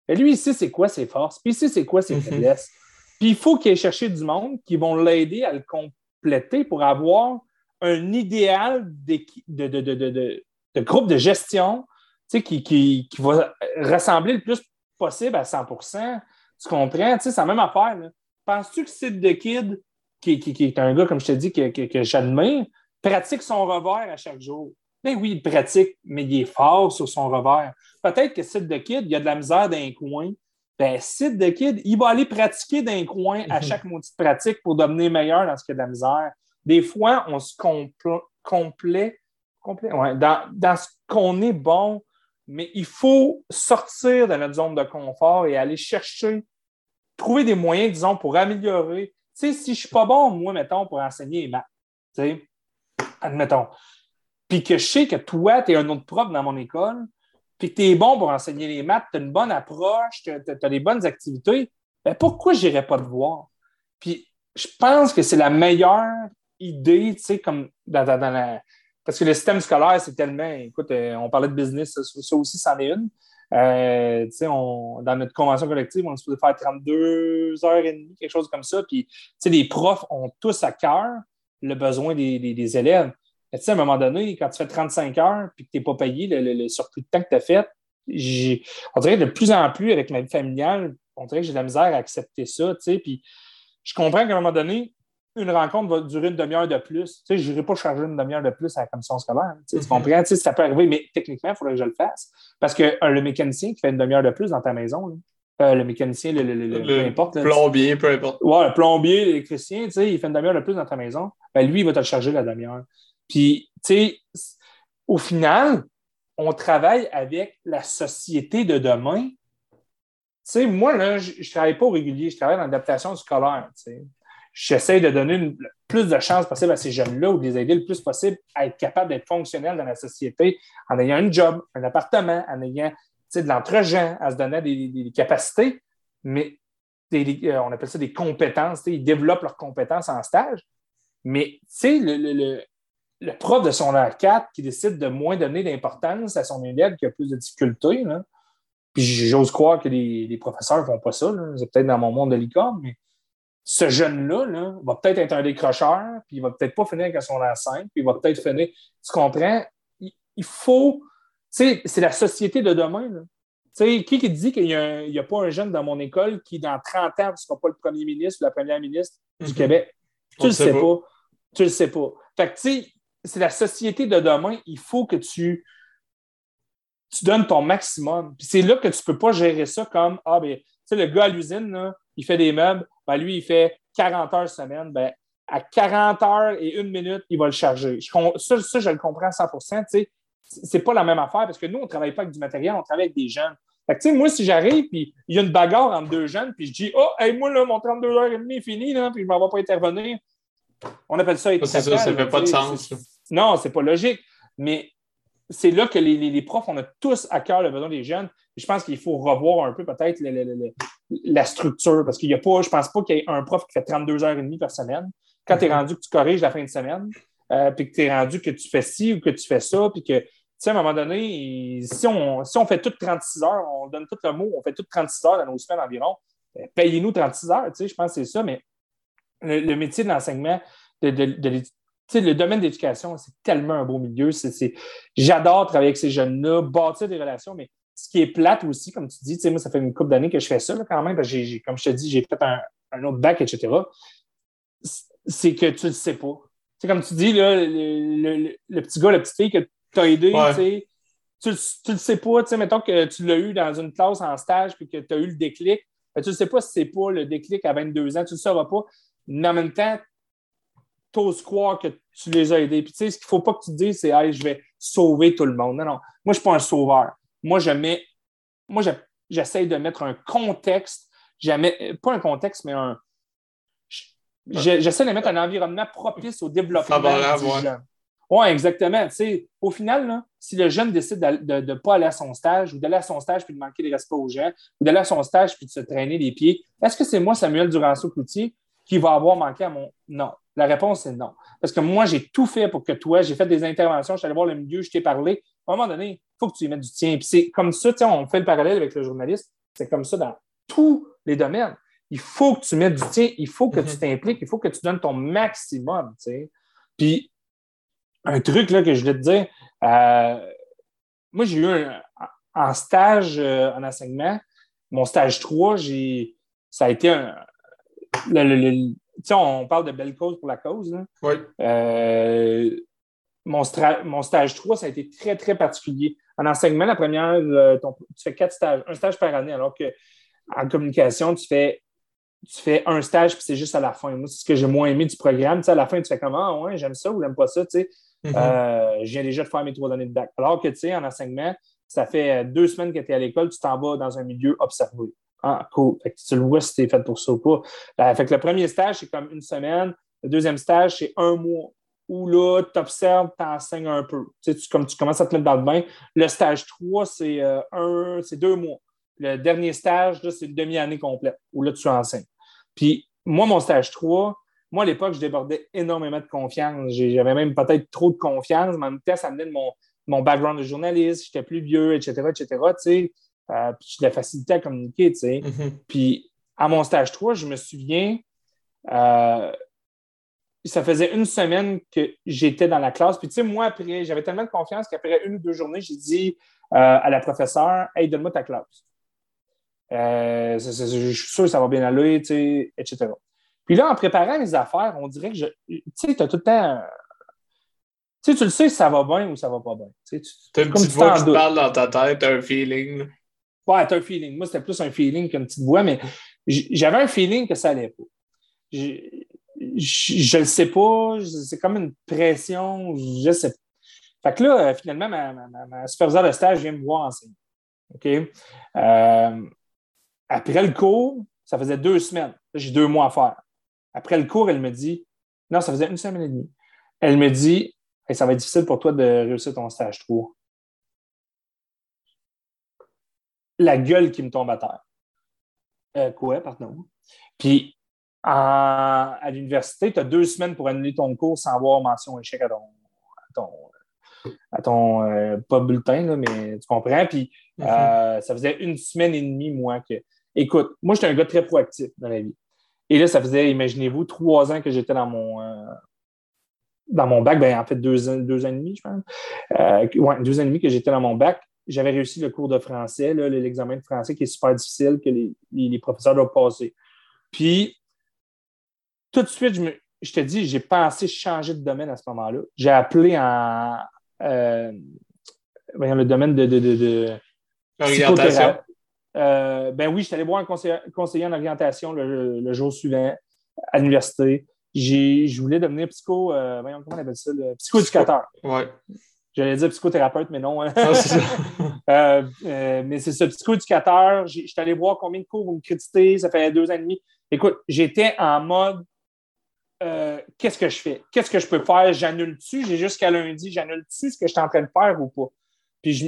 Et lui, il sait c'est quoi ses forces, puis il sait c'est quoi ses mhm. faiblesses. Puis il faut qu'il aille chercher du monde qui vont l'aider à le compléter pour avoir un idéal de, de, de, de, groupe de gestion tu sais, qui, qui, qui, va rassembler le plus possible à 100% Tu comprends? Tu sais, c'est la même affaire. Penses-tu que c'est de Kid qui, est un gars, comme je te dis, que, que, j'admire, pratique son revers à chaque jour. Ben oui, il pratique, mais il est fort sur son revers. Peut-être que Sid de Kid, il y a de la misère dans un coin. Ben, Sid de Kid, il va aller pratiquer dans un coin à mhm. chaque maudite pratique pour devenir meilleur dans ce qu'il y a de la misère. Des fois, on se complète dans, dans ce qu'on est bon, mais il faut sortir de notre zone de confort et aller chercher, trouver des moyens, disons, pour améliorer sais, si je suis pas bon, moi, mettons, pour enseigner les maths, tu sais, admettons, puis que je sais que toi, tu es un autre prof dans mon école, puis que tu es bon pour enseigner les maths, tu as une bonne approche, tu as, des bonnes activités, ben pourquoi je n'irais pas te voir? Puis je pense que c'est la meilleure idée, tu sais, comme dans, la... Parce que le système scolaire, c'est tellement... Écoute, euh, on parlait de business, ça aussi, c'en est une. Euh, on, dans notre convention collective, on est supposé faire 32 heures et demie, quelque chose comme ça. Puis, les profs ont tous à cœur le besoin des, des, élèves. à un moment donné, quand tu fais 35 heures et que tu n'es pas payé le, surplus de temps que tu as fait, on dirait de plus en plus avec ma vie familiale, on dirait que j'ai de la misère à accepter ça. Puis, je comprends qu'à un moment donné, une rencontre va durer une demi-heure de plus. Tu sais, je n'irai pas charger une demi-heure de plus à la commission scolaire. Tu, mm-hmm. comprends? Tu sais, ça peut arriver, mais techniquement, il faudrait que je le fasse. Parce que euh, le mécanicien qui fait une demi-heure de plus dans ta maison, euh, le mécanicien, le, le, peu importe. plombier, peu importe. Ouais, le plombier, l'électricien, tu sais, il fait une demi-heure de plus dans ta maison. Ben, lui, il va te le charger la demi-heure. Puis, tu sais, au final, on travaille avec la société de demain. Tu sais, moi, là, je ne travaille pas au régulier, je travaille dans l'adaptation scolaire. Tu sais. J'essaie de donner le plus de chances possible à ces jeunes-là ou de les aider le plus possible à être capables d'être fonctionnels dans la société en ayant un job, un appartement, en ayant de l'entre-gens, à se donner des, capacités, mais euh, on appelle ça des compétences. Ils développent leurs compétences en stage. Mais le, le, le, prof de son R4 qui décide de moins donner d'importance à son élève qui a plus de difficultés, puis j'ose croire que les, professeurs ne font pas ça. C'est peut-être dans mon monde de licorne, mais ce jeune-là va peut-être être un décrocheur, puis il va peut-être pas finir avec son R5, puis il va peut-être finir. Tu comprends? il faut sais, c'est la société de demain. Tu qui qui dit qu'il n'y a, pas un jeune dans mon école qui, dans 30 ans, ne sera pas le premier ministre ou la première ministre du mhm. Québec? Tu ne le sais pas. Tu le sais pas. Fait que, tu sais, c'est la société de demain. Il faut que tu, tu donnes ton maximum. Puis c'est là que tu ne peux pas gérer ça comme, ah, ben, tu sais, le gars à l'usine, il fait des meubles, ben, lui, il fait 40 heures semaine. Ben, à 40 heures et une minute, il va le charger. ça, ça, je le comprends à 100 tu sais c'est pas la même affaire parce que nous, on ne travaille pas avec du matériel, on travaille avec des jeunes. Fait que, moi, si j'arrive, puis il y a une bagarre entre deux jeunes, puis je dis, oh, hey, moi, là, mon 32 h et demie est fini, là, puis je ne m'en vais pas intervenir. On appelle ça être. Ça, ça ne fait pas de sens. Non, c'est pas logique. Mais c'est là que les, les, profs, on a tous à cœur le besoin des jeunes. je pense qu'il faut revoir un peu peut-être la structure, parce qu'il y a pas, je pense pas qu'il y ait un prof qui fait 32 h et demie par semaine. Quand tu es mm-hmm. rendu que tu corriges la fin de semaine, euh, puis que tu es rendu que tu fais ci ou que tu fais ça, puis que, tu sais, à un moment donné, si on, si on fait toutes 36 heures, on donne tout le mot, on fait toutes 36 heures dans nos semaines environ, ben, payez-nous 36 heures, tu sais, je pense que c'est ça, mais le, métier de l'enseignement, de, le domaine d'éducation, c'est tellement un beau milieu. J'adore travailler avec ces jeunes-là, bâtir des relations, mais ce qui est plate aussi, comme tu dis, moi, ça fait une couple d'années que je fais ça quand même, parce que comme je te dis, j'ai fait un, un, autre bac, etc. C'est que tu ne le sais pas c'est comme tu dis, là, le, petit gars, la petite fille que tu as aidé, tu, tu le sais pas, tu sais, mettons que tu l'as eu dans une classe en stage puis que tu as eu le déclic, ben, tu ne sais pas si c'est pas le déclic à 22 ans, tu ne le sauras pas. Mais en même temps, tu oses croire que tu les as aidés. Puis tu sais, ce qu'il ne faut pas que tu te dises, c'est hey, je vais sauver tout le monde. Non, non. Moi, je ne suis pas un sauveur. Moi, je mets. Moi, j'essaie de mettre un contexte. Jamais, pas un contexte, mais un, J'essaie de mettre un environnement propice au développement du jeune. Oui, exactement. au final, si le jeune décide de ne pas aller à son stage ou d'aller à son stage puis de manquer les respects aux gens ou d'aller à son stage puis de se traîner les pieds, est-ce que c'est moi, Samuel Duranceau-Cloutier, qui va avoir manqué à mon. Non. La réponse est non. Parce que moi, j'ai tout fait pour que toi, j'ai fait des interventions, je suis allé voir le milieu, je t'ai parlé. À un moment donné, il faut que tu y mettes du tien. Puis c'est comme ça, on fait le parallèle avec le journaliste, c'est comme ça dans tous les domaines il faut que tu mettes du tien, il faut que tu mhm. t'impliques, il faut que tu donnes ton maximum. Puis, un truc là, que je voulais te dire, euh, moi, j'ai eu un, en stage euh, en enseignement, mon stage 3, ça a été un. on parle de belle cause pour la cause. Oui. Euh, mon, mon, stage 3, ça a été très, très particulier. En enseignement, la première, tu fais quatre stages, un stage par année, alors que en communication, tu fais tu fais un stage puis c'est juste à la fin. Moi, c'est ce que j'ai moins aimé du programme. Tu sais, à la fin, tu fais comment? Ah, ouais, j'aime ça ou j'aime pas ça. Tu sais. Mm-hmm. Euh, je viens déjà de faire mes trois années de bac. Alors que, tu sais, en enseignement, ça fait deux semaines que tu es à l'école, tu t'en vas dans un milieu observé. Ah, cool. Fait que tu le vois si tu es fait pour ça ou pas. Euh, fait que le premier stage, c'est comme une semaine. Le deuxième stage, c'est un mois où là, tu observes, tu enseignes un peu. Tu sais, comme tu commences à te mettre dans le bain. Le stage 3, c'est euh, un, c'est deux mois. Le dernier stage, c'est une demi-année complète où là, tu enseignes. Puis moi, mon stage 3, moi, à l'époque, je débordais énormément de confiance. J'avais même peut-être trop de confiance, mais en même temps, ça venait de mon, mon background de journaliste, j'étais plus vieux, etc., etc., tu sais. Euh, puis j'ai de la facilité à communiquer, tu sais. Mm-hmm. Puis à mon stage 3, je me souviens, euh, ça faisait une semaine que j'étais dans la classe. Puis tu sais, moi, après, j'avais tellement de confiance qu'après une ou deux journées, j'ai dit euh, à la professeure, Hey, donne-moi ta classe. Euh, je suis sûr que ça va bien aller, etc. Puis là, en préparant mes affaires, on dirait que je. Tu sais, tu as tout le temps. Tu sais, tu le sais si ça va bien ou ça va pas bien. Tu as une petite voix qui te parle dans ta tête, tu as un feeling. Ouais, tu as un feeling. Moi, c'était plus un feeling qu'une petite voix, mais j'avais un feeling que ça allait pas. Je ne le sais pas, c'est comme une pression, je sais pas. Fait que là, finalement, ma, ma, de stage vient me voir enseigner. OK? Euh, après le cours, ça faisait deux semaines. J'ai deux mois à faire. Après le cours, elle me dit, non, ça faisait une semaine et demie. Elle me dit, ça va être difficile pour toi de réussir ton stage 3. La gueule qui me tombe à terre. Euh, quoi, pardon? Puis, à l'université, tu as deux semaines pour annuler ton cours sans avoir mention échec à ton, à ton, euh, pas bulletin, mais tu comprends. Puis, mm-hmm. euh, ça faisait une semaine et demie, moi, que. Écoute, moi, j'étais un gars très proactif dans la vie. Et là, ça faisait, imaginez-vous, trois ans que j'étais dans mon, dans mon bac, ben, en fait, deux ans, deux ans et demi, je pense. Euh, ouais, deux ans et demi que j'étais dans mon bac. J'avais réussi le cours de français, l'examen de français qui est super difficile, que les, les, professeurs doivent passer. Puis, tout de suite, je, me, je te dis, j'ai pensé changer de domaine à ce moment-là. J'ai appelé en euh, le domaine de, de, de, de Orientation. Euh, ben oui, je suis allé voir un conseiller, conseiller en orientation le, le jour suivant à l'université je voulais devenir psycho, euh, comment on appelle ça, le psychoéducateur. Ouais. J'allais dire psychothérapeute, mais non. Hein. Ah, euh, mais c'est ça, psychoéducateur. Je suis allé voir combien de cours vous me créditez, ça fait deux ans et demi. Écoute, j'étais en mode qu'est-ce que je fais? Qu'est-ce que je peux faire? J'annule-tu? J'ai jusqu'à lundi, j'annule-tu ce que je suis en train de faire ou pas? Puis je,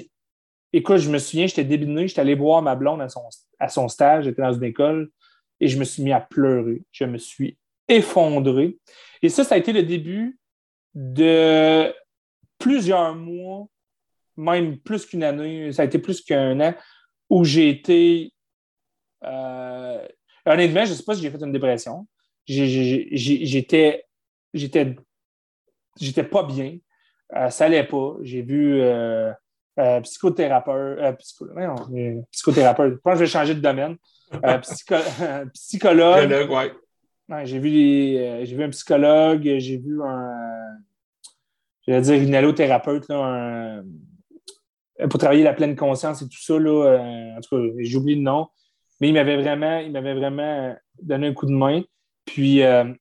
écoute, je me souviens, j'étais débiné, j'étais allé voir ma blonde à son, à son stage, j'étais dans une école et je me suis mis à pleurer. Je me suis effondré. Et ça, ça a été le début de plusieurs mois, même plus qu'une année, ça a été plus qu'un an, où j'ai été. Euh, honnêtement, je ne sais pas si j'ai fait une dépression. J'étais. J'étais. J'étais pas bien. Euh, ça allait pas. J'ai vu euh, euh psychothérapeute. psychothérapeute. Je pense que je vais changer de domaine. psychologue. Psychologue, ouais j'ai vu, euh, j'ai vu un psychologue, j'ai vu un, je vais dire une allothérapeute, là, pour travailler la pleine conscience et tout ça. Là, euh, en tout cas, j'ai oublié le nom. Mais il m'avait vraiment, il m'avait vraiment donné un coup de main. Puis, euh,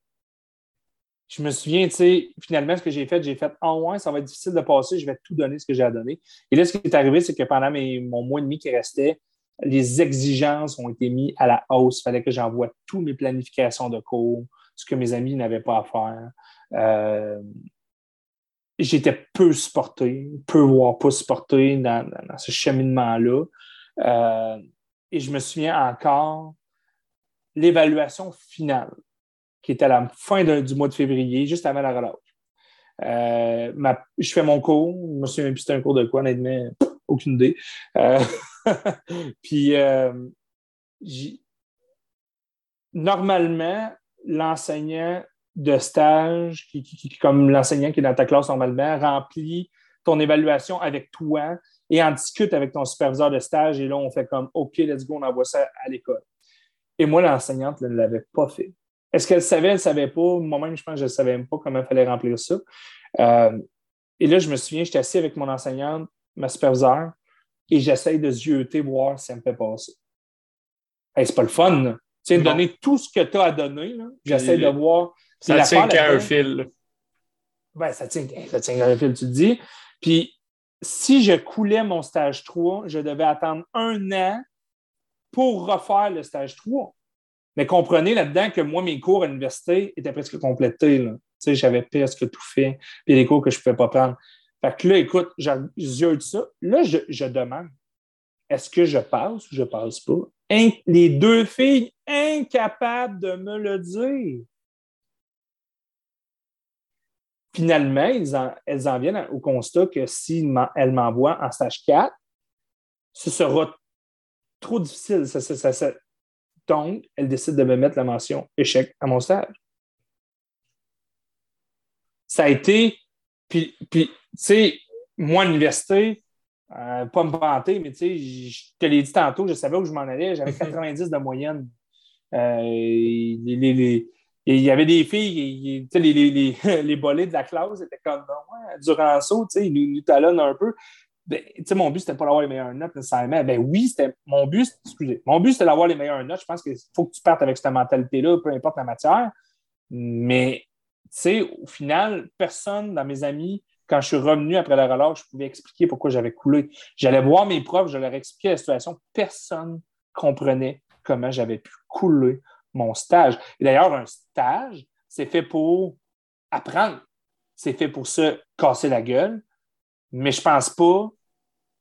je me souviens, tu sais, finalement, ce que j'ai fait, j'ai fait en oh, ouais, ça va être difficile de passer, je vais tout donner ce que j'ai à donner. Et là, ce qui est arrivé, c'est que pendant mon mois et demi qui restait, les exigences ont été mises à la hausse. Il fallait que j'envoie toutes mes planifications de cours, ce que mes amis n'avaient pas à faire. Euh, j'étais peu supporté, peu voire pas supporté dans, ce cheminement-là. Euh, et je me souviens encore l'évaluation finale, qui était à la fin du mois de février, juste avant la relâche. Euh, je fais mon cours, je me souviens plus c'était un cours de quoi, honnêtement, aucune idée. puis, euh, normalement, l'enseignant de stage, qui, comme l'enseignant qui est dans ta classe normalement, remplit ton évaluation avec toi et en discute avec ton superviseur de stage. Et là, on fait comme OK, let's go, on envoie ça à l'école. Et moi, l'enseignante ne l'avait pas fait. Est-ce qu'elle savait, elle ne savait pas? Moi-même, je pense que je ne savais même pas comment il fallait remplir ça. Euh, et là, je me souviens, j'étais assis avec mon enseignante, ma superviseure, et j'essaye de zioter, voir si ça me fait passer. Hey, c'est pas le fun. Tu sais, donner tout ce que tu as à donner. J'essaie de voir. Ça tient qu'à un fil. Ben, ça tient, ça tient qu'à un fil, tu te dis. Puis, si je coulais mon stage 3, je devais attendre un an pour refaire le stage 3. Mais comprenez là-dedans que moi, mes cours à l'université étaient presque complétés. J'avais presque tout fait. Puis les cours que je ne pouvais pas prendre. Fait que là, écoute, j'ai ça. Là, je, demande est-ce que je passe ou je passe pas? les deux filles incapables de me le dire. Finalement, elles en, viennent au constat que si elles m'envoient en stage 4, ce sera trop difficile. Donc, elles décident de me mettre la mention échec à mon stage. Ça a été. Puis, puis tu sais, moi, à l'université, euh, pas me vanter, mais tu sais, je te l'ai dit tantôt, je savais où je m'en allais, j'avais 90 de moyenne. Euh, les, il y avait des filles, les, les, les, les bolets de la classe étaient comme, ouais, Duranceau, ils nous, nous talonnent un peu. Ben, mon but, c'était pas d'avoir les meilleures notes nécessairement. Ben oui, c'était mon but, excusez, mon but, c'était d'avoir les meilleures notes. Je pense qu'il faut que tu partes avec cette mentalité-là, peu importe la matière. Mais, tu sais, au final, personne dans mes amis, quand je suis revenu après la relâche, je pouvais expliquer pourquoi j'avais coulé. J'allais voir mes profs, je leur expliquais la situation. Personne comprenait comment j'avais pu couler mon stage. Et d'ailleurs, un stage, c'est fait pour apprendre. C'est fait pour se casser la gueule. Mais je pense pas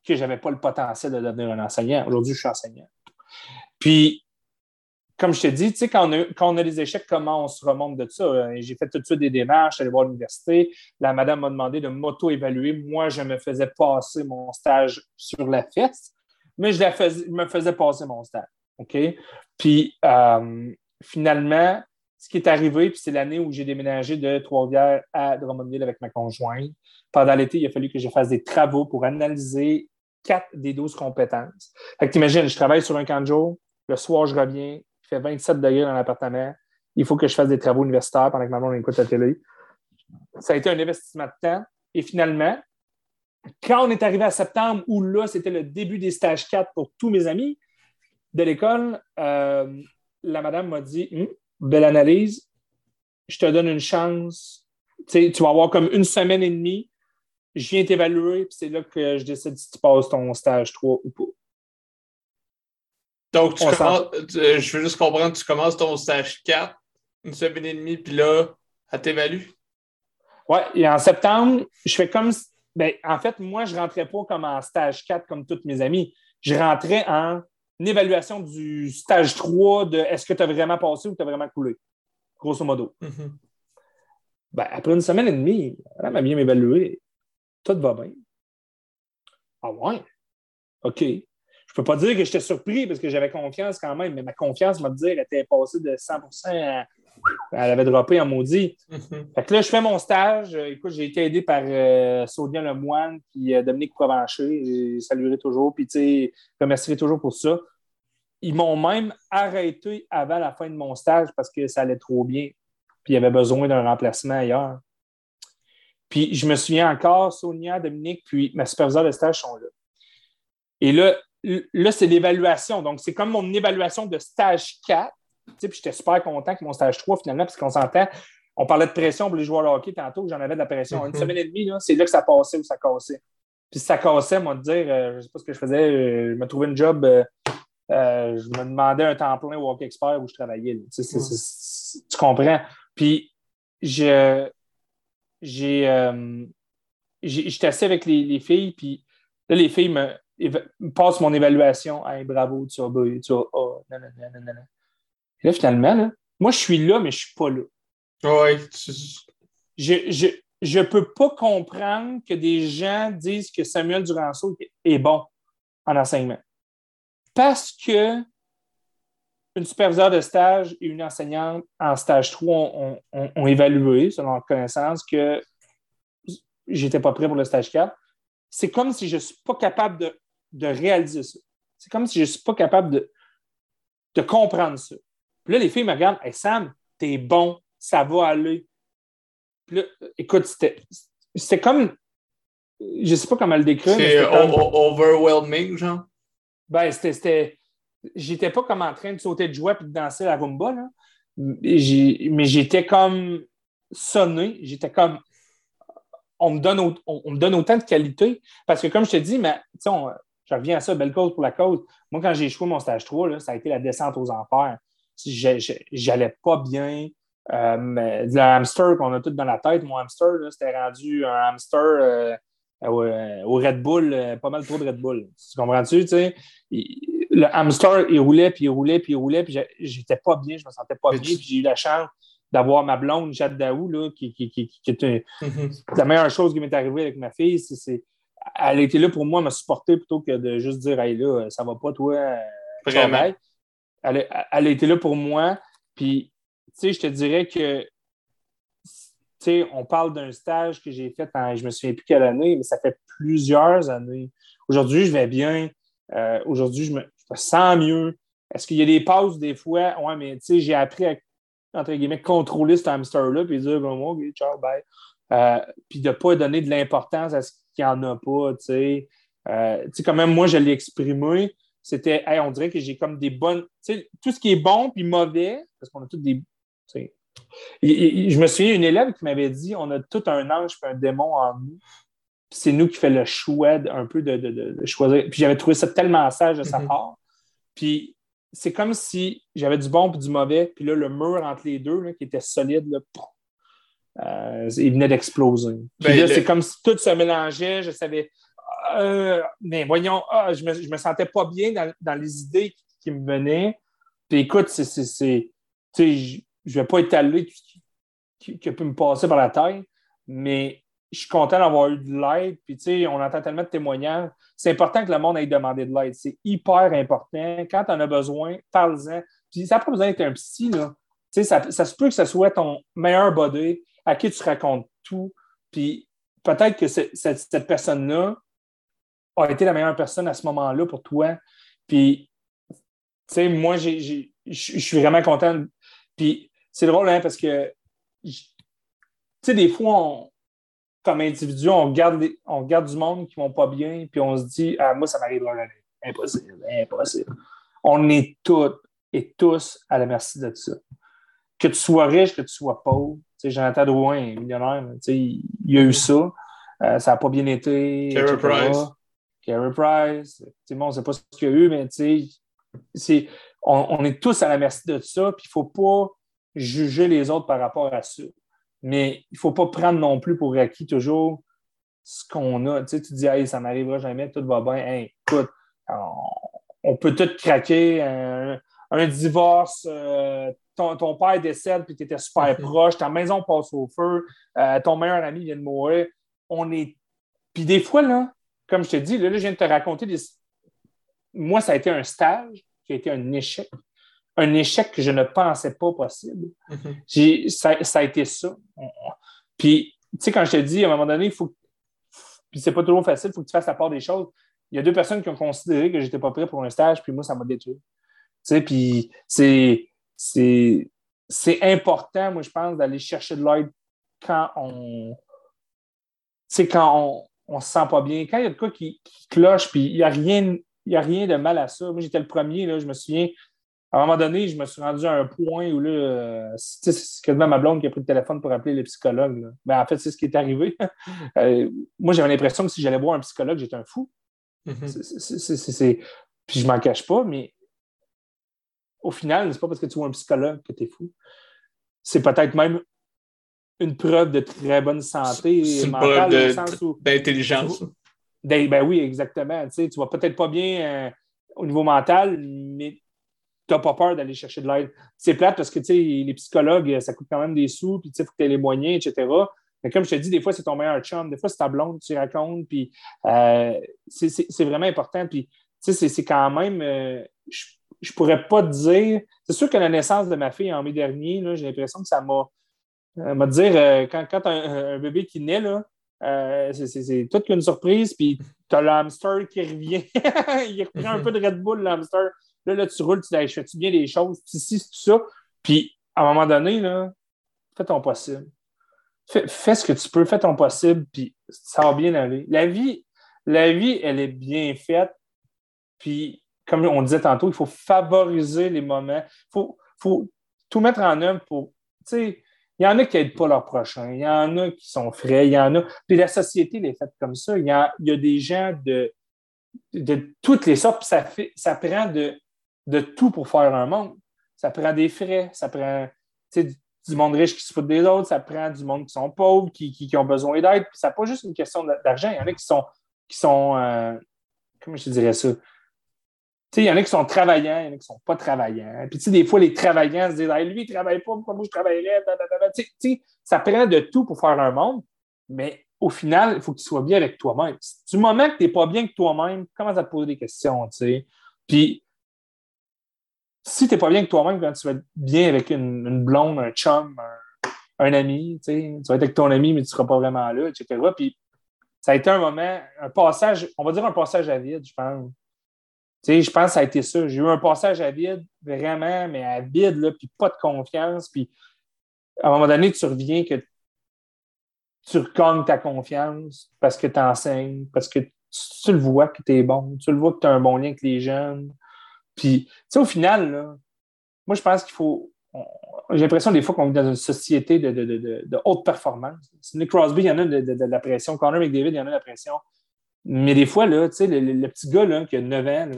que je n'avais pas le potentiel de devenir un enseignant. Aujourd'hui, je suis enseignant. Puis, comme je te dis, tu sais, quand, on a des échecs, comment on se remonte de ça? Euh, j'ai fait tout de suite des démarches, allé voir l'université. La madame m'a demandé de m'auto-évaluer. Moi, je me faisais passer mon stage sur la fesse, mais je, la me faisais passer mon stage. OK? Puis, euh, finalement, ce qui est arrivé, puis c'est l'année où j'ai déménagé de Trois-Rivières à Drummondville avec ma conjointe. Pendant l'été, il a fallu que je fasse des travaux pour analyser quatre des douze compétences. Fait que t'imagines, je travaille sur un camp de jour, le soir, je reviens, il fait 27 degrés dans l'appartement, il faut que je fasse des travaux universitaires pendant que ma maman écoute la télé. Ça a été un investissement de temps. Et finalement, quand on est arrivé à septembre, où là, c'était le début des stages 4 pour tous mes amis de l'école, euh, la madame m'a dit hum, belle analyse, je te donne une chance. tu vas avoir comme une semaine et demie. Je viens t'évaluer, puis c'est là que je décide si tu passes ton stage 3 ou pas. Donc, tu commences, euh, je veux juste comprendre, tu commences ton stage 4, une semaine et demie, puis là, elle t'évalue? Oui, et en septembre, je fais comme. Ben, en fait, moi, je ne rentrais pas comme en stage 4 comme tous mes amis. Je rentrais en évaluation du stage 3 de est-ce que tu as vraiment passé ou tu as vraiment coulé, grosso modo. Mm-hmm. ben, après une semaine et demie, elle m'a bien m'évaluer. Tout va bien. Ah ouais? OK. Je peux pas dire que j'étais surpris parce que j'avais confiance quand même, mais ma confiance m'a dit qu'elle était passée de 100 à elle avait droppé en maudit. Mm-hmm. Fait que là, je fais mon stage. Écoute, j'ai été aidé par euh, Sonia Lemoine puis euh, Dominique Provencher. Je saluerai toujours. Puis, tu sais, remercierai toujours pour ça. Ils m'ont même arrêté avant la fin de mon stage parce que ça allait trop bien. Puis, il y avait besoin d'un remplacement ailleurs. Puis, je me souviens encore, Sonia, Dominique, puis ma superviseure de stage sont là. Et là, là c'est l'évaluation. Donc, c'est comme mon évaluation de stage 4 puis j'étais super content que mon stage 3, finalement, parce qu'on s'entend, on parlait de pression pour les joueurs de hockey tantôt, j'en avais de la pression. Une mhm. semaine et demie, c'est là que ça passait ou ça cassait. Puis ça cassait, moi, de dire, euh, je ne sais pas ce que je faisais, euh, je me trouvais une job, euh, je me demandais un temps plein au Hockey Expert où je travaillais. tu comprends? Puis je, j'ai, j'étais assis avec les, filles, puis là, les filles me, passent mon évaluation. Hey, bravo, tu as, tu as, oh, non, non, non, non, non. Et là, finalement, moi, je suis là, mais je ne suis pas là. Oui. Je ne peux pas comprendre que des gens disent que Samuel Duranceau est bon en enseignement. Parce que une superviseure de stage et une enseignante en stage 3 ont, évalué, selon leur connaissance, que j'étais pas prêt pour le stage 4. C'est comme si je ne suis pas capable de, de réaliser ça. C'est comme si je ne suis pas capable de, de comprendre ça. Puis là, les filles me regardent, hey, Sam, t'es bon, ça va aller. Puis là, écoute, c'était comme. Je sais pas comment le décrire. C'est overwhelming, genre? Ben, c'était. J'étais pas comme en train de sauter de joie et de danser la rumba, là. Mais j'étais comme sonné. J'étais comme. On me, donne, on, me donne autant de qualité. Parce que, comme je te dis, mais, je reviens à ça, belle cause pour la cause. Moi, quand j'ai échoué mon stage 3, là, ça a été la descente aux enfers j'allais pas bien. Euh, hamster qu'on a tout dans la tête, mon hamster, c'était rendu un hamster euh, au, Red Bull, euh, pas mal trop de Red Bull. Tu comprends-tu? Le hamster, il roulait, puis il roulait, puis il roulait, puis j'étais pas bien, je me sentais pas bien, puis j'ai eu la chance d'avoir ma blonde, Jade Daou, là, qui, qui, qui, était mm-hmm. la meilleure chose qui m'est arrivée avec ma fille. C'est, elle était là pour moi, me supporter plutôt que de juste dire Hey là, ça va pas, toi. Vraiment elle, a été là pour moi. Puis, tu sais, je te dirais que, tu sais, on parle d'un stage que j'ai fait en, je me souviens plus quelle année, mais ça fait plusieurs années. Aujourd'hui, je vais bien. Euh, aujourd'hui, je me, sens mieux. Est-ce qu'il y a des pauses des fois? Oui, mais tu sais, j'ai appris à entre guillemets, contrôler ce hamster-là, puis dire, bon, OK, ciao, bye. Euh, puis de ne pas donner de l'importance à ce qu'il n'y en a pas, tu sais. Euh, tu sais, quand même, moi, je l'ai exprimé, c'était, hey, on dirait que j'ai comme des bonnes, tu sais, tout ce qui est bon puis mauvais, parce qu'on a tous des, je me souviens, une élève qui m'avait dit, on a tout un ange et un démon en nous. C'est nous qui fait le choix un peu de, choisir. Puis j'avais trouvé ça tellement sage de sa mm-hmm. part. Puis c'est comme si j'avais du bon et du mauvais, puis là, le mur entre les deux, qui était solide, là, euh, il venait d'exploser. Puis ben, là, c'est comme si tout se mélangeait, je savais. Euh, mais voyons, ah, je, me, je me sentais pas bien dans, les idées qui, me venaient. Puis écoute, c'est. Je ne vais pas étaler ce qui, qui, peut me passer par la tête, mais je suis content d'avoir eu de l'aide. Puis, tu sais, on entend tellement de témoignages. C'est important que le monde aille demander de l'aide. C'est hyper important. Quand tu en as besoin, parle-en. Puis, ça n'a pas besoin d'être un psy, là. Tu sais, ça, ça, se peut que ce soit ton meilleur body à qui tu racontes tout. Puis, peut-être que cette, cette personne-là a été la meilleure personne à ce moment-là pour toi. Puis, tu sais, moi, je suis vraiment content. Puis, c'est drôle, hein, parce que, tu sais, des fois, on, comme individu, on regarde, on regarde du monde qui ne vont pas bien, puis on se dit, ah, moi, ça jamais. Impossible, impossible. On est toutes et tous à la merci de ça. Que tu sois riche, que tu sois pauvre. Jonathan Drouin est millionnaire. Il y a eu ça. Euh, ça n'a pas bien été. Carey Price. Carey Price. Bon, on ne sait pas ce qu'il y a eu, mais c'est, on, on, est tous à la merci de ça. Puis il ne faut pas juger les autres par rapport à ça. Mais il ne faut pas prendre non plus pour acquis toujours ce qu'on a. Tu, sais, tu dis, hey, ça m'arrivera jamais, tout va bien. écoute, on, peut tout craquer. Un, divorce, euh, ton, père décède puis tu étais super proche, ta maison passe au feu, euh, ton meilleur ami vient de mourir. On est. Puis des fois, là, comme je te dis, là, je viens de te raconter des. Moi, ça a été un stage qui a été un échec un échec que je ne pensais pas possible. Mhm. ça, a été ça. Puis, tu sais, quand je te dis, à un moment donné, il faut. Puis, c'est pas toujours facile, il faut que tu fasses la part des choses. Il y a deux personnes qui ont considéré que je n'étais pas prêt pour un stage, puis moi, ça m'a détruit. Tu sais, puis c'est. C'est important, moi, je pense, d'aller chercher de l'aide quand on. Tu sais, quand on ne se sent pas bien. Quand il y a de quoi qui, cloche, puis il n'y a, rien, a rien de mal à ça. Moi, j'étais le premier, là, je me souviens, à un moment donné, je me suis rendu à un point où là, c'est quasiment ma blonde qui a pris le téléphone pour appeler le psychologue. Mais ben, en fait, c'est ce qui est arrivé. Euh, moi, j'avais l'impression que si j'allais voir un psychologue, j'étais un fou. Mm-hmm. Puis je m'en cache pas, mais au final, c'est pas parce que tu vois un psychologue que tu es fou. C'est peut-être même une preuve de très bonne santé mentale. D'intelligence. Ben oui, exactement. Tu sais, tu vas peut-être pas bien euh, au niveau mental, mais n'as pas peur d'aller chercher de l'aide. C'est plate parce que les psychologues, ça coûte quand même des sous, puis il faut que tu aies les moyens, etc. Mais comme je te dis, des fois, c'est ton meilleur chum, des fois, c'est ta blonde, tu racontes, puis euh, c'est vraiment important. Puis, c'est quand même, euh, je, ne pourrais pas te dire. C'est sûr que la naissance de ma fille en mai dernier, j'ai l'impression que ça m'a. Euh, m'a dire, quand, quand un, bébé qui naît, c'est toute une surprise, puis tu as l'hamster qui revient. il reprend un peu de Red Bull, l'hamster. Là, là, tu roules, tu fais-tu bien les choses, tu sais, tout ça. Puis, à un moment donné, là, fais ton possible. Fais, ce que tu peux, fais ton possible, puis ça va bien aller. La vie, la vie, elle est bien faite. Puis, comme on disait tantôt, il faut favoriser les moments. Il faut, faut tout mettre en œuvre pour. Tu sais, il y en a qui n'aident pas leur prochain, il y en a qui sont frais, il y en a. Puis la société est faite comme ça. Il y a, y a des gens de, de toutes les sortes, puis ça, fait, ça prend de, de tout pour faire un monde. Ça prend des frais, ça prend du monde riche qui se fout des autres, ça prend du monde qui sont pauvres, qui, qui, ont besoin d'aide. Puis ça n'est pas juste une question d'argent. Il y en a qui sont, qui sont euh, comment je te dirais ça? il y en a qui sont travaillants, il y en a qui ne sont pas travaillants. Puis, des fois, les travaillants se disent lui, il ne travaille pas, pourquoi moi je travaillerais? ça prend de tout pour faire un monde, mais au final, il faut que tu sois bien avec toi-même. Du moment que tu n'es pas bien avec toi-même, commence à te poser des questions. Puis, si tu n'es pas bien avec toi-même, quand tu vas être bien avec une, blonde, un chum, un, ami, tu, vas être avec ton ami, mais tu ne seras pas vraiment là, etc. Puis ça a été un moment, un passage, on va dire un passage à vide, je pense. je pense que ça a été ça. J'ai eu un passage à vide, vraiment, mais à vide, là, puis pas de confiance. Puis à un moment donné, tu reviens que tu regagnes ta confiance parce que tu enseignes, parce que tu, le vois que tu es bon, tu le vois que tu as un bon lien avec les jeunes. Puis, tu sais, au final, moi, je pense qu'il faut. J'ai l'impression des fois qu'on vit dans une société de, de, haute performance. Nick Crosby, il y en a de, la pression. Connor McDavid, il y en a de la pression. Mais des fois, là, tu sais, le, petit gars là, qui a 9 ans,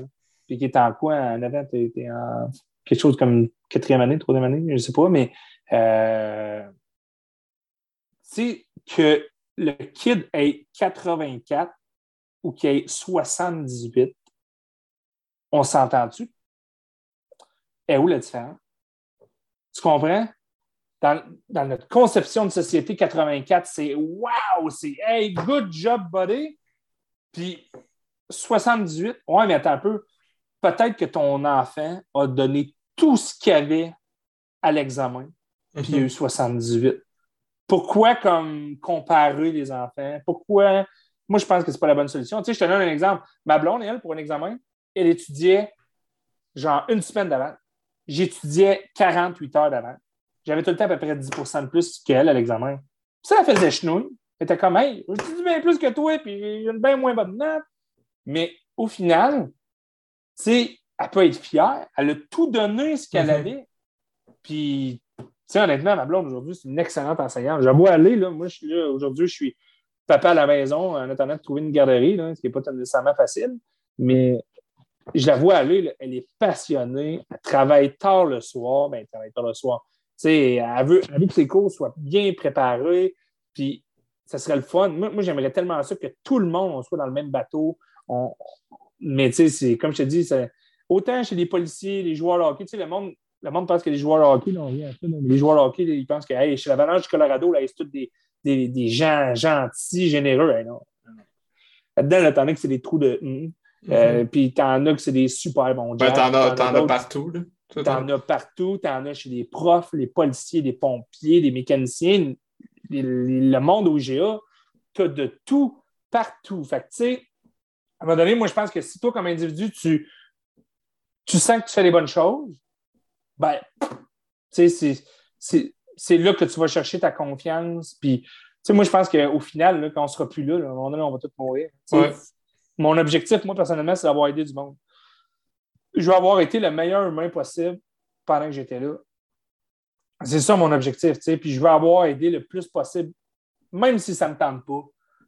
puis qui est en quoi? À 9 ans, tu es, en quelque chose comme quatrième année, troisième année, je ne sais pas, mais euh, tu sais, que le kid ait 84 ou qu'il ait 78, on s'entend-tu? Et où la différence? Tu comprends? Dans, notre conception de société 84, c'est wow, c'est hey, good job, buddy. Puis 78, ouais, mais attends un peu. Peut-être que ton enfant a donné tout ce qu'il avait à l'examen, puis il a eu 78. Pourquoi comme comparer les enfants? Pourquoi? Moi, je pense que ce n'est pas la bonne solution. Tu sais, je te donne un exemple. Ma blonde, elle, pour un examen, elle étudiait genre une semaine d'avant. J'étudiais 48 heures d'avant. J'avais tout le temps à peu près 10% de plus qu'elle à l'examen. Ça, elle faisait chenouille. Elle était comme, hey, j'étudie bien plus que toi, puis j'ai une bien moins bonne note. Mais au final, tu sais, elle peut être fière. Elle a tout donné ce qu'elle mm-hmm. avait. Puis, tu sais, honnêtement, ma blonde aujourd'hui, c'est une excellente enseignante. Je vois aller, là. Moi, je suis là, aujourd'hui, je suis papa à la maison en attendant de trouver une garderie, là, ce qui n'est pas nécessairement facile. Mais je la vois aller, elle est passionnée, elle travaille tard le soir, ben, elle travaille tard le soir. elle veut, elle veut que ses cours soient bien préparés, puis ça serait le fun. Moi, j'aimerais tellement ça que tout le monde soit dans le même bateau. Mais tu sais, comme je te dis, autant chez les policiers, les joueurs de hockey, tu sais, le monde, le monde pense que les joueurs de hockey, les joueurs de hockey, ils pensent que hey, chez l'Avalanche du Colorado, là, c'est tous des, des, des, gens gentils, généreux. Là-dedans, t'en as que c'est des trous de. Euh, mm-hmm. puis t'en as que c'est des super bons ben, t'en as, as, partout. T'en as partout. T'en as chez les profs, les policiers, les pompiers, les mécaniciens. le monde au GA, t'as de tout partout. Fait que, tu sais, à un moment donné, moi, je pense que si toi, comme individu, tu, tu sens que tu fais les bonnes choses, ben, tu sais, c'est là que tu vas chercher ta confiance. Puis, tu sais, moi, je pense qu'au final, là, quand on ne sera plus là, à un moment donné, on va tous mourir. Mon objectif, moi, personnellement, c'est d'avoir aidé du monde. Je veux avoir été le meilleur humain possible pendant que j'étais là. C'est ça mon objectif, tu sais. Puis je veux avoir aidé le plus possible, même si ça ne me tente pas.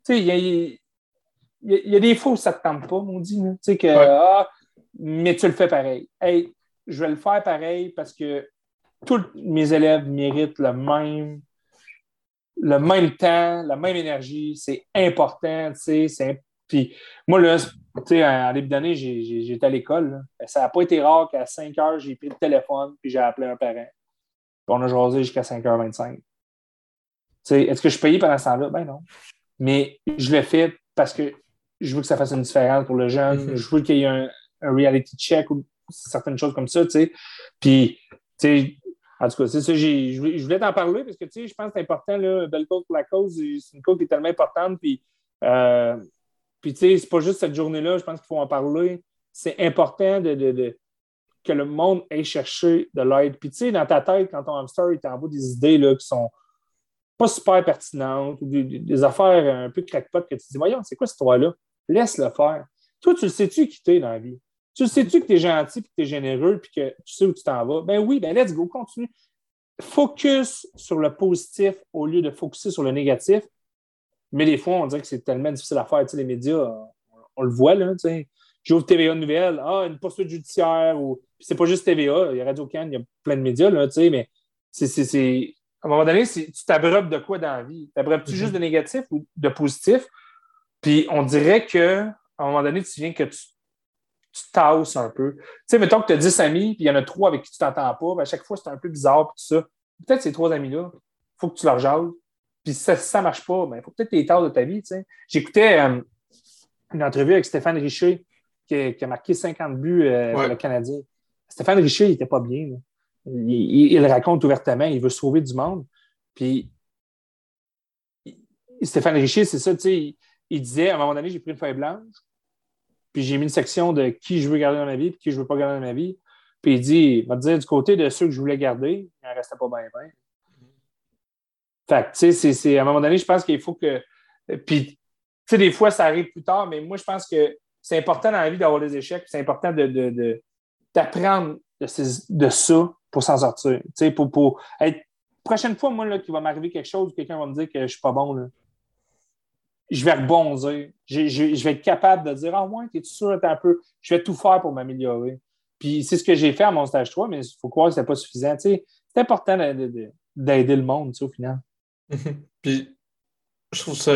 Tu sais, il y a, des fois où ça ne te tente pas, mon dit. Tu sais, que, ah, mais tu le fais pareil. Hey, je vais le faire pareil parce que tous mes élèves méritent le même, le même temps, la même énergie. C'est important, tu sais, c'est puis moi, là, tu sais, en début d'année, j'étais à l'école. Ça n'a pas été rare qu'à 5 heures, j'ai pris le téléphone puis j'ai appelé un parent. Puis on a jasé jusqu'à 5h25. Est-ce que je suis payé pendant ce temps-là? Ben non. Mais je l'ai fait parce que je veux que ça fasse une différence pour le jeune. Mm-hmm. Je veux qu'il y ait un, reality check ou certaines choses comme ça, tu sais. Puis, tu sais, en tout cas, c'est ça, je voulais t'en parler parce que, tu sais, je pense que c'est important, là, belle cause pour la cause. C'est une cause qui est tellement importante. Puis, euh, puis, tu sais, c'est pas juste cette journée-là, je pense qu'il faut en parler. C'est important de, que le monde ait cherché de l'aide. Puis, tu sais, dans ta tête, quand ton hamster il t'envoie des idées là, qui sont pas super pertinentes ou des, affaires un peu crackpot que tu dis, voyons, c'est quoi cette histoire-là? Laisse-le faire. Toi, tu le sais-tu qui t'es dans la vie? Tu le sais-tu que tu es gentil, que tu es généreux, puis que tu sais où tu t'en vas? Ben oui, ben let's go, continue. Focus sur le positif au lieu de focuser sur le négatif. Mais des fois, on dirait que c'est tellement difficile à faire. Tu sais, les médias, on, le voit, là. Tu sais. J'ouvre TVA Nouvelle, ah, une poursuite judiciaire. Ou... c'est pas juste TVA, il y a Radio-Can, il y a plein de médias, là, tu sais, mais c'est. À un moment donné, tu t'abreuves de quoi dans la vie? T'abreuves-tu mm-hmm. juste de négatif ou de positif? Puis on dirait qu'à un moment donné, tu viens que tu, tu tasses un peu. Tu sais, mettons que tu as 10 amis, puis il y en a trois avec qui tu t'entends pas, ben, à chaque fois, c'est un peu bizarre, puis tout ça. Peut-être ces trois amis-là, il faut que tu leur jases. Puis ça ne marche pas, il ben, faut peut-être les de ta vie. J'écoutais euh, une entrevue avec Stéphane Richer qui a, marqué 50 buts euh, pour le Canadien. Stéphane Richer, il n'était pas bien. Il, il, raconte ouvertement, il veut sauver du monde. Puis Stéphane Richer, c'est ça, tu sais, il, disait à un moment donné, j'ai pris une feuille blanche, puis j'ai mis une section de qui je veux garder dans ma vie et qui je veux pas garder dans ma vie. Puis il dit, il va dire du côté de ceux que je voulais garder, il n'en restait pas bien, bien. Fait tu sais, c'est, à un moment donné, je pense qu'il faut que. Puis, tu sais, des fois, ça arrive plus tard, mais moi, je pense que c'est important dans la vie d'avoir des échecs, c'est important de, d'apprendre de, de, ça pour s'en sortir. Tu sais, pour, pour. Prochaine fois, moi, là, qu'il va m'arriver quelque chose, quelqu'un va me dire que je ne suis pas bon, là, je vais rebondir. Je, je, vais être capable de dire Ah, ouais, es sûr, un peu. Je vais tout faire pour m'améliorer. Puis c'est ce que j'ai fait à mon stage 3, mais il faut croire que ce n'est pas suffisant. c'est important d'aider le monde, au final. Puis je trouve ça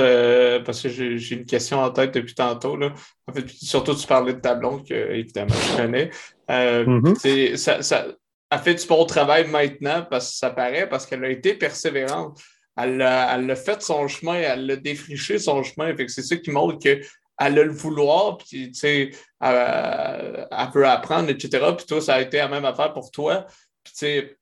parce que j'ai une question en tête depuis tantôt. Là. En fait, surtout tu parlais de ta blonde, que évidemment je connais. Euh, mm-hmm. ça, ça a fait du bon travail maintenant parce que ça paraît, parce qu'elle a été persévérante. Elle a, elle a, fait son chemin, elle a défriché son chemin. c'est ça qui montre que elle a le vouloir, puis tu sais, elle, peut apprendre, etc. Puis toi, ça a été la même affaire pour toi. Puis tu sais,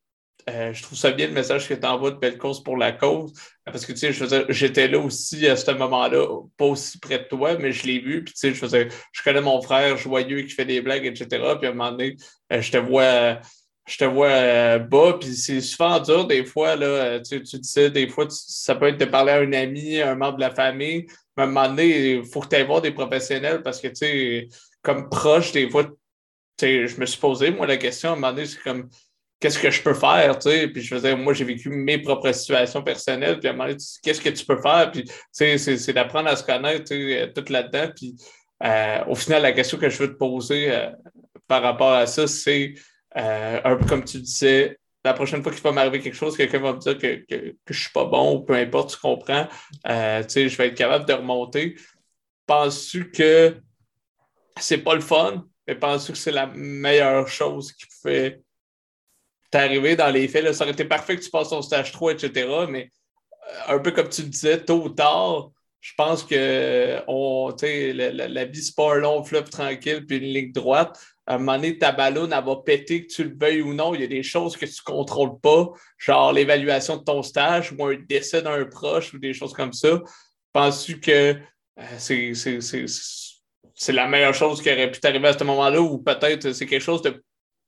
euh, je trouve ça bien le message que tu envoies de belle cause pour la cause. Parce que tu sais, j'étais là aussi à ce moment-là, pas aussi près de toi, mais je l'ai vu. Puis tu sais, je faisais, je connais mon frère joyeux qui fait des blagues, etc. Puis à un moment donné, euh, je te vois je te vois euh, bas, puis c'est souvent dur des fois, là, tu, tu disais, des fois, ça peut être de parler à un ami, un membre de la famille, à un moment donné, il faut que tu ailles voir des professionnels parce que, tu sais, comme proche, des fois, tu sais, je me suis posé, moi, la question, à un moment donné, c'est comme, qu'est-ce que je peux faire, tu sais, puis je faisais, moi, j'ai vécu mes propres situations personnelles, puis à un moment donné, qu'est-ce que tu peux faire, puis, tu sais, c'est d'apprendre à se connaître, tu sais, tout là-dedans, puis euh, au final, la question que je veux te poser euh, par rapport à ça, c'est, euh, un peu comme tu disais, la prochaine fois qu'il va m'arriver quelque chose, quelqu'un va me dire que, que, que je suis pas bon, ou peu importe, tu comprends, euh, je vais être capable de remonter. Penses-tu que c'est pas le fun, mais penses-tu que c'est la meilleure chose qui pouvait t'arriver dans les faits? Là, ça aurait été parfait que tu passes ton stage 3, etc., mais euh, un peu comme tu le disais, tôt ou tard, je pense que on, la, la, la vie, c'est pas un long fleuve tranquille puis une ligne droite à un moment donné, ta ballonne, elle va péter, que tu le veuilles ou non. Il y a des choses que tu ne contrôles pas, genre l'évaluation de ton stage ou un décès d'un proche ou des choses comme ça. Penses-tu que euh, c'est la meilleure chose qui aurait pu t'arriver à ce moment-là ou peut-être c'est quelque chose de,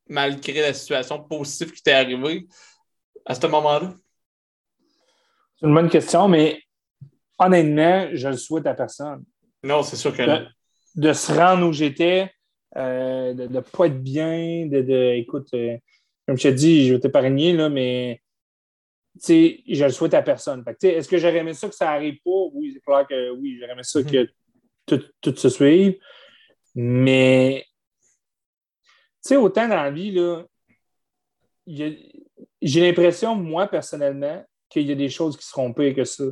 malgré la situation positive qui t'est arrivée à ce moment-là? C'est une bonne question, mais honnêtement, je le souhaite à personne. Non, c'est sûr que de, de se rendre où j'étais, euh, de ne pas être bien, de, écoute, euh, comme je te dis, je vais t'épargner, là, mais je le souhaite à personne. Est-ce que j'aurais aimé ça que ça n'arrive pas? Oui, c'est clair que oui, j'aurais aimé ça mhm. que tout, se suive. Mais autant dans la vie, j'ai l'impression, moi, personnellement, qu'il y a des choses qui seront pires que ça.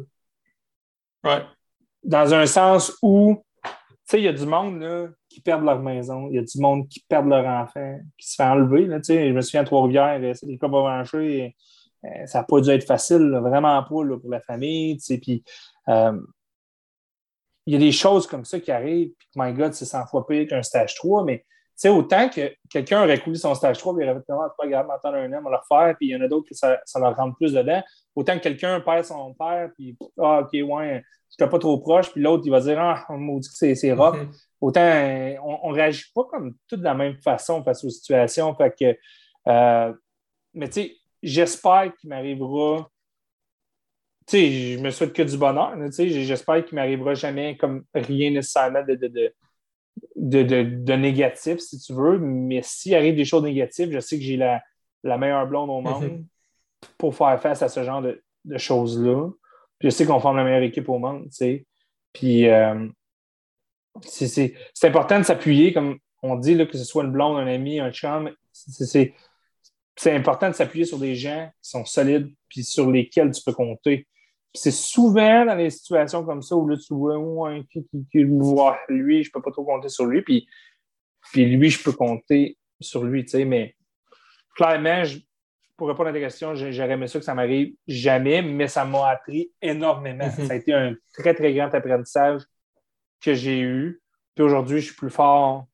Ouais. Dans un sens où, tu sais, il y a du monde, là, qui perdent leur maison, il y a du monde qui perd leur enfant, qui se fait enlever. Là, je me souviens à Trois-Rivières, euh, c'est des cas branchés. Euh, ça n'a pas dû être facile, vraiment pas pour la famille. Puis, euh, il y a des choses comme ça qui arrivent, puis my God, c'est 100 fois pire qu'un stage 3, mais autant que quelqu'un aurait coulé son stage 3, puis il aurait fait pas grave, attendre un an, on va le refaire, puis il y en a d'autres que ça, ça, leur rentre plus dedans. Autant que quelqu'un perd son père, puis ah, OK, ouais, je pas trop proche, puis l'autre, il va dire Ah, on m'a dit que c'est rough. Mm-hmm autant on ne réagit pas comme tout de la même façon face aux situations. Fait que, euh, mais tu sais, j'espère qu'il m'arrivera. Tu sais, je me souhaite que du bonheur. Tu sais, j'espère qu'il m'arrivera jamais comme rien nécessairement de, de, négatif, si tu veux. Mais s'il arrive des choses négatives, je sais que j'ai la, meilleure blonde au monde mhm. pour faire face à ce genre de, choses-là. Je sais qu'on forme la meilleure équipe au monde, tu sais. Puis, euh, c'est important de s'appuyer, comme on dit, là, que ce soit une blonde, un ami, un chum. C'est important de s'appuyer sur des gens qui sont solides puis sur lesquels tu peux compter. C'est souvent dans les situations comme ça où là, tu vois, oh, qui, qui, voit lui, je ne peux pas trop compter sur lui, puis, puis lui, je peux compter sur lui, tu sais, mais clairement, pour répondre à ta question, j'aurais aimé ça que ça m'arrive jamais, mais ça m'a appris énormément. Mm-hmm. Ça a été un très, très grand apprentissage que j'ai eu. Puis aujourd'hui, je suis plus fort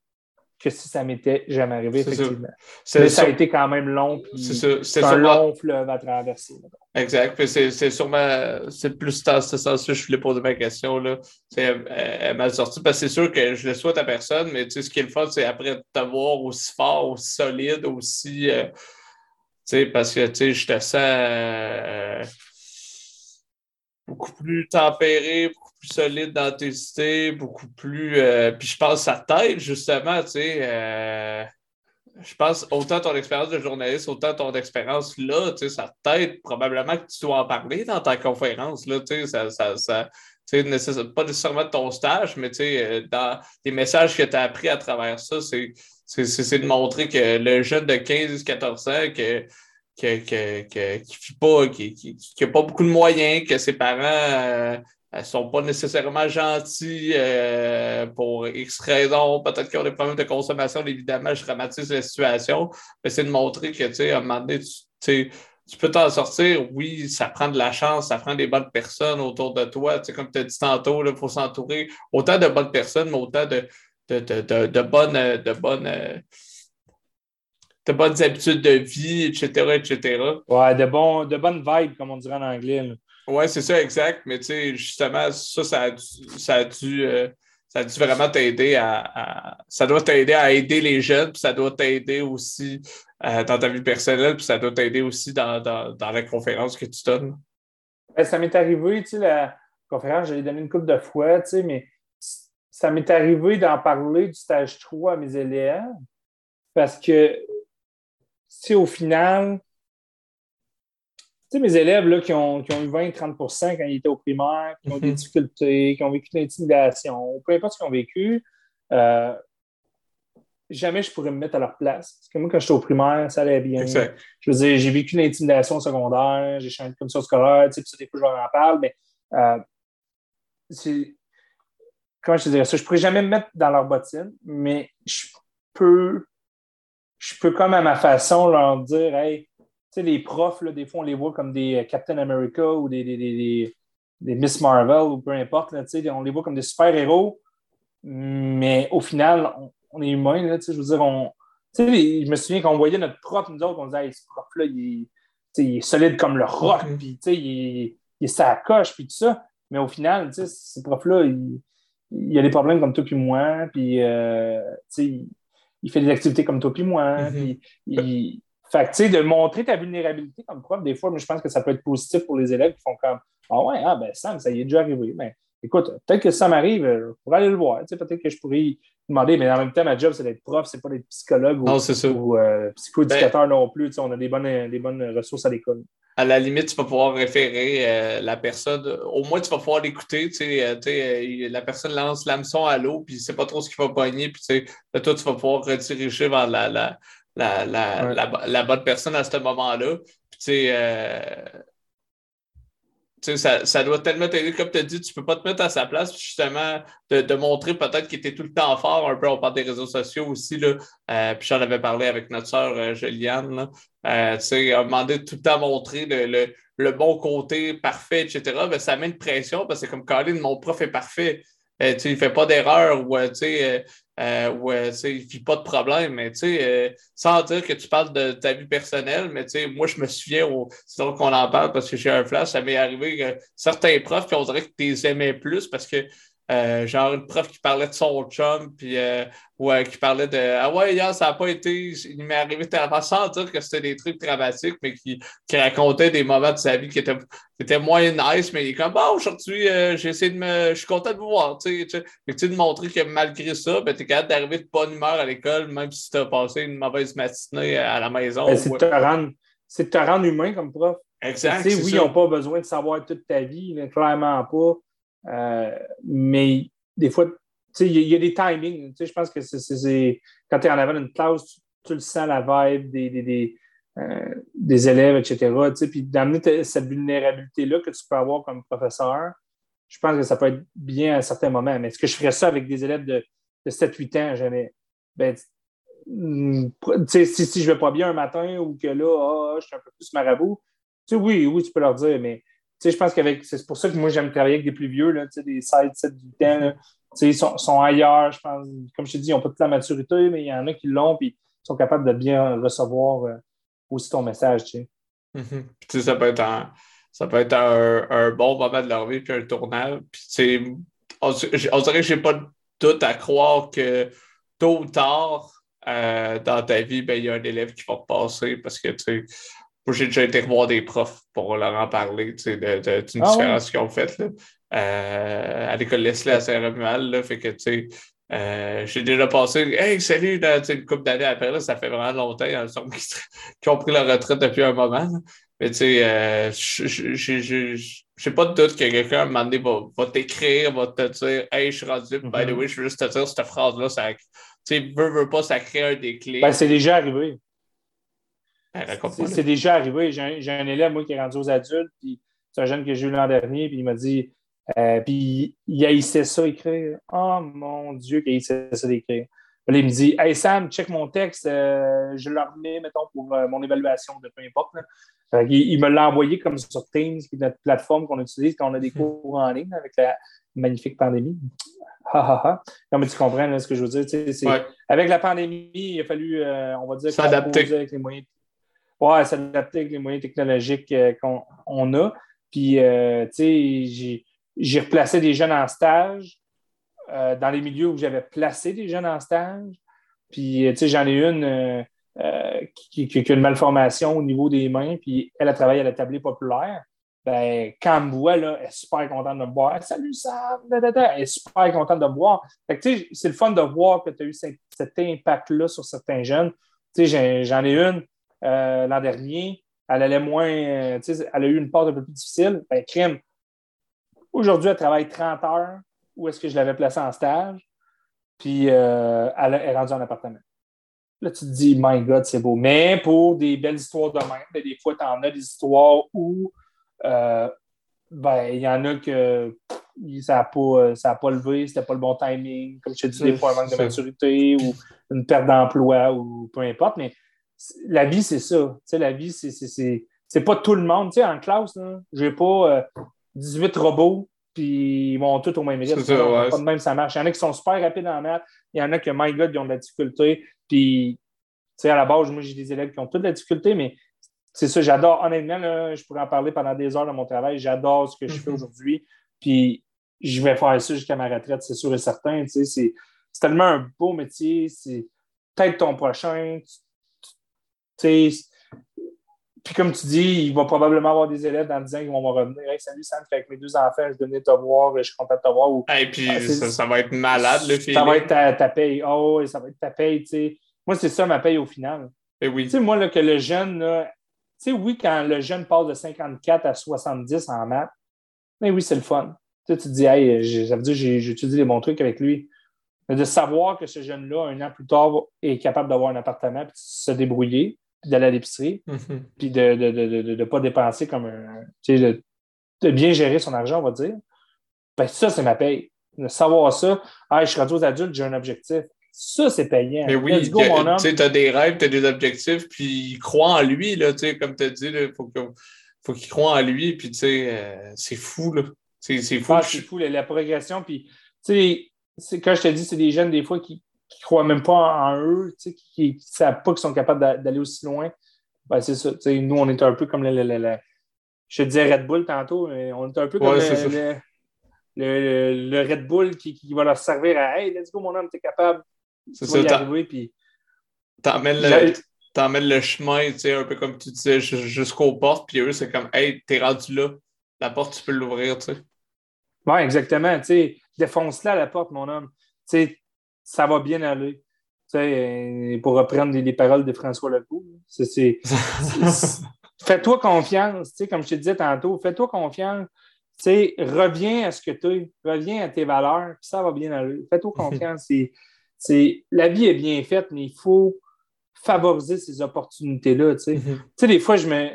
que si ça m'était jamais arrivé, effectivement. Mais ça, a été quand même long. C'est un long fleuve à traverser. Exact. Puis c'est sûrement, c'est plus dans ce sens-là je voulais poser ma question. Là. Elle, elle m'a sorti parce que c'est sûr que je le souhaite à personne, mais ce qui est le fun, c'est après te voir aussi fort, aussi solide, aussi. Euh, parce que je te sens. Euh, beaucoup plus tempéré, beaucoup plus solide dans tes idées, beaucoup plus. Euh, puis je pense à ta tête, justement, tu sais. Euh, je pense autant ton expérience de journaliste, autant ton expérience là, tu sais, ça t'aide probablement que tu dois en parler dans ta conférence, là, tu sais, ça, ça, ça pas nécessairement de ton stage, mais tu sais, euh, dans les messages que tu as appris à travers ça, c'est de montrer que le jeune de 15-14 ans, que qui pas, qui n'a pas beaucoup de moyens, que ses parents ne sont pas nécessairement gentils euh, pour X raisons, peut-être qu'ils ont des problèmes de consommation, évidemment, je dramatise la situation, mais c'est de montrer que, tu à un moment donné, tu, peux t'en sortir, oui, ça prend de la chance, ça prend des bonnes personnes autour de toi. Tu sais, comme tu as dit tantôt, il faut s'entourer autant de bonnes personnes, mais autant de, bonnes, de bonnes de bonnes habitudes de vie, etc., etc. Ouais, de, de bonnes vibes, comme on dirait en anglais. Ouais, c'est ça, exact. Mais tu sais, justement, ça, ça a dû, ça a dû, euh, vraiment t'aider à, Ça doit t'aider à aider les jeunes, puis ça doit t'aider aussi euh, dans ta vie personnelle, puis ça doit t'aider aussi dans, dans, la conférence que tu donnes. Ben, ça m'est arrivé, tu sais, la conférence, je l'ai donné une couple de fois, tu sais, mais ça m'est arrivé d'en parler du stage 3 à mes élèves parce que si au final, tu sais, mes élèves là, qui, ont, qui ont eu 20-30 quand ils étaient au primaire, qui ont des mhm. difficultés, qui ont vécu de l'intimidation, peu importe ce qu'ils ont vécu, euh, jamais je pourrais me mettre à leur place. Parce que moi, quand j'étais au primaire, ça allait bien. Je veux dire, j'ai vécu l'intimidation au secondaire, j'ai changé de commission scolaire, tu sais, puis ça, des fois, je leur en parle, mais euh, c'est. Comment je te dirais ça? Je ne pourrais jamais me mettre dans leur bottine, mais je peux je peux comme à ma façon leur dire, hey, tu sais, les profs, là, des fois, on les voit comme des euh, Captain America ou des, des, des, des Miss Marvel ou peu importe, là, on les voit comme des super-héros, mais au final, on, est humain, là, je veux dire, on, je me souviens qu'on voyait notre prof, nous autres, on disait, hey, ce prof-là, il, il, est solide comme le rock, mm-hmm. puis il, il est sa coche, puis tout ça, mais au final, ce prof-là, il, il a des problèmes comme toi puis moi, puis euh, il fait des activités comme toi puis moi. Mm-hmm. Fait tu sais, de montrer ta vulnérabilité comme prof, des fois, je pense que ça peut être positif pour les élèves qui font comme Ah ouais, ah ben Sam, ça y est déjà arrivé. Mais écoute, peut-être que ça m'arrive, je pourrais aller le voir. Tu sais, peut-être que je pourrais demander, mais en même temps, ma job, c'est d'être prof, c'est pas d'être psychologue ou, euh, psychoéducateur ben non plus. Tu sais, on a des bonnes, des bonnes ressources à l'école à la limite, tu vas pouvoir référer euh, la personne. Au moins, tu vas pouvoir l'écouter. Euh, euh, la personne lance l'hameçon à l'eau, puis c'est pas trop ce qu'il va pogner. Puis toi, tu vas pouvoir rediriger vers la, la, la, la, bonne personne à ce moment-là. Puis, ça, ça, doit tellement t'aider, comme tu as dit, tu ne peux pas te mettre à sa place, justement, de, de montrer peut-être qu'il était tout le temps fort, un peu, on parle des réseaux sociaux aussi, là, euh, puis j'en avais parlé avec notre sœur euh, Juliane, euh, tu sais, demander tout le temps montrer le, le, le, bon côté parfait, etc., ben, ça met une pression, parce que comme Colin, mon prof est parfait, euh, il ne fait pas d'erreur, ou, tu sais, euh, où euh, il ne vit pas de problème. Mais euh, sans dire que tu parles de ta vie personnelle, mais moi, je me souviens, c'est drôle qu'on en parle parce que j'ai un flash, ça m'est arrivé que certains profs, puis on dirait que tu les aimais plus parce que euh, genre une prof qui parlait de son chum, puis euh, ouais, qui parlait de Ah ouais, hier, ça n'a pas été. Il m'est arrivé tellement sans dire que c'était des trucs dramatiques, mais qui, qui racontait des moments de sa vie qui étaient, qui étaient moins nice, mais il est comme Bon, aujourd'hui, euh, j'ai essayé de me. Je suis content de vous voir. Tu sais, mais tu sais, de montrer que malgré ça, ben, tu es capable d'arriver de bonne humeur à l'école, même si tu as passé une mauvaise matinée à la maison. Ben, c'est de, te rendre, de te rendre humain comme prof. Exact. oui, ils n'ont pas besoin de savoir toute ta vie, mais clairement pas. Euh, mais des fois, il y, a des timings. Je pense que c'est quand tu es en avant d'une classe, tu, le sens la vibe des, euh, élèves, etc. Puis d'amener cette vulnérabilité-là que tu peux avoir comme professeur, je pense que ça peut être bien à un certain moment. Mais est-ce que je ferais ça avec des élèves de, de 7-8 ans? Jamais. Ben, mm, si, si je ne vais pas bien un matin ou que là, ah, je suis un peu plus marabout, oui, oui, tu peux leur dire, mais je pense qu'avec. C'est pour ça que moi, j'aime travailler avec des plus vieux, là, des 16, 7, 8 ans. ils sont, sont, ailleurs, je pense. Comme je te dis, ils n'ont pas toute la maturité, mais il y en a qui l'ont, puis ils sont capables de bien recevoir euh, aussi ton message. Tu sais. Mm-hmm. ça peut être, un, ça peut être un, bon moment de leur vie, puis un tournage. Puis, on, on dirait que je n'ai pas de doute à croire que tôt ou tard, euh, dans ta vie, ben, il y a un élève qui va passer parce que, tu moi, j'ai déjà été revoir des profs pour leur en parler, tu sais, d'une de, ah différence qu'ils ont faite, euh, à l'école Leslie à Saint-Romuald, fait que, tu sais, euh, j'ai déjà passé, hey, salut, une couple d'années après, là, ça fait vraiment longtemps, en a qui ont pris leur retraite depuis un moment. Mais tu sais, j'ai pas de doute que quelqu'un, à un moment donné, va, va t'écrire, va te dire, hey, je suis rendu, by the mm-hmm. way, je veux juste te dire cette phrase-là, ça, sais, veut, veut pas, ça crée un déclic. Ben, c'est déjà arrivé. Ben, c'est déjà arrivé. J'ai un, élève, moi, qui est rendu aux adultes, puis c'est un jeune que j'ai eu l'an dernier, puis il m'a dit, euh, puis il haïssait ça écrire. Oh mon Dieu, qu'il haïssait ça d'écrire. Il me dit Hey Sam, check mon texte, euh, je le remets, mettons, pour euh, mon évaluation de peu importe. Il, il, me l'a envoyé comme sur Teams, qui est notre plateforme qu'on utilise quand on a des mhm. cours en ligne avec la magnifique pandémie. Non, mais tu comprends ce que je veux dire. Avec la pandémie, il a fallu, euh, on va dire, s'adapter avec les moyens. Ouais, s'adapter avec les moyens technologiques euh, qu'on a. Puis, euh, tu sais, j'ai replacé des jeunes en stage dans les milieux où j'avais placé des jeunes en stage. Puis, tu sais, j'en ai une qui, qui, a une malformation au niveau des mains, puis elle a travaillé à la tablée populaire ben, quand elle me voit, là, elle est super contente de me voir. Salut Sam! Elle est super contente de me voir. c'est le fun de voir que tu as eu cet, impact-là sur certains jeunes. J'en ai une euh, l'an dernier. Elle allait moins. Euh, elle a eu une part un peu plus difficile. Ben, crime. Aujourd'hui, elle travaille 30 heures. Où est-ce que je l'avais placée en stage? Puis euh, elle est rendue en appartement. Là, tu te dis, my God, c'est beau. Mais pour des belles histoires de même, ben, des fois, tu en as des histoires où euh, ben, il y en a que ça n'a pas, ça pas levé, c'était pas le bon timing, comme je te dis, des fois un manque de maturité ou une perte d'emploi ou peu importe. Mais la vie, c'est ça. la vie, c'est pas tout le monde. sais en classe, je n'ai pas 18 euh, robots puis ils vont tous au même rythme. Pas de même, ça marche. Il y en a qui sont super rapides en maths, il y en a que, my God, ils ont de la difficulté. Puis, à la base, moi, j'ai des élèves qui ont toute la difficulté, mais c'est ça, j'adore, honnêtement, je pourrais en parler pendant des heures de mon travail. J'adore ce que je fais mhm. aujourd'hui. Puis je vais faire ça jusqu'à ma retraite, c'est sûr et certain. c'est, tellement un beau métier. C'est peut-être ton prochain. Puis comme tu dis, il va probablement avoir des élèves dans 10 ans qui vont me revenir. Hey, salut Sam, avec mes deux enfants, je venais te voir, je suis content de te voir. Et puis ah, ça, va être malade le film. Ça va être ta, paye. Oh, ça va être ta paye. Moi, c'est ça ma paye au final. Et eh oui. moi, là, que le jeune, là, sais, oui, quand le jeune passe de 54 à 70 en maths, mais oui, c'est le fun. Tu, te dis, hey, ça veut dire que étudié des bons trucs avec lui. Mais de savoir que ce jeune-là, un an plus tard, est capable d'avoir un appartement, puis de se débrouiller, d'aller à l'épicerie, mm-hmm. puis de ne de, pas dépenser comme un. Tu sais, de, bien gérer son argent, on va dire. Ben, ça, c'est ma paye. De savoir ça, ah, je suis rendu aux adultes, j'ai un objectif. Ça, c'est payant. Mais oui, tu as des rêves, tu as des objectifs, puis il croit en lui, là, comme tu as dit, il faut qu'il croit en lui, puis euh, c'est fou. C'est fou. Ah, c'est fou, la, progression. Puis, quand je te dis, c'est des jeunes, des fois, qui ne croient même pas en, eux, qui ne savent pas qu'ils sont capables d'aller aussi loin. Ben, c'est ça. Nous, on est un peu comme le, je te disais Red Bull tantôt, mais on est un peu comme le, le, Red Bull qui, qui, va leur servir à Hey, let's go, mon homme, tu es capable. C'est ça. T'emmènes le, le chemin, tu sais, un peu comme tu disais, jusqu'aux portes, puis eux, c'est comme, hey, t'es rendu là, la porte, tu peux l'ouvrir, tu sais. Oui, exactement. Tu sais, défonce-la la porte, mon homme. Tu sais, ça va bien aller. Tu sais, pour reprendre les, paroles de François Legault, c'est. Fais-toi confiance, tu sais, comme je te disais tantôt, fais-toi confiance. Tu sais, reviens à ce que tu es, reviens à tes valeurs, puis ça va bien aller. Fais-toi confiance. c'est la vie est bien faite, mais il faut favoriser ces opportunités-là. Tu sais, mm-hmm. des fois, je me.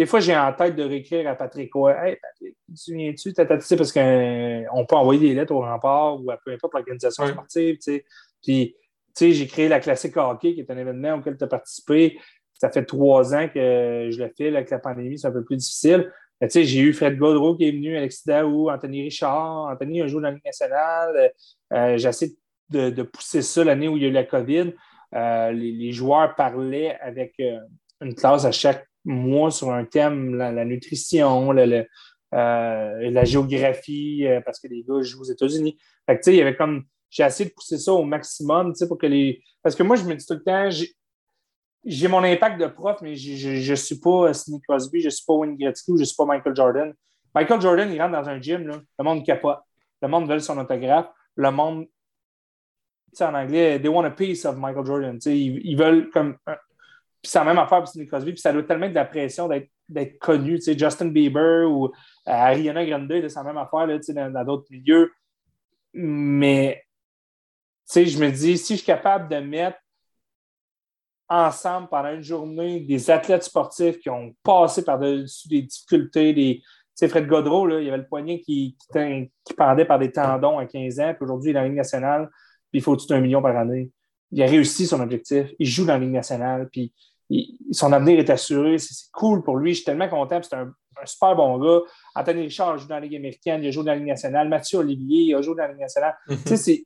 Des fois, j'ai en tête de réécrire à Patrick Ouais, Hey Patrick, tu viens-tu? Parce qu'on euh, peut envoyer des lettres au rempart ou à peu importe l'organisation sportive. Tu sais. Puis, tu sais, j'ai créé la classique hockey, qui est un événement auquel tu as participé. Ça fait trois ans que je le fais. avec la pandémie, c'est un peu plus difficile. j'ai eu Fred Gaudreau qui est venu, Alexis Daou, Anthony Richard. Anthony a joué dans la Ligue nationale. Euh, j'ai essayé de, pousser ça l'année où il y a eu la COVID. Euh, les, joueurs parlaient avec euh, une classe à chaque mois sur un thème, la, nutrition, la géographie, parce que les gars jouent aux États-Unis. il y avait comme j'ai essayé de pousser ça au maximum, pour que les. Parce que moi, je me dis tout le temps, j'ai mon impact de prof, mais je ne suis pas Sidney Crosby, je ne suis pas Wayne Gretzky ou je ne suis pas Michael Jordan. Michael Jordan, il rentre dans un gym, le monde capote. Le monde veut son autographe. Le monde, en anglais, they want a piece of Michael Jordan. Ils, ils, veulent comme. Puis c'est la même affaire pour Sidney Crosby, puis ça doit tellement de la pression d'être connu. Justin Bieber ou euh, Ariana Grande, c'est la même affaire là, dans d'autres milieux. Mais je me dis, si je suis capable de mettre ensemble pendant une journée des athlètes sportifs qui ont passé par-dessus des difficultés, des. Tu sais, Fred Godreau, là, il y avait le poignet qui, qui, pendait par des tendons à 15 ans, puis aujourd'hui, il est dans la Ligue nationale, puis il faut tout un million par année. Il a réussi son objectif, il joue dans la Ligue nationale, puis son avenir est assuré, c'est cool pour lui, je suis tellement content, c'est un, super bon gars. Anthony Richard joue dans la Ligue américaine, il a joué dans la Ligue nationale, Mathieu Olivier il a joué dans la Ligue nationale. Sais,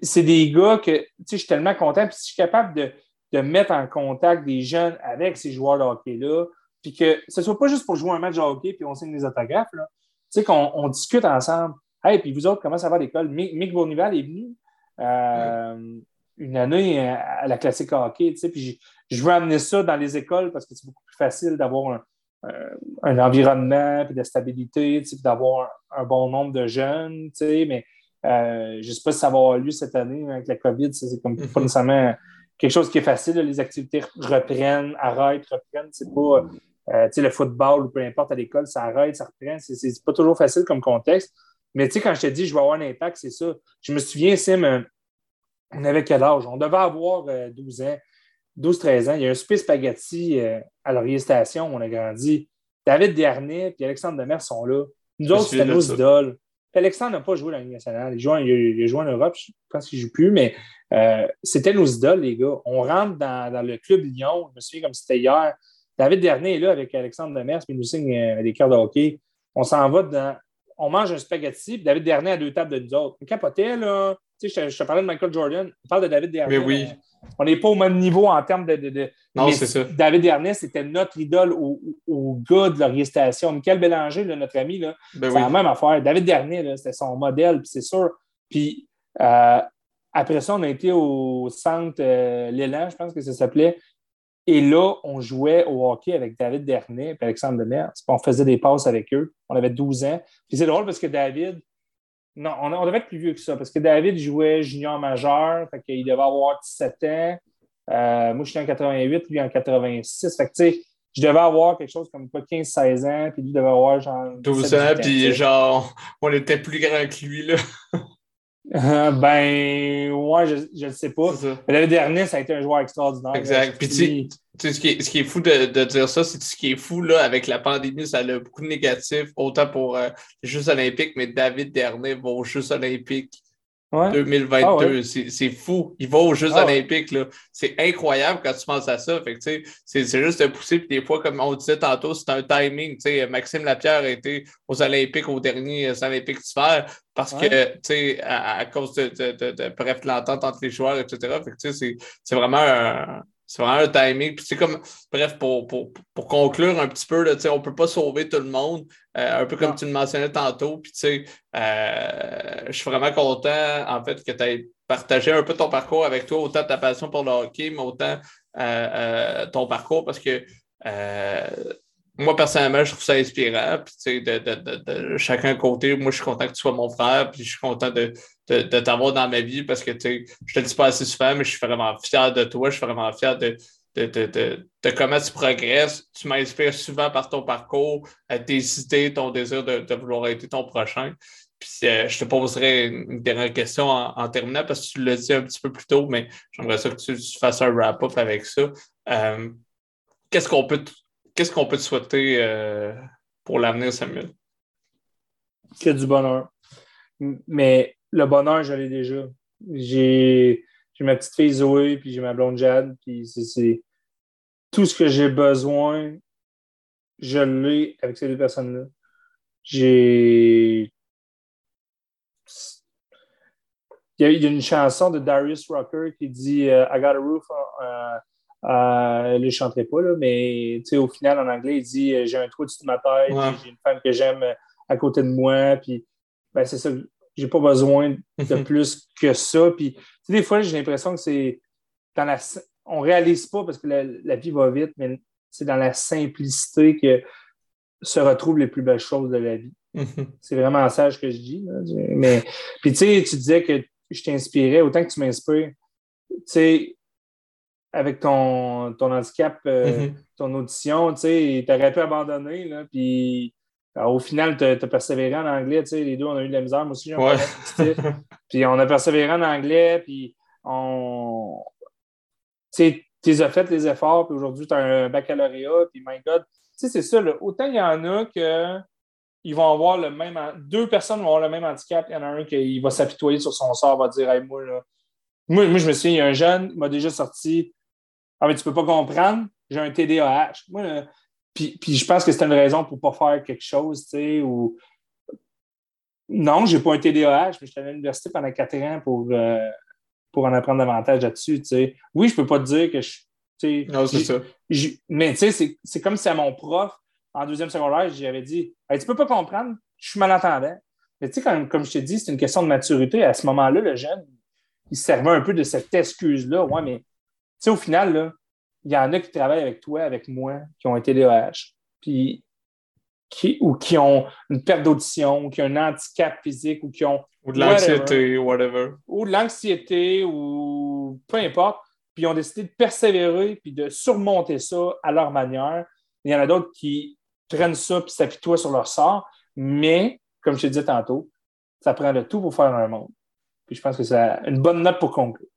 c'est des gars que je suis tellement content. Puis si je suis capable de, de, mettre en contact des jeunes avec ces joueurs de hockey-là, puis que ce ne soit pas juste pour jouer un match de hockey puis on signe des autographes, tu sais, qu'on on discute ensemble. Hey, puis vous autres, comment ça va à l'école? Mick, Bournival est venu euh, une année à la classique hockey, tu sais, puis je veux amener ça dans les écoles parce que c'est beaucoup plus facile d'avoir un, un, environnement, puis de stabilité, d'avoir un, un, bon nombre de jeunes, tu sais, mais euh, je ne sais pas si ça va avoir lieu cette année avec la COVID. C'est comme pas mhm. nécessairement quelque chose qui est facile. Les activités reprennent, arrêtent, reprennent. C'est pas euh, le football ou peu importe à l'école, ça arrête, ça reprend. C'est pas toujours facile comme contexte. Mais quand je te dis je vais avoir un impact, c'est ça. Je me souviens, Sim, euh, on avait quel âge? On devait avoir 12 ans, 12-13 ans. Il y a un super spaghetti à Laurier Station où on a grandi. David Dernay et Alexandre Demers sont là. Nous autres, c'était nos idoles. Alexandre n'a pas joué dans la Ligue nationale. Il, joue, a joué en Europe, je pense qu'il ne joue plus, mais euh, c'était nos idoles, les gars. On rentre dans, le club Lyon, je me souviens comme c'était hier. David Dernier est là avec Alexandre Demers, puis il nous signe euh, des cartes de hockey. On s'en va dans. On mange un spaghetti, puis David Dernier à deux tables de nous autres. On capotait, là. Tu sais, je, te parlais de Michael Jordan. On parle de David Dernier. Mais oui on n'est pas au même niveau en termes de. non, c'est ça. David Ernest c'était notre idole au, au, gars de Laurier Station. Michael Bélanger, notre ami, là, ben c'est la même affaire. David Dernier, c'était son modèle, c'est sûr. Puis euh, après ça, on a été au centre euh, L'élan, je pense que ça s'appelait. Et là, on jouait au hockey avec David Dernier et Alexandre Demers. On faisait des passes avec eux. On avait 12 ans. Puis c'est drôle parce que David, non, on, devait être plus vieux que ça parce que David jouait junior majeur, fait qu'il devait avoir 17 ans. Euh, moi, je suis en 88, lui en 86. Fait que, tu sais, je devais avoir quelque chose comme 15-16 ans, puis lui devait avoir genre. 12 ans, puis genre, on était plus grand que lui, là. Ben, ouais, je ne sais pas. L'année dernière, ça a été un joueur extraordinaire. Exact. Puis, tu sais, ce, qui est, ce qui est fou de, de dire ça, c'est ce qui est fou, là, avec la pandémie, ça a beaucoup de négatifs, autant pour euh, les Jeux Olympiques, mais David Dernier va aux Jeux Olympiques 2022. Ah c'est fou. Il va aux Jeux ah olympiques. C'est incroyable quand tu penses à ça. c'est juste de pousser. Puis des fois, comme on disait tantôt, c'est un timing. Maxime Lapierre a été aux Olympiques aux derniers euh, Olympiques d'hiver parce que, à, à, cause de, de, de, bref, l'entente entre les joueurs, etc. c'est vraiment un c'est vraiment un timing. Puis, comme, bref, pour, pour, pour, conclure un petit peu, là, on ne peut pas sauver tout le monde, euh, un peu comme tu le mentionnais tantôt. Puis, euh, je suis vraiment content, en fait, que tu aies partagé un peu ton parcours avec toi, autant ta passion pour le hockey, mais autant euh, ton parcours, parce que moi, personnellement, je trouve ça inspirant. Puis, de, de, de, de, chacun côté, moi, je suis content que tu sois mon frère, puis je suis content de, t'avoir dans ma vie parce que, tu je te le dis pas assez souvent, mais je suis vraiment fier de toi, je suis vraiment fier de, de, comment tu progresses. Tu m'inspires souvent par ton parcours, tes idées, ton désir de, vouloir aider ton prochain. Puis euh, je te poserai une dernière question en, terminant parce que tu l'as dit un petit peu plus tôt, mais j'aimerais ça que tu, fasses un wrap-up avec ça. Euh, qu'est-ce qu'on peut Qu'est-ce qu'on peut te souhaiter euh, pour l'avenir, Samuel? Que du bonheur. Mais le bonheur, je l'ai déjà. J'ai ma petite fille Zoé, puis j'ai ma blonde Jade, puis c'est tout ce que j'ai besoin je l'ai avec ces deux personnes-là. J'ai. Il y, a, une chanson de Darius Rucker qui dit euh, I got a roof. Uh, uh, je ne chanterai pas, là, mais au final, en anglais, il dit euh, J'ai un toit dessus de ma tête, j'ai une femme que j'aime à côté de moi. Puis, ben, c'est ça. J'ai pas besoin de plus que ça. Puis, des fois, j'ai l'impression que c'est dans la. On réalise pas parce que la vie va vite, mais c'est dans la simplicité que se retrouvent les plus belles choses de la vie. Mhm. C'est vraiment sage que je dis. Mais, puis tu sais, tu disais que je t'inspirais autant que tu m'inspires. Tu sais, avec ton, ton handicap, euh, mhm. ton audition, tu sais, t'aurais pu abandonner, là, puis au final, tu as, persévéré en anglais, tu sais, les deux, on a eu de la misère, moi aussi, Puis on a persévéré en anglais, puis on... Tu sais, as fait les efforts, puis aujourd'hui, tu as un baccalauréat, puis my God. Tu sais, c'est ça, autant il y en a que ils vont avoir le même. Deux personnes vont avoir le même handicap. Il y en a un qui va s'apitoyer sur son sort, va dire hey, moi, là, moi, moi, je me souviens, il y a un jeune qui m'a déjà sorti Ah, mais tu peux pas comprendre, j'ai un TDAH. Moi, puis, puis, je pense que c'était une raison pour ne pas faire quelque chose, tu sais, ou. Non, j'ai pas un TDAH, mais j'étais à l'université pendant quatre ans pour, euh, pour en apprendre davantage là-dessus. Oui, je ne peux pas te dire que je. Non, c'est ça. mais tu sais, c'est comme si à mon prof, en deuxième secondaire, j'avais dit Tu Tu peux pas comprendre, je suis malentendant. Mais tu sais, comme, comme je t'ai dit, c'est une question de maturité. À ce moment-là, le jeune, il servait un peu de cette excuse-là. Ouais, mais tu sais, au final, là, il y en a qui travaillent avec toi, avec moi, qui ont été DAH. Puis qui, ou qui ont une perte d'audition, ou qui ont un handicap physique, ou qui ont. Ou de l'anxiété, whatever. Ou de l'anxiété, ou peu importe. Puis ils ont décidé de persévérer, puis de surmonter ça à leur manière. Il y en a d'autres qui prennent ça, puis s'apitoient sur leur sort. Mais, comme je te disais tantôt, ça prend le tout pour faire un monde. Puis je pense que c'est une bonne note pour conclure.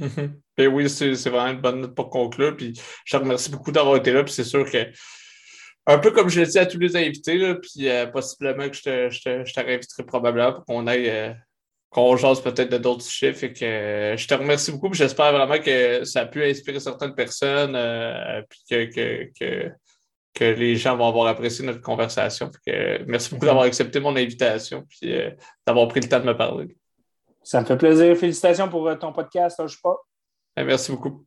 Mm-hmm. Et oui, c'est vraiment une bonne note pour conclure. Puis je te remercie beaucoup d'avoir été là. Puis c'est sûr que un peu comme je l'ai dit à tous les invités, là, puis euh, possiblement que je te, je, te, je te réinviterai probablement pour qu'on aille, euh, qu'on jase peut-être de d'autres chiffres. Et que, euh, je te remercie beaucoup, j'espère vraiment que ça a pu inspirer certaines personnes, puis que, que, que, que, les gens vont avoir apprécié notre conversation. Que, merci beaucoup d'avoir accepté mon invitation, puis d'avoir pris le temps de me parler. Ça me fait plaisir. Félicitations pour ton podcast, je sais pas. Merci beaucoup.